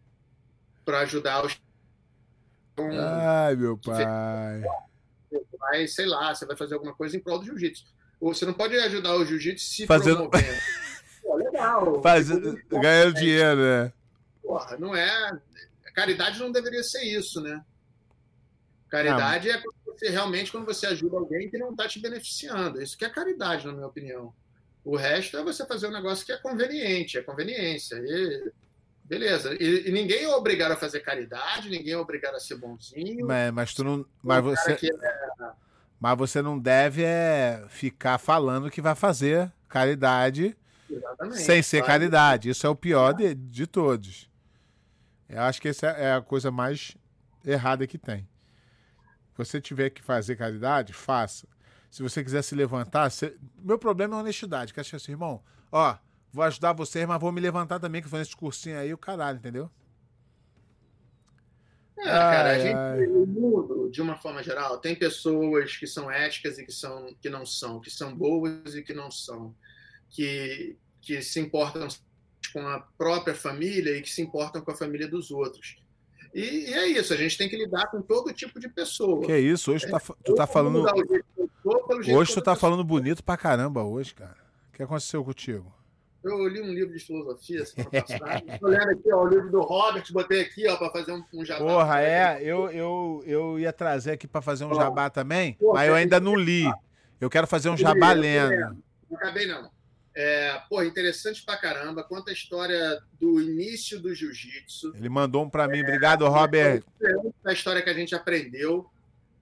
para ajudar os. Ai, meu pai. Vai, sei lá, você vai fazer alguma coisa em prol do jiu-jitsu. Você não pode ajudar o jiu-jitsu se Fazendo... promovendo. Pô, legal. Fazendo... Ganhando dinheiro, né? Porra, não é. Caridade não deveria ser isso, né? Caridade não. é quando você, realmente quando você ajuda alguém que não está te beneficiando. Isso que é caridade, na minha opinião. O resto é você fazer um negócio que é conveniente, é conveniência. E, beleza. E, e ninguém é obrigado a fazer caridade, ninguém é obrigado a ser bonzinho. Mas, mas tu não. Mas você, é... mas você não deve é, ficar falando que vai fazer caridade Exatamente, sem ser caridade. Isso é o pior de, de todos. Eu acho que essa é a coisa mais errada que tem. Se você tiver que fazer caridade, faça. Se você quiser se levantar, você... meu problema é honestidade. Que acho assim, irmão, ó, vou ajudar vocês, mas vou me levantar também, que foi esse cursinho aí, o caralho, entendeu? É, cara, ai, a gente, no mundo, de uma forma geral, tem pessoas que são éticas e que, são, que não são, que são boas e que não são, que, que se importam com a própria família e que se importam com a família dos outros. E, e, é isso, a gente tem que lidar com todo tipo de pessoa. Que é isso, hoje é, tá, tu tá falando. Hoje tu tá falando bonito pra caramba hoje, cara. O que aconteceu contigo? Eu li um livro de filosofia semana passada. Lendo aqui, ó, o livro do Robert, botei aqui, ó, para fazer um, um, jabá. Porra, é, eu, eu, eu ia trazer aqui para fazer um jabá também, Porra, mas eu ainda não li. Eu quero fazer um jabá lendo. Não acabei, não. É, pô, interessante pra caramba. Conta a história do início do jiu-jitsu. Ele mandou um pra mim. Obrigado, é, Robert. A história que a gente aprendeu.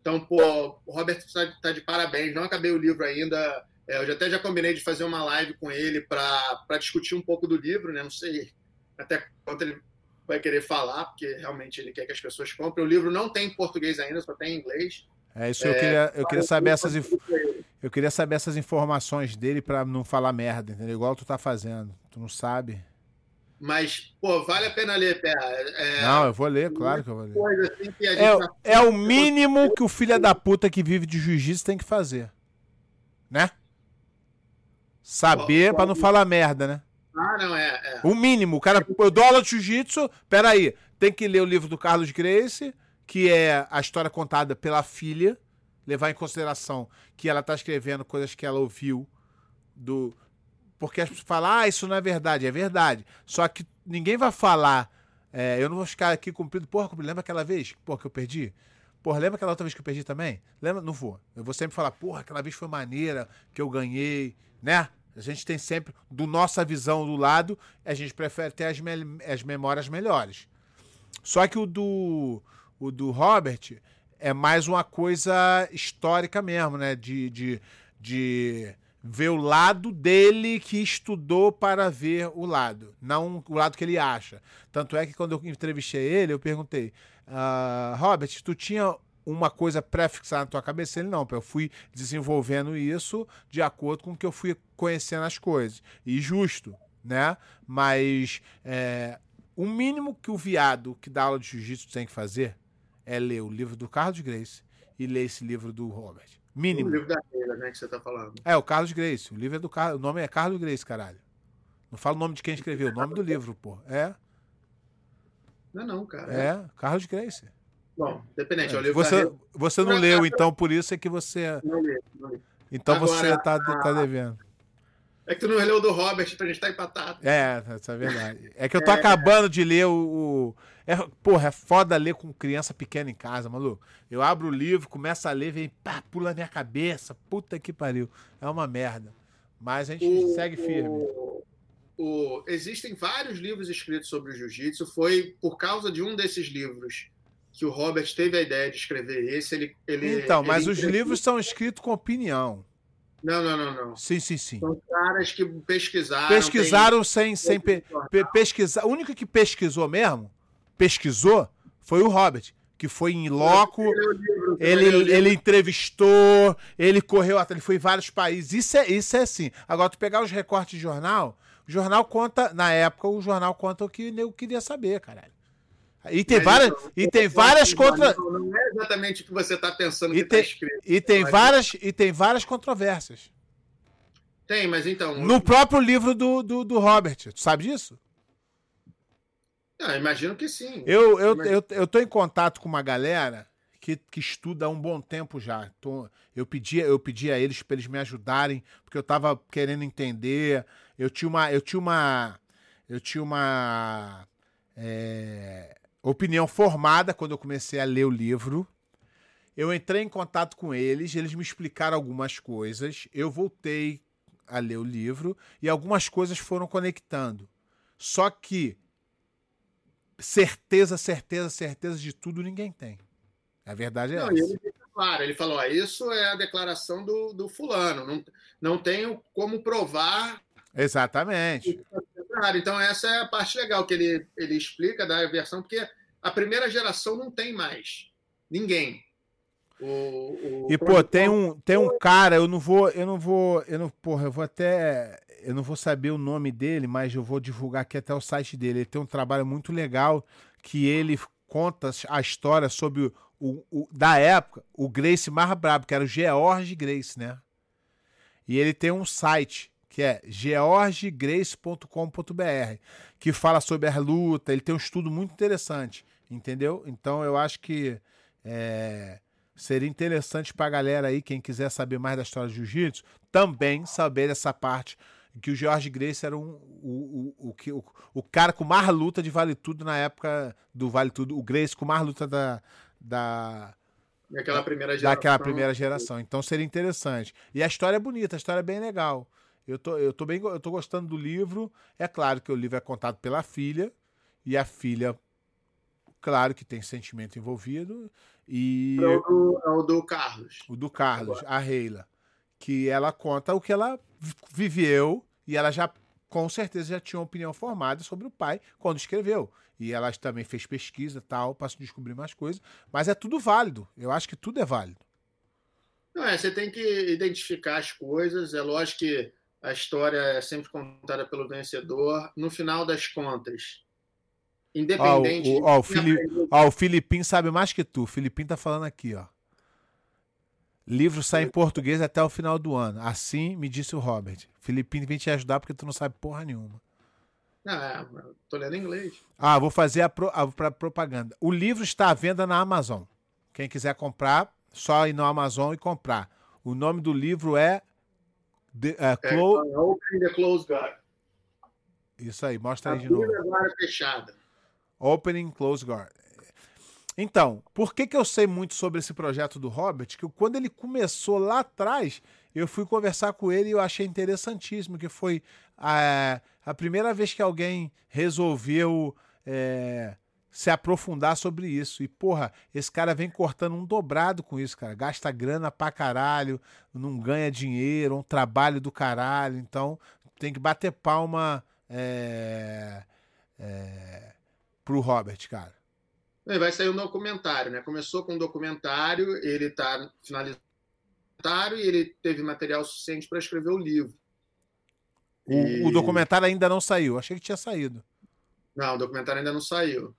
Então, pô, o Robert está tá de parabéns. Não acabei o livro ainda. É, eu já até já combinei de fazer uma live com ele para discutir um pouco do livro, né? Não sei até quanto ele vai querer falar, porque realmente ele quer que as pessoas comprem. O livro não tem em português ainda, só tem em inglês. É isso, eu queria, eu queria saber essas eu queria saber essas informações dele para não falar merda, entendeu? Igual tu tá fazendo. Tu não sabe. Mas, pô, vale a pena ler, Pé. É, não, eu vou ler, claro que eu vou ler. Assim é, tá... é o mínimo que o filho da puta que vive de jiu-jitsu tem que fazer. Né? Saber para não falar merda, né? Ah, não, é, é. O mínimo. O cara, eu dou aula de jiu-jitsu, peraí, tem que ler o livro do Carlos Grace, que é a história contada pela filha, levar em consideração que ela está escrevendo coisas que ela ouviu do. Porque as pessoas falam, ah, isso não é verdade. É verdade. Só que ninguém vai falar. É, eu não vou ficar aqui cumprindo. Porra, lembra aquela vez? Porra, que eu perdi? Porra, lembra aquela outra vez que eu perdi também? Lembra? Não vou. Eu vou sempre falar, porra, aquela vez foi maneira, que eu ganhei, né? A gente tem sempre, do nossa visão do lado, a gente prefere ter as, me as memórias melhores. Só que o do o do Robert é mais uma coisa histórica mesmo, né? De, de, de ver o lado dele que estudou para ver o lado, não o lado que ele acha. Tanto é que quando eu entrevistei ele, eu perguntei, uh, Robert, tu tinha uma coisa pré-fixada na tua cabeça? Ele não, eu fui desenvolvendo isso de acordo com o que eu fui conhecendo as coisas. E justo, né? Mas é, o mínimo que o viado que dá aula de jiu-jitsu tem que fazer é ler o livro do Carlos Grace e ler esse livro do Robert. Mínimo. O livro da Keila, né, que você tá falando. É, o Carlos Grace. O livro é do Carlos. O nome é Carlos Grace, caralho. Não fala o nome de quem escreveu, o nome do livro, pô. É. Não, é não, cara. É, Carlos Grace. Bom, dependente, é. você, da... você não leu, então por isso é que você. Não li, não li. Então Agora, você tá, tá devendo. É que tu não leu o do Robert, então a gente tá empatado. É, isso é verdade. É que eu tô é... acabando de ler o, o é, porra, é foda ler com criança pequena em casa, maluco. Eu abro o livro, começo a ler, vem, pá, pula na minha cabeça. Puta que pariu. É uma merda. Mas a gente o, segue firme. O, o, existem vários livros escritos sobre o jiu-jitsu. Foi por causa de um desses livros que o Robert teve a ideia de escrever esse. Ele, ele então, mas ele os livros são escritos com opinião. Não, não, não, não. Sim, sim, sim. São caras que pesquisaram. Pesquisaram tem... sem, sem pe, pe, pesquisar. O único que pesquisou mesmo pesquisou foi o Hobbit, que foi em loco, ele, ele entrevistou, ele correu atrás, ele foi em vários países. Isso é, isso é assim. Agora, tu pegar os recortes de jornal, o jornal conta, na época, o jornal conta o que eu queria saber, caralho. E tem várias, e tem várias contra... Não é exatamente o que você está pensando e que tem, tá escrito. E tem várias, e tem várias controvérsias. Tem, mas então. No próprio livro do, do, do Robert. Tu sabe disso? Ah, imagino que sim. Eu, eu, eu, eu tô em contato com uma galera que, que estuda há um bom tempo já. Tô, eu pedi eu pedi a eles para eles me ajudarem, porque eu tava querendo entender. Eu tinha uma. Eu tinha uma. Eu tinha uma é, opinião formada quando eu comecei a ler o livro. Eu entrei em contato com eles, eles me explicaram algumas coisas. Eu voltei a ler o livro e algumas coisas foram conectando. Só que certeza, certeza, certeza de tudo ninguém tem. A verdade é não, essa. Ele, claro, ele falou: isso é a declaração do, do fulano. Não, não tenho como provar. Exatamente. Então, essa é a parte legal que ele, ele explica da versão, porque a primeira geração não tem mais. Ninguém. O, o, e pô, tem um, tem um cara, eu não vou, eu não vou, eu não, porra, eu vou até eu não vou saber o nome dele, mas eu vou divulgar aqui até o site dele. Ele tem um trabalho muito legal que ele conta a história sobre o, o, o da época, o Grace mais brabo, que era o George Grace, né? E ele tem um site que é georgegrace.com.br, que fala sobre a luta. Ele tem um estudo muito interessante, entendeu? Então eu acho que é, seria interessante para a galera aí, quem quiser saber mais da história do jiu-jitsu, também saber essa parte que o George Grace era um, o, o, o, o, o cara com mais luta de Vale Tudo na época do Vale Tudo. O Grace com mais luta da. da Daquela primeira geração. Daquela primeira geração. Então seria interessante. E a história é bonita, a história é bem legal. Eu tô, eu tô bem, eu tô gostando do livro. É claro que o livro é contado pela filha e a filha, claro que tem sentimento envolvido e é o do, é o do Carlos. O do Carlos, Agora. a Reila, que ela conta o que ela viveu e ela já com certeza já tinha uma opinião formada sobre o pai quando escreveu. E ela também fez pesquisa tal para descobrir mais coisas. Mas é tudo válido. Eu acho que tudo é válido. Não é, você tem que identificar as coisas. É lógico que a história é sempre contada pelo vencedor. No final das contas, independente. Ó, o, ó, o, Fili... ó, o Filipinho sabe mais que tu. O Filipinho tá falando aqui, ó. Livro sai em português até o final do ano. Assim me disse o Robert. Filipinho vem te ajudar porque tu não sabe porra nenhuma. Ah, tô lendo inglês. Ah, vou fazer a, pro, a, propaganda. O livro está à venda na Amazon. Quem quiser comprar, só ir no Amazon e comprar. O nome do livro é The, uh, Clo é, Open the Close Guard. Isso aí, mostra aí de novo. Agora fechada. Opening Close Guard. Então, por que, que eu sei muito sobre esse projeto do Robert? Que quando ele começou lá atrás, eu fui conversar com ele e eu achei interessantíssimo, que foi a, a primeira vez que alguém resolveu é, se aprofundar sobre isso. E, porra, esse cara vem cortando um dobrado com isso, cara. Gasta grana pra caralho, não ganha dinheiro, um trabalho do caralho. Então, tem que bater palma é, é, pro Robert, cara. Vai sair um documentário, né? Começou com um documentário, ele está finalizado e ele teve material suficiente para escrever o livro. O, e... o, documentário ainda não saiu, achei que tinha saído. Não, o documentário ainda não saiu.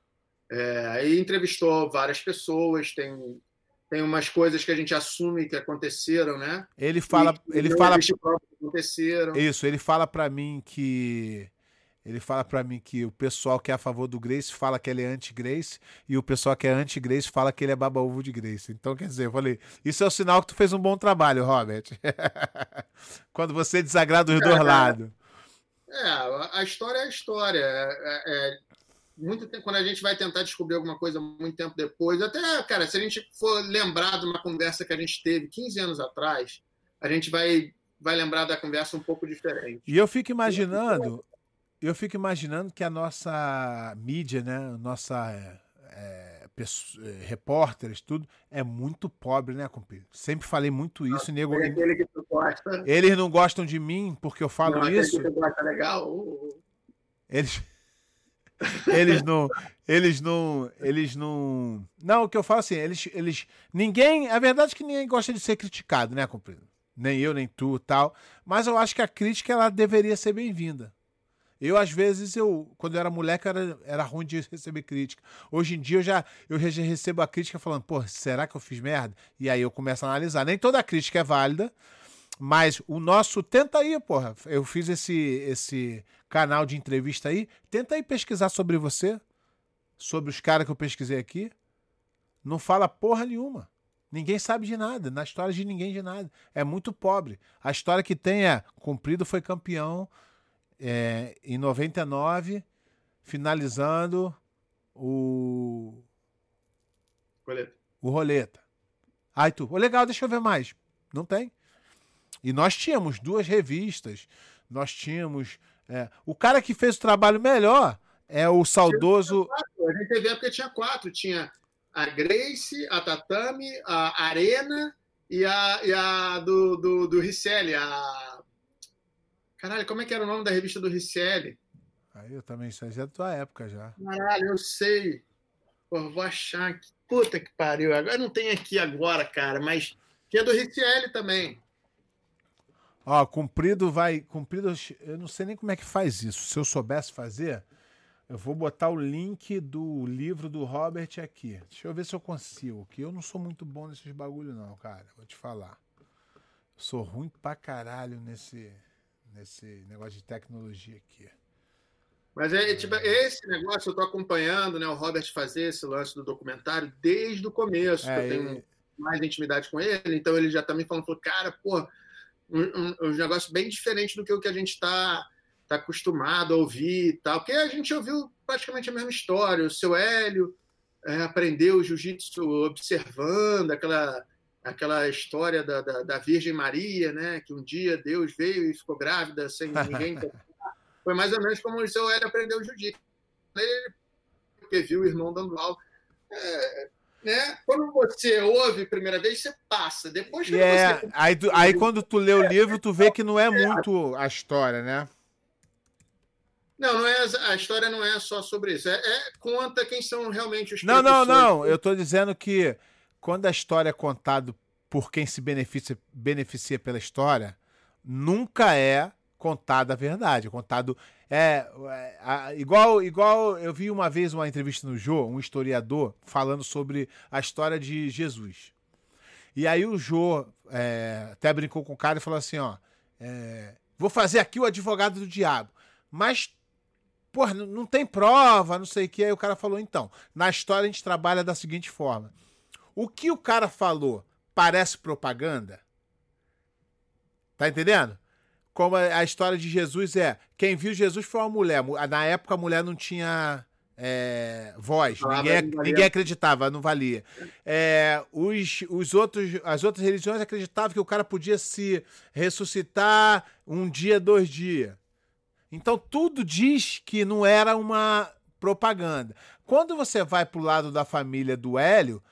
É, aí entrevistou várias pessoas, tem, tem umas coisas que a gente assume que aconteceram, né? Ele fala, e, ele fala aconteceram. Isso, ele fala para mim que ele fala para mim que o pessoal que é a favor do Grace fala que ele é anti-Grace e o pessoal que é anti-Grace fala que ele é baba-ovo de Grace. Então, quer dizer, eu falei, isso é o sinal que tu fez um bom trabalho, Robert. Quando você desagrada os é, dois lados. É, a história é a história. É, é, muito tempo, quando a gente vai tentar descobrir alguma coisa muito tempo depois, até, cara, se a gente for lembrar de uma conversa que a gente teve 15 anos atrás, a gente vai, vai lembrar da conversa um pouco diferente. E eu fico imaginando eu fico imaginando que a nossa mídia, né, nossa é, é, é, repórteres, tudo, é muito pobre, né, compadre? Sempre falei muito isso. nego, é aquele que tu gosta. Eles não gostam de mim porque eu falo não, isso. Que tu gosta legal. Uh, uh. Eles. eles não, eles não, eles não. Não, o que eu falo assim, eles, eles, ninguém, a verdade é que ninguém gosta de ser criticado, né, companheiro? Nem eu, nem tu, tal. Mas eu acho que a crítica ela deveria ser bem-vinda. Eu, às vezes, eu, quando eu era moleque, era, era ruim de receber crítica. Hoje em dia eu já, eu já recebo a crítica falando, pô, será que eu fiz merda? E aí eu começo a analisar. Nem toda crítica é válida, Mas o nosso. Tenta aí, porra. Eu fiz esse, esse canal de entrevista aí. Tenta aí pesquisar sobre você. Sobre os caras que eu pesquisei aqui. Não fala porra nenhuma. Ninguém sabe de nada, na história de ninguém de nada. É muito pobre. A história que tem é Cumprido foi campeão é, em 99, finalizando o. Roleta. O Roleta. Aí tu, oh, legal, deixa eu ver mais. Não tem. E nós tínhamos duas revistas, nós tínhamos. É, o cara que fez o trabalho melhor é o saudoso. A gente teve época que tinha quatro: tinha a Grace, a Tatame, a Arena e a, e a do, do, do Ricelli, a. Caralho, como é que era o nome da revista do Ricelli? Aí eu também sei, é da tua época já. Caralho, eu sei. Pô, vou achar que. Puta que pariu. Agora não tem aqui agora, cara, mas tinha do Ricelli também. Ó, cumprido vai. Cumprido. Eu não sei nem como é que faz isso. Se eu soubesse fazer, eu vou botar o link do livro do Robert aqui. Deixa eu ver se eu consigo. Que eu não sou muito bom nesses bagulho, não, cara. Vou te falar. sou ruim pra caralho nesse, nesse negócio de tecnologia aqui. Mas é, tipo, esse negócio eu tô acompanhando, né? O Robert fazer esse lance do documentário desde o começo. É, eu tenho mais intimidade com ele, então ele já tá me falando, falou, cara, pô, um, um, um negócio bem diferente do que o que a gente está está acostumado a ouvir e tal, porque a gente ouviu praticamente a mesma história. O seu Hélio é, aprendeu jiu-jitsu observando aquela, aquela história da, da, da, Virgem Maria, né? que um dia Deus veio e ficou grávida sem ninguém. Foi mais ou menos como o seu Hélio aprendeu jiu-jitsu. Ele viu o irmão dando aula. É, né? Quando você ouve a primeira vez, você passa. Depois que yeah. você... aí, tu, aí quando tu lê o livro, tu vê que não é muito a história, né? Não, não é, a história não é só sobre isso. É, é conta quem são realmente os Não, não, não. Eu estou dizendo que quando a história é contada por quem se beneficia, beneficia pela história, nunca é contada a verdade. Contado é, é, igual igual eu vi uma vez uma entrevista no Jô, um historiador falando sobre a história de Jesus. E aí o Jô é, até brincou com o cara e falou assim, ó, é, vou fazer aqui o advogado do diabo, mas Porra, não tem prova, não sei o que. Aí o cara falou, então, na história a gente trabalha da seguinte forma. O que o cara falou parece propaganda? Tá entendendo? Como a história de Jesus é, quem viu Jesus foi uma mulher. Na época a mulher não tinha é, voz, ninguém, ninguém acreditava, não valia. É, os, os outros, as outras religiões acreditavam que o cara podia se ressuscitar um dia, dois dias. Então tudo diz que não era uma propaganda. Quando você vai pro lado da família do Hélio,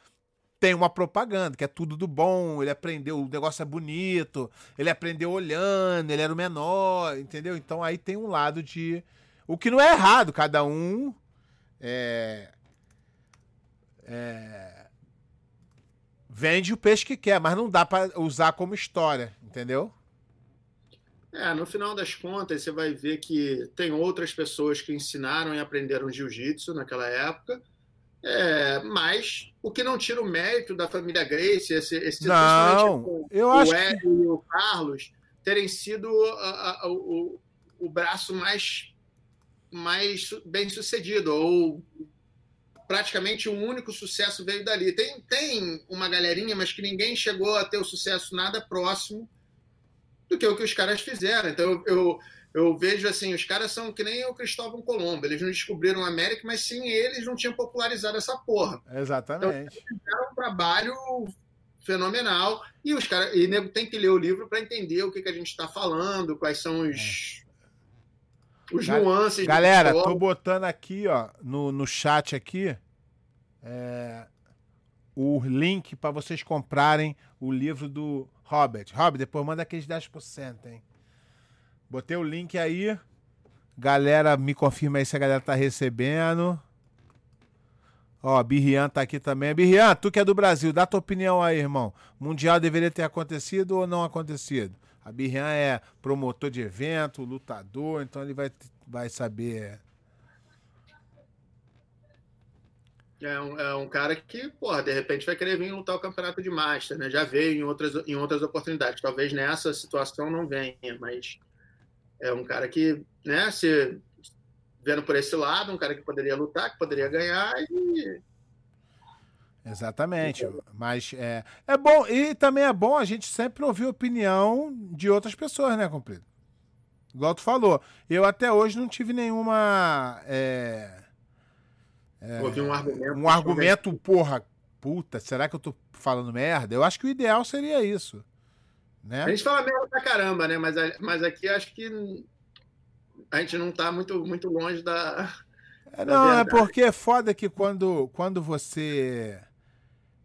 tem uma propaganda, que é tudo do bom, ele aprendeu, o negócio é bonito, ele aprendeu olhando, ele era o menor, entendeu? Então aí tem um lado de. O que não é errado, cada um. É, é, vende o peixe que quer, mas não dá para usar como história, entendeu? É, no final das contas, você vai ver que tem outras pessoas que ensinaram e aprenderam jiu-jitsu naquela época, é, mas o que não tira o mérito da família Grace, esse, esse não, o, eu o acho Hélio que... e o Carlos terem sido a, a, o, o braço mais, mais bem sucedido, ou praticamente o único sucesso veio dali. Tem, tem uma galerinha, mas que ninguém chegou a ter o sucesso nada próximo do que o que os caras fizeram. Então eu, eu, eu, vejo assim, os caras são que nem o Cristóvão Colombo, eles não descobriram a América, mas sim eles não tinham popularizado essa porra. Exatamente. Então, fizeram um trabalho fenomenal e os caras e nego tem que ler o livro para entender o que, que a gente está falando, quais são os é. os nuances. Galera, tô botando aqui, ó, no, no chat aqui, é, o link para vocês comprarem o livro do Robert. Robert, depois manda aqueles 10%, hein? Botei o link aí. Galera, me confirma aí se a galera tá recebendo. Ó, Birrian tá aqui também. Birrian, tu que é do Brasil, dá tua opinião aí, irmão. Mundial deveria ter acontecido ou não acontecido? A Birrian é promotor de evento, lutador, então ele vai, vai saber. É um, é um cara que, porra, de repente vai querer vir lutar o campeonato de Master, né? Já veio em outras, em outras oportunidades. Talvez nessa situação não venha, mas é um cara que, né, se vendo por esse lado, um cara que poderia lutar, que poderia ganhar e. Exatamente. Mas é, é bom, e também é bom a gente sempre ouvir opinião de outras pessoas, né, Cumprido? Igual tu falou. Eu até hoje não tive nenhuma. É, é, Ouvi um argumento. Um argumento, porra, puta, será que eu tô falando merda? Eu acho que o ideal seria isso. Né? A gente fala merda pra caramba, né? Mas, mas aqui acho que a gente não tá muito, muito longe da. É, não, é porque é foda que quando, quando você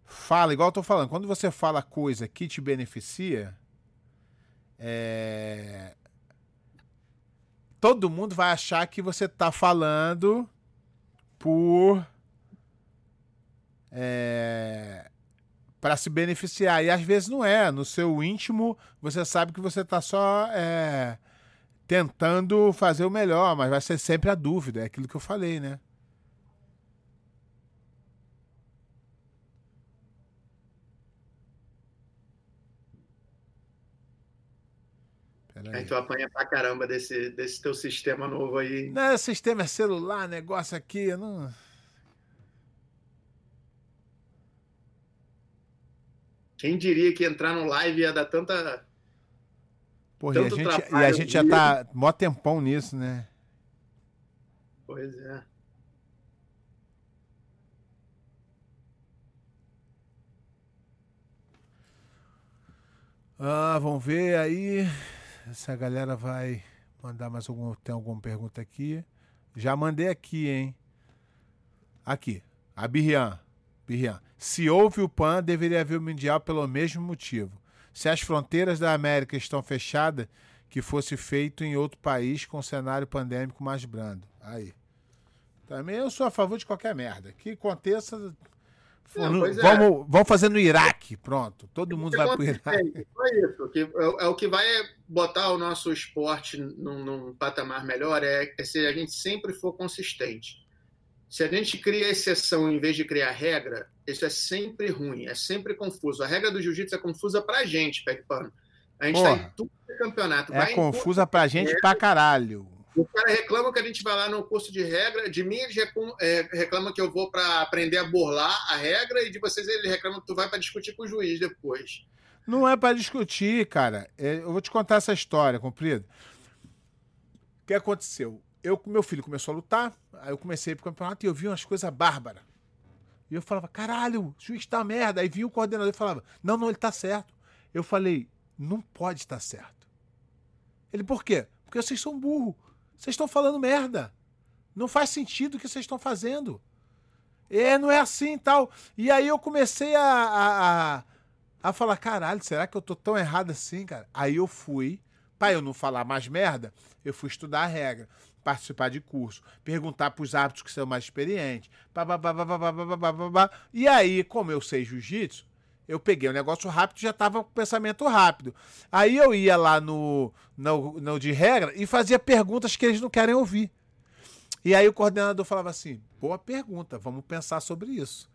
fala, igual eu tô falando, quando você fala coisa que te beneficia, é... todo mundo vai achar que você tá falando por é, para se beneficiar e às vezes não é no seu íntimo você sabe que você está só é, tentando fazer o melhor mas vai ser sempre a dúvida é aquilo que eu falei né Aí tu apanha pra caramba desse, desse teu sistema novo aí. Não, sistema é celular, negócio aqui, não. Quem diria que entrar no live ia dar tanta. Porra, e a, gente, e a gente já tá mó tempão nisso, né? Pois é. Ah, vamos ver aí se a galera vai mandar mais algum. Tem alguma pergunta aqui? Já mandei aqui, hein? Aqui. A Birrian. Birrian. Se houve o PAN, deveria haver o Mundial pelo mesmo motivo. Se as fronteiras da América estão fechadas, que fosse feito em outro país com cenário pandêmico mais brando. Aí. Também eu sou a favor de qualquer merda. Que aconteça não, é. vamos, vamos fazer no Iraque, pronto. Todo mundo vai para o Iraque. É isso. É, é, o que vai botar o nosso esporte num, num patamar melhor é, é, se a gente sempre for consistente. Se a gente cria exceção em vez de criar regra, isso é sempre ruim, é sempre confuso. A regra do jiu-jitsu é confusa para a gente, Pano. A gente está em tudo campeonato. É confusa para a gente para caralho. O cara reclama que a gente vai lá no curso de regra, de mim eles é, reclamam que eu vou para aprender a burlar a regra, e de vocês eles reclamam que tu vai para discutir com o juiz depois. Não é para discutir, cara. É, eu vou te contar essa história, comprido. O que aconteceu? Eu, meu filho começou a lutar, aí eu comecei pro campeonato e eu vi umas coisas bárbaras. E eu falava, caralho, o juiz tá merda. Aí vinha o coordenador e falava, não, não, ele tá certo. Eu falei, não pode estar certo. Ele, por quê? Porque vocês são burros. Vocês estão falando merda. Não faz sentido o que vocês estão fazendo. É, não é assim tal. E aí eu comecei a, a, a, a falar: caralho, será que eu tô tão errado assim, cara? Aí eu fui, para eu não falar mais merda, eu fui estudar a regra, participar de curso, perguntar pros árbitros que são mais experientes. Pá, e aí, como eu sei jiu-jitsu, eu peguei o um negócio rápido já estava com pensamento rápido. Aí eu ia lá no, no, no de regra e fazia perguntas que eles não querem ouvir. E aí o coordenador falava assim: boa pergunta, vamos pensar sobre isso.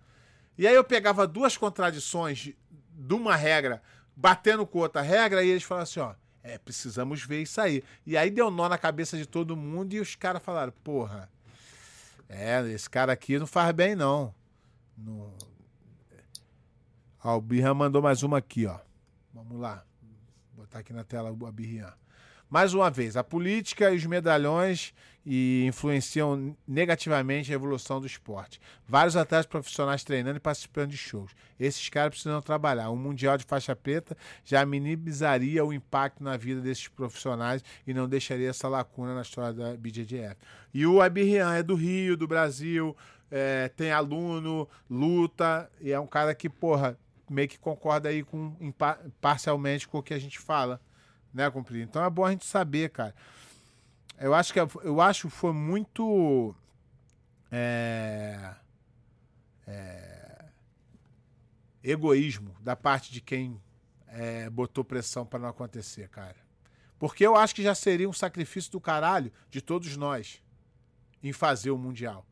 E aí eu pegava duas contradições de uma regra, batendo com outra regra, e eles falavam assim: ó, é, precisamos ver isso aí. E aí deu nó na cabeça de todo mundo e os caras falaram: porra, é, esse cara aqui não faz bem, não. Ó, o Birran mandou mais uma aqui, ó. Vamos lá. Vou botar aqui na tela a Birran. Mais uma vez, a política e os medalhões e influenciam negativamente a evolução do esporte. Vários atletas profissionais treinando e participando de shows. Esses caras precisam trabalhar. Um mundial de faixa preta já minimizaria o impacto na vida desses profissionais e não deixaria essa lacuna na história da BJJF. E o Abirrian é do Rio, do Brasil, é, tem aluno, luta, e é um cara que, porra, meio que concorda aí com parcialmente com o que a gente fala, né, Cumprido? Então é bom a gente saber, cara. Eu acho que eu acho foi muito é, é, egoísmo da parte de quem é, botou pressão para não acontecer, cara. Porque eu acho que já seria um sacrifício do caralho de todos nós em fazer o Mundial.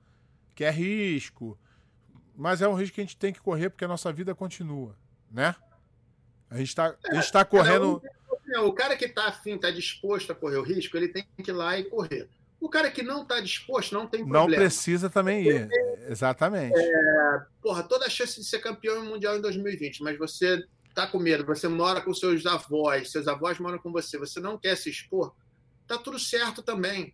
Que é risco, mas é um risco que a gente tem que correr porque a nossa vida continua, né? A gente está é, tá correndo. O cara que está afim, está disposto a correr o risco, ele tem que ir lá e correr. O cara que não está disposto não tem problema. Não precisa também ir. Exatamente. É, porra, toda a chance de ser campeão mundial em 2020, mas você tá com medo, você mora com seus avós, seus avós moram com você, você não quer se expor, tá tudo certo também.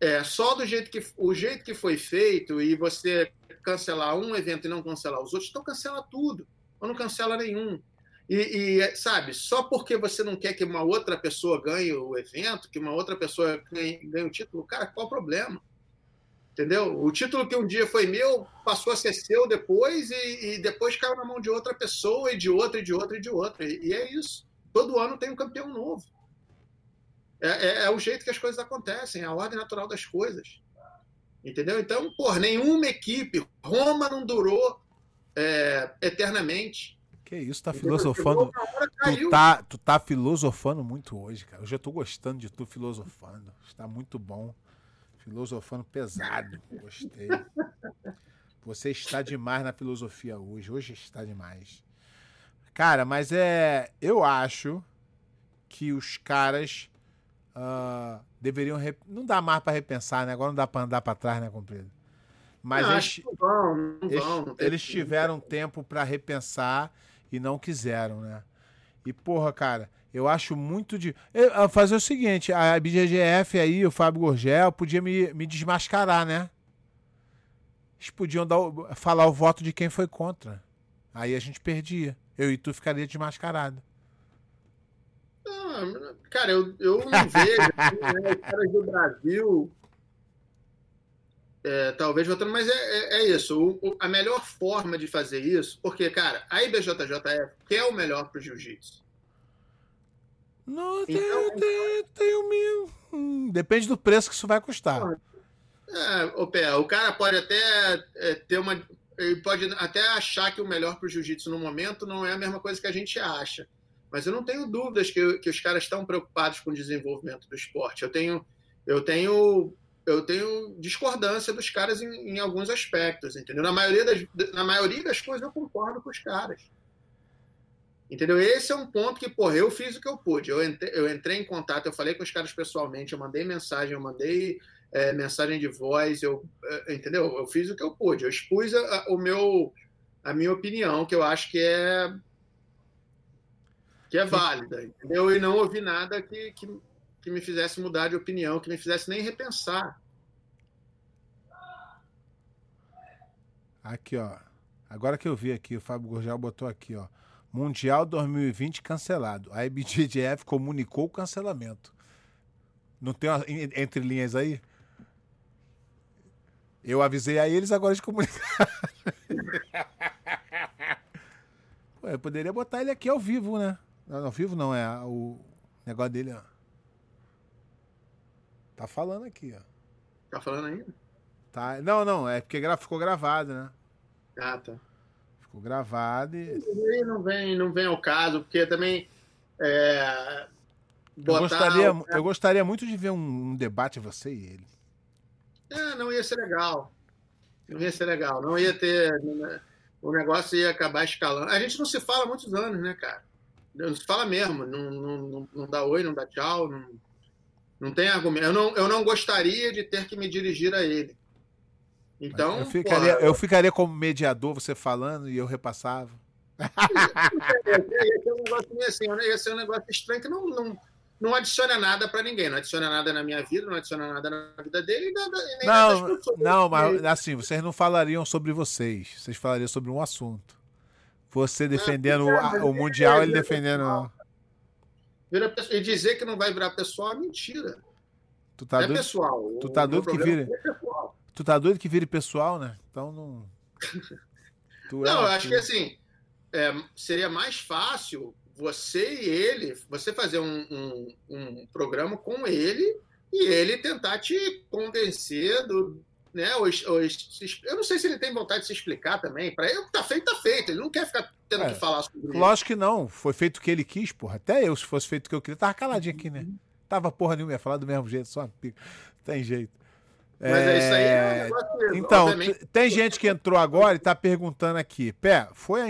É, só do jeito que o jeito que foi feito e você cancelar um evento e não cancelar os outros, então cancela tudo, ou não cancela nenhum. E, e, sabe, só porque você não quer que uma outra pessoa ganhe o evento, que uma outra pessoa ganhe, ganhe o título, cara, qual o problema? Entendeu? O título que um dia foi meu passou a ser seu depois e, e depois caiu na mão de outra pessoa e de outra e de outra e de outra. E, e é isso. Todo ano tem um campeão novo. É, é, é, o jeito que as coisas acontecem, é a ordem natural das coisas. Entendeu? Então, por nenhuma equipe, Roma não durou é, eternamente. Que isso, tá filosofando. Tu tá, tu tá filosofando muito hoje, cara. Hoje eu tô gostando de tu filosofando. Está muito bom. Filosofando pesado. Gostei. Você está demais na filosofia hoje. Hoje está demais. Cara, mas é. Eu acho que os caras uh, deveriam. Rep... Não dá mais para repensar, né? Agora não dá para andar para trás, né, comprido? Mas não, eles, não vão, não eles, vão, eles tiveram tempo para repensar e não quiseram, né? E, porra, cara, eu acho muito de. Eu, fazer o seguinte: a BGGF aí, o Fábio Gorgel, podia me, me desmascarar, né? Eles podiam dar, falar o voto de quem foi contra. Aí a gente perdia. Eu e tu ficaria desmascarado. Não, cara, eu, eu não vejo né, os caras do Brasil é, talvez votando, mas é, é, é isso. O, o, a melhor forma de fazer isso, porque, cara, a IBJJF quer o melhor para o jiu-jitsu. Não, então, tem, tem, tem o meu. Hum, depende do preço que isso vai custar. É, o, pé, o cara pode até é, ter uma. Ele pode até achar que o melhor para o jiu-jitsu no momento não é a mesma coisa que a gente acha. Mas eu não tenho dúvidas que, que os caras estão preocupados com o desenvolvimento do esporte. Eu tenho, eu tenho eu tenho discordância dos caras em, em, alguns aspectos, entendeu? Na maioria, das, na maioria das coisas eu concordo com os caras. Entendeu? Esse é um ponto que, porra, eu fiz o que eu pude. Eu entrei, eu entrei em contato, eu falei com os caras pessoalmente, eu mandei mensagem, eu mandei é, mensagem de voz, eu, é, entendeu? Eu fiz o que eu pude. Eu expus a, a, o meu, a minha opinião, que eu acho que é que é válida, entendeu? E não ouvi nada que, que que me fizesse mudar de opinião, que me fizesse nem repensar. Aqui, ó. Agora que eu vi aqui, o Fábio Gorgel botou aqui, ó. Mundial 2020 cancelado. A IBJJF comunicou o cancelamento. Não tem uma, entre linhas aí? Eu avisei a eles, agora eles comunicaram. Pô, eu poderia botar ele aqui ao vivo, né? Ao vivo não, é o negócio dele, ó. Tá falando aqui, ó. Tá falando ainda? Tá. Não, não, é porque ficou gravado, né? Ah, tá. Ficou gravado e. Não vem, não vem ao caso, porque também. É, eu, gostaria, eu gostaria muito de ver um, um, debate você e ele. É, não ia ser legal. Não ia ser legal. Não ia ter. O negócio ia acabar escalando. A gente não se fala há muitos anos, né, cara? Não se fala mesmo. Não, não, não, não dá oi, não dá tchau. Não não tem argumento. Eu não, eu não gostaria de ter que me dirigir a ele. Então. Eu ficaria, eu ficaria como mediador, você falando, e eu repassava. ia ser um negócio assim, ia ser um negócio estranho que não, não, não adiciona nada para ninguém, não adiciona nada na minha vida, não adiciona nada na vida dele, nem não, não, mas assim, vocês não falariam sobre vocês, vocês falariam sobre um assunto. Você defendendo é, o, o Mundial, ele defendendo. Vira, e dizer que não vai virar pessoal é mentira. Tu tá é doido, pessoal. Tu tá doido que vire. É tu tá doido que vire pessoal, né? Então não. não, é eu acho que assim é, seria mais fácil você e ele, você fazer um, um, um, programa com ele e ele tentar te convencer do, né? Ou, ou, eu não sei se ele tem vontade de se explicar também. Para ele, tá feito, tá feito. Ele não quer ficar tendo é, que falar sobre isso. Lógico que não. Foi feito o que ele quis, porra. Até eu, se fosse feito o que eu queria, tava caladinho aqui, né? Tava porra nenhuma, ia falar do mesmo jeito, só uma pica. Tem jeito. Mas é, isso aí é um negócio, Então, obviamente. tem gente que entrou agora e tá perguntando aqui, Pé, foi a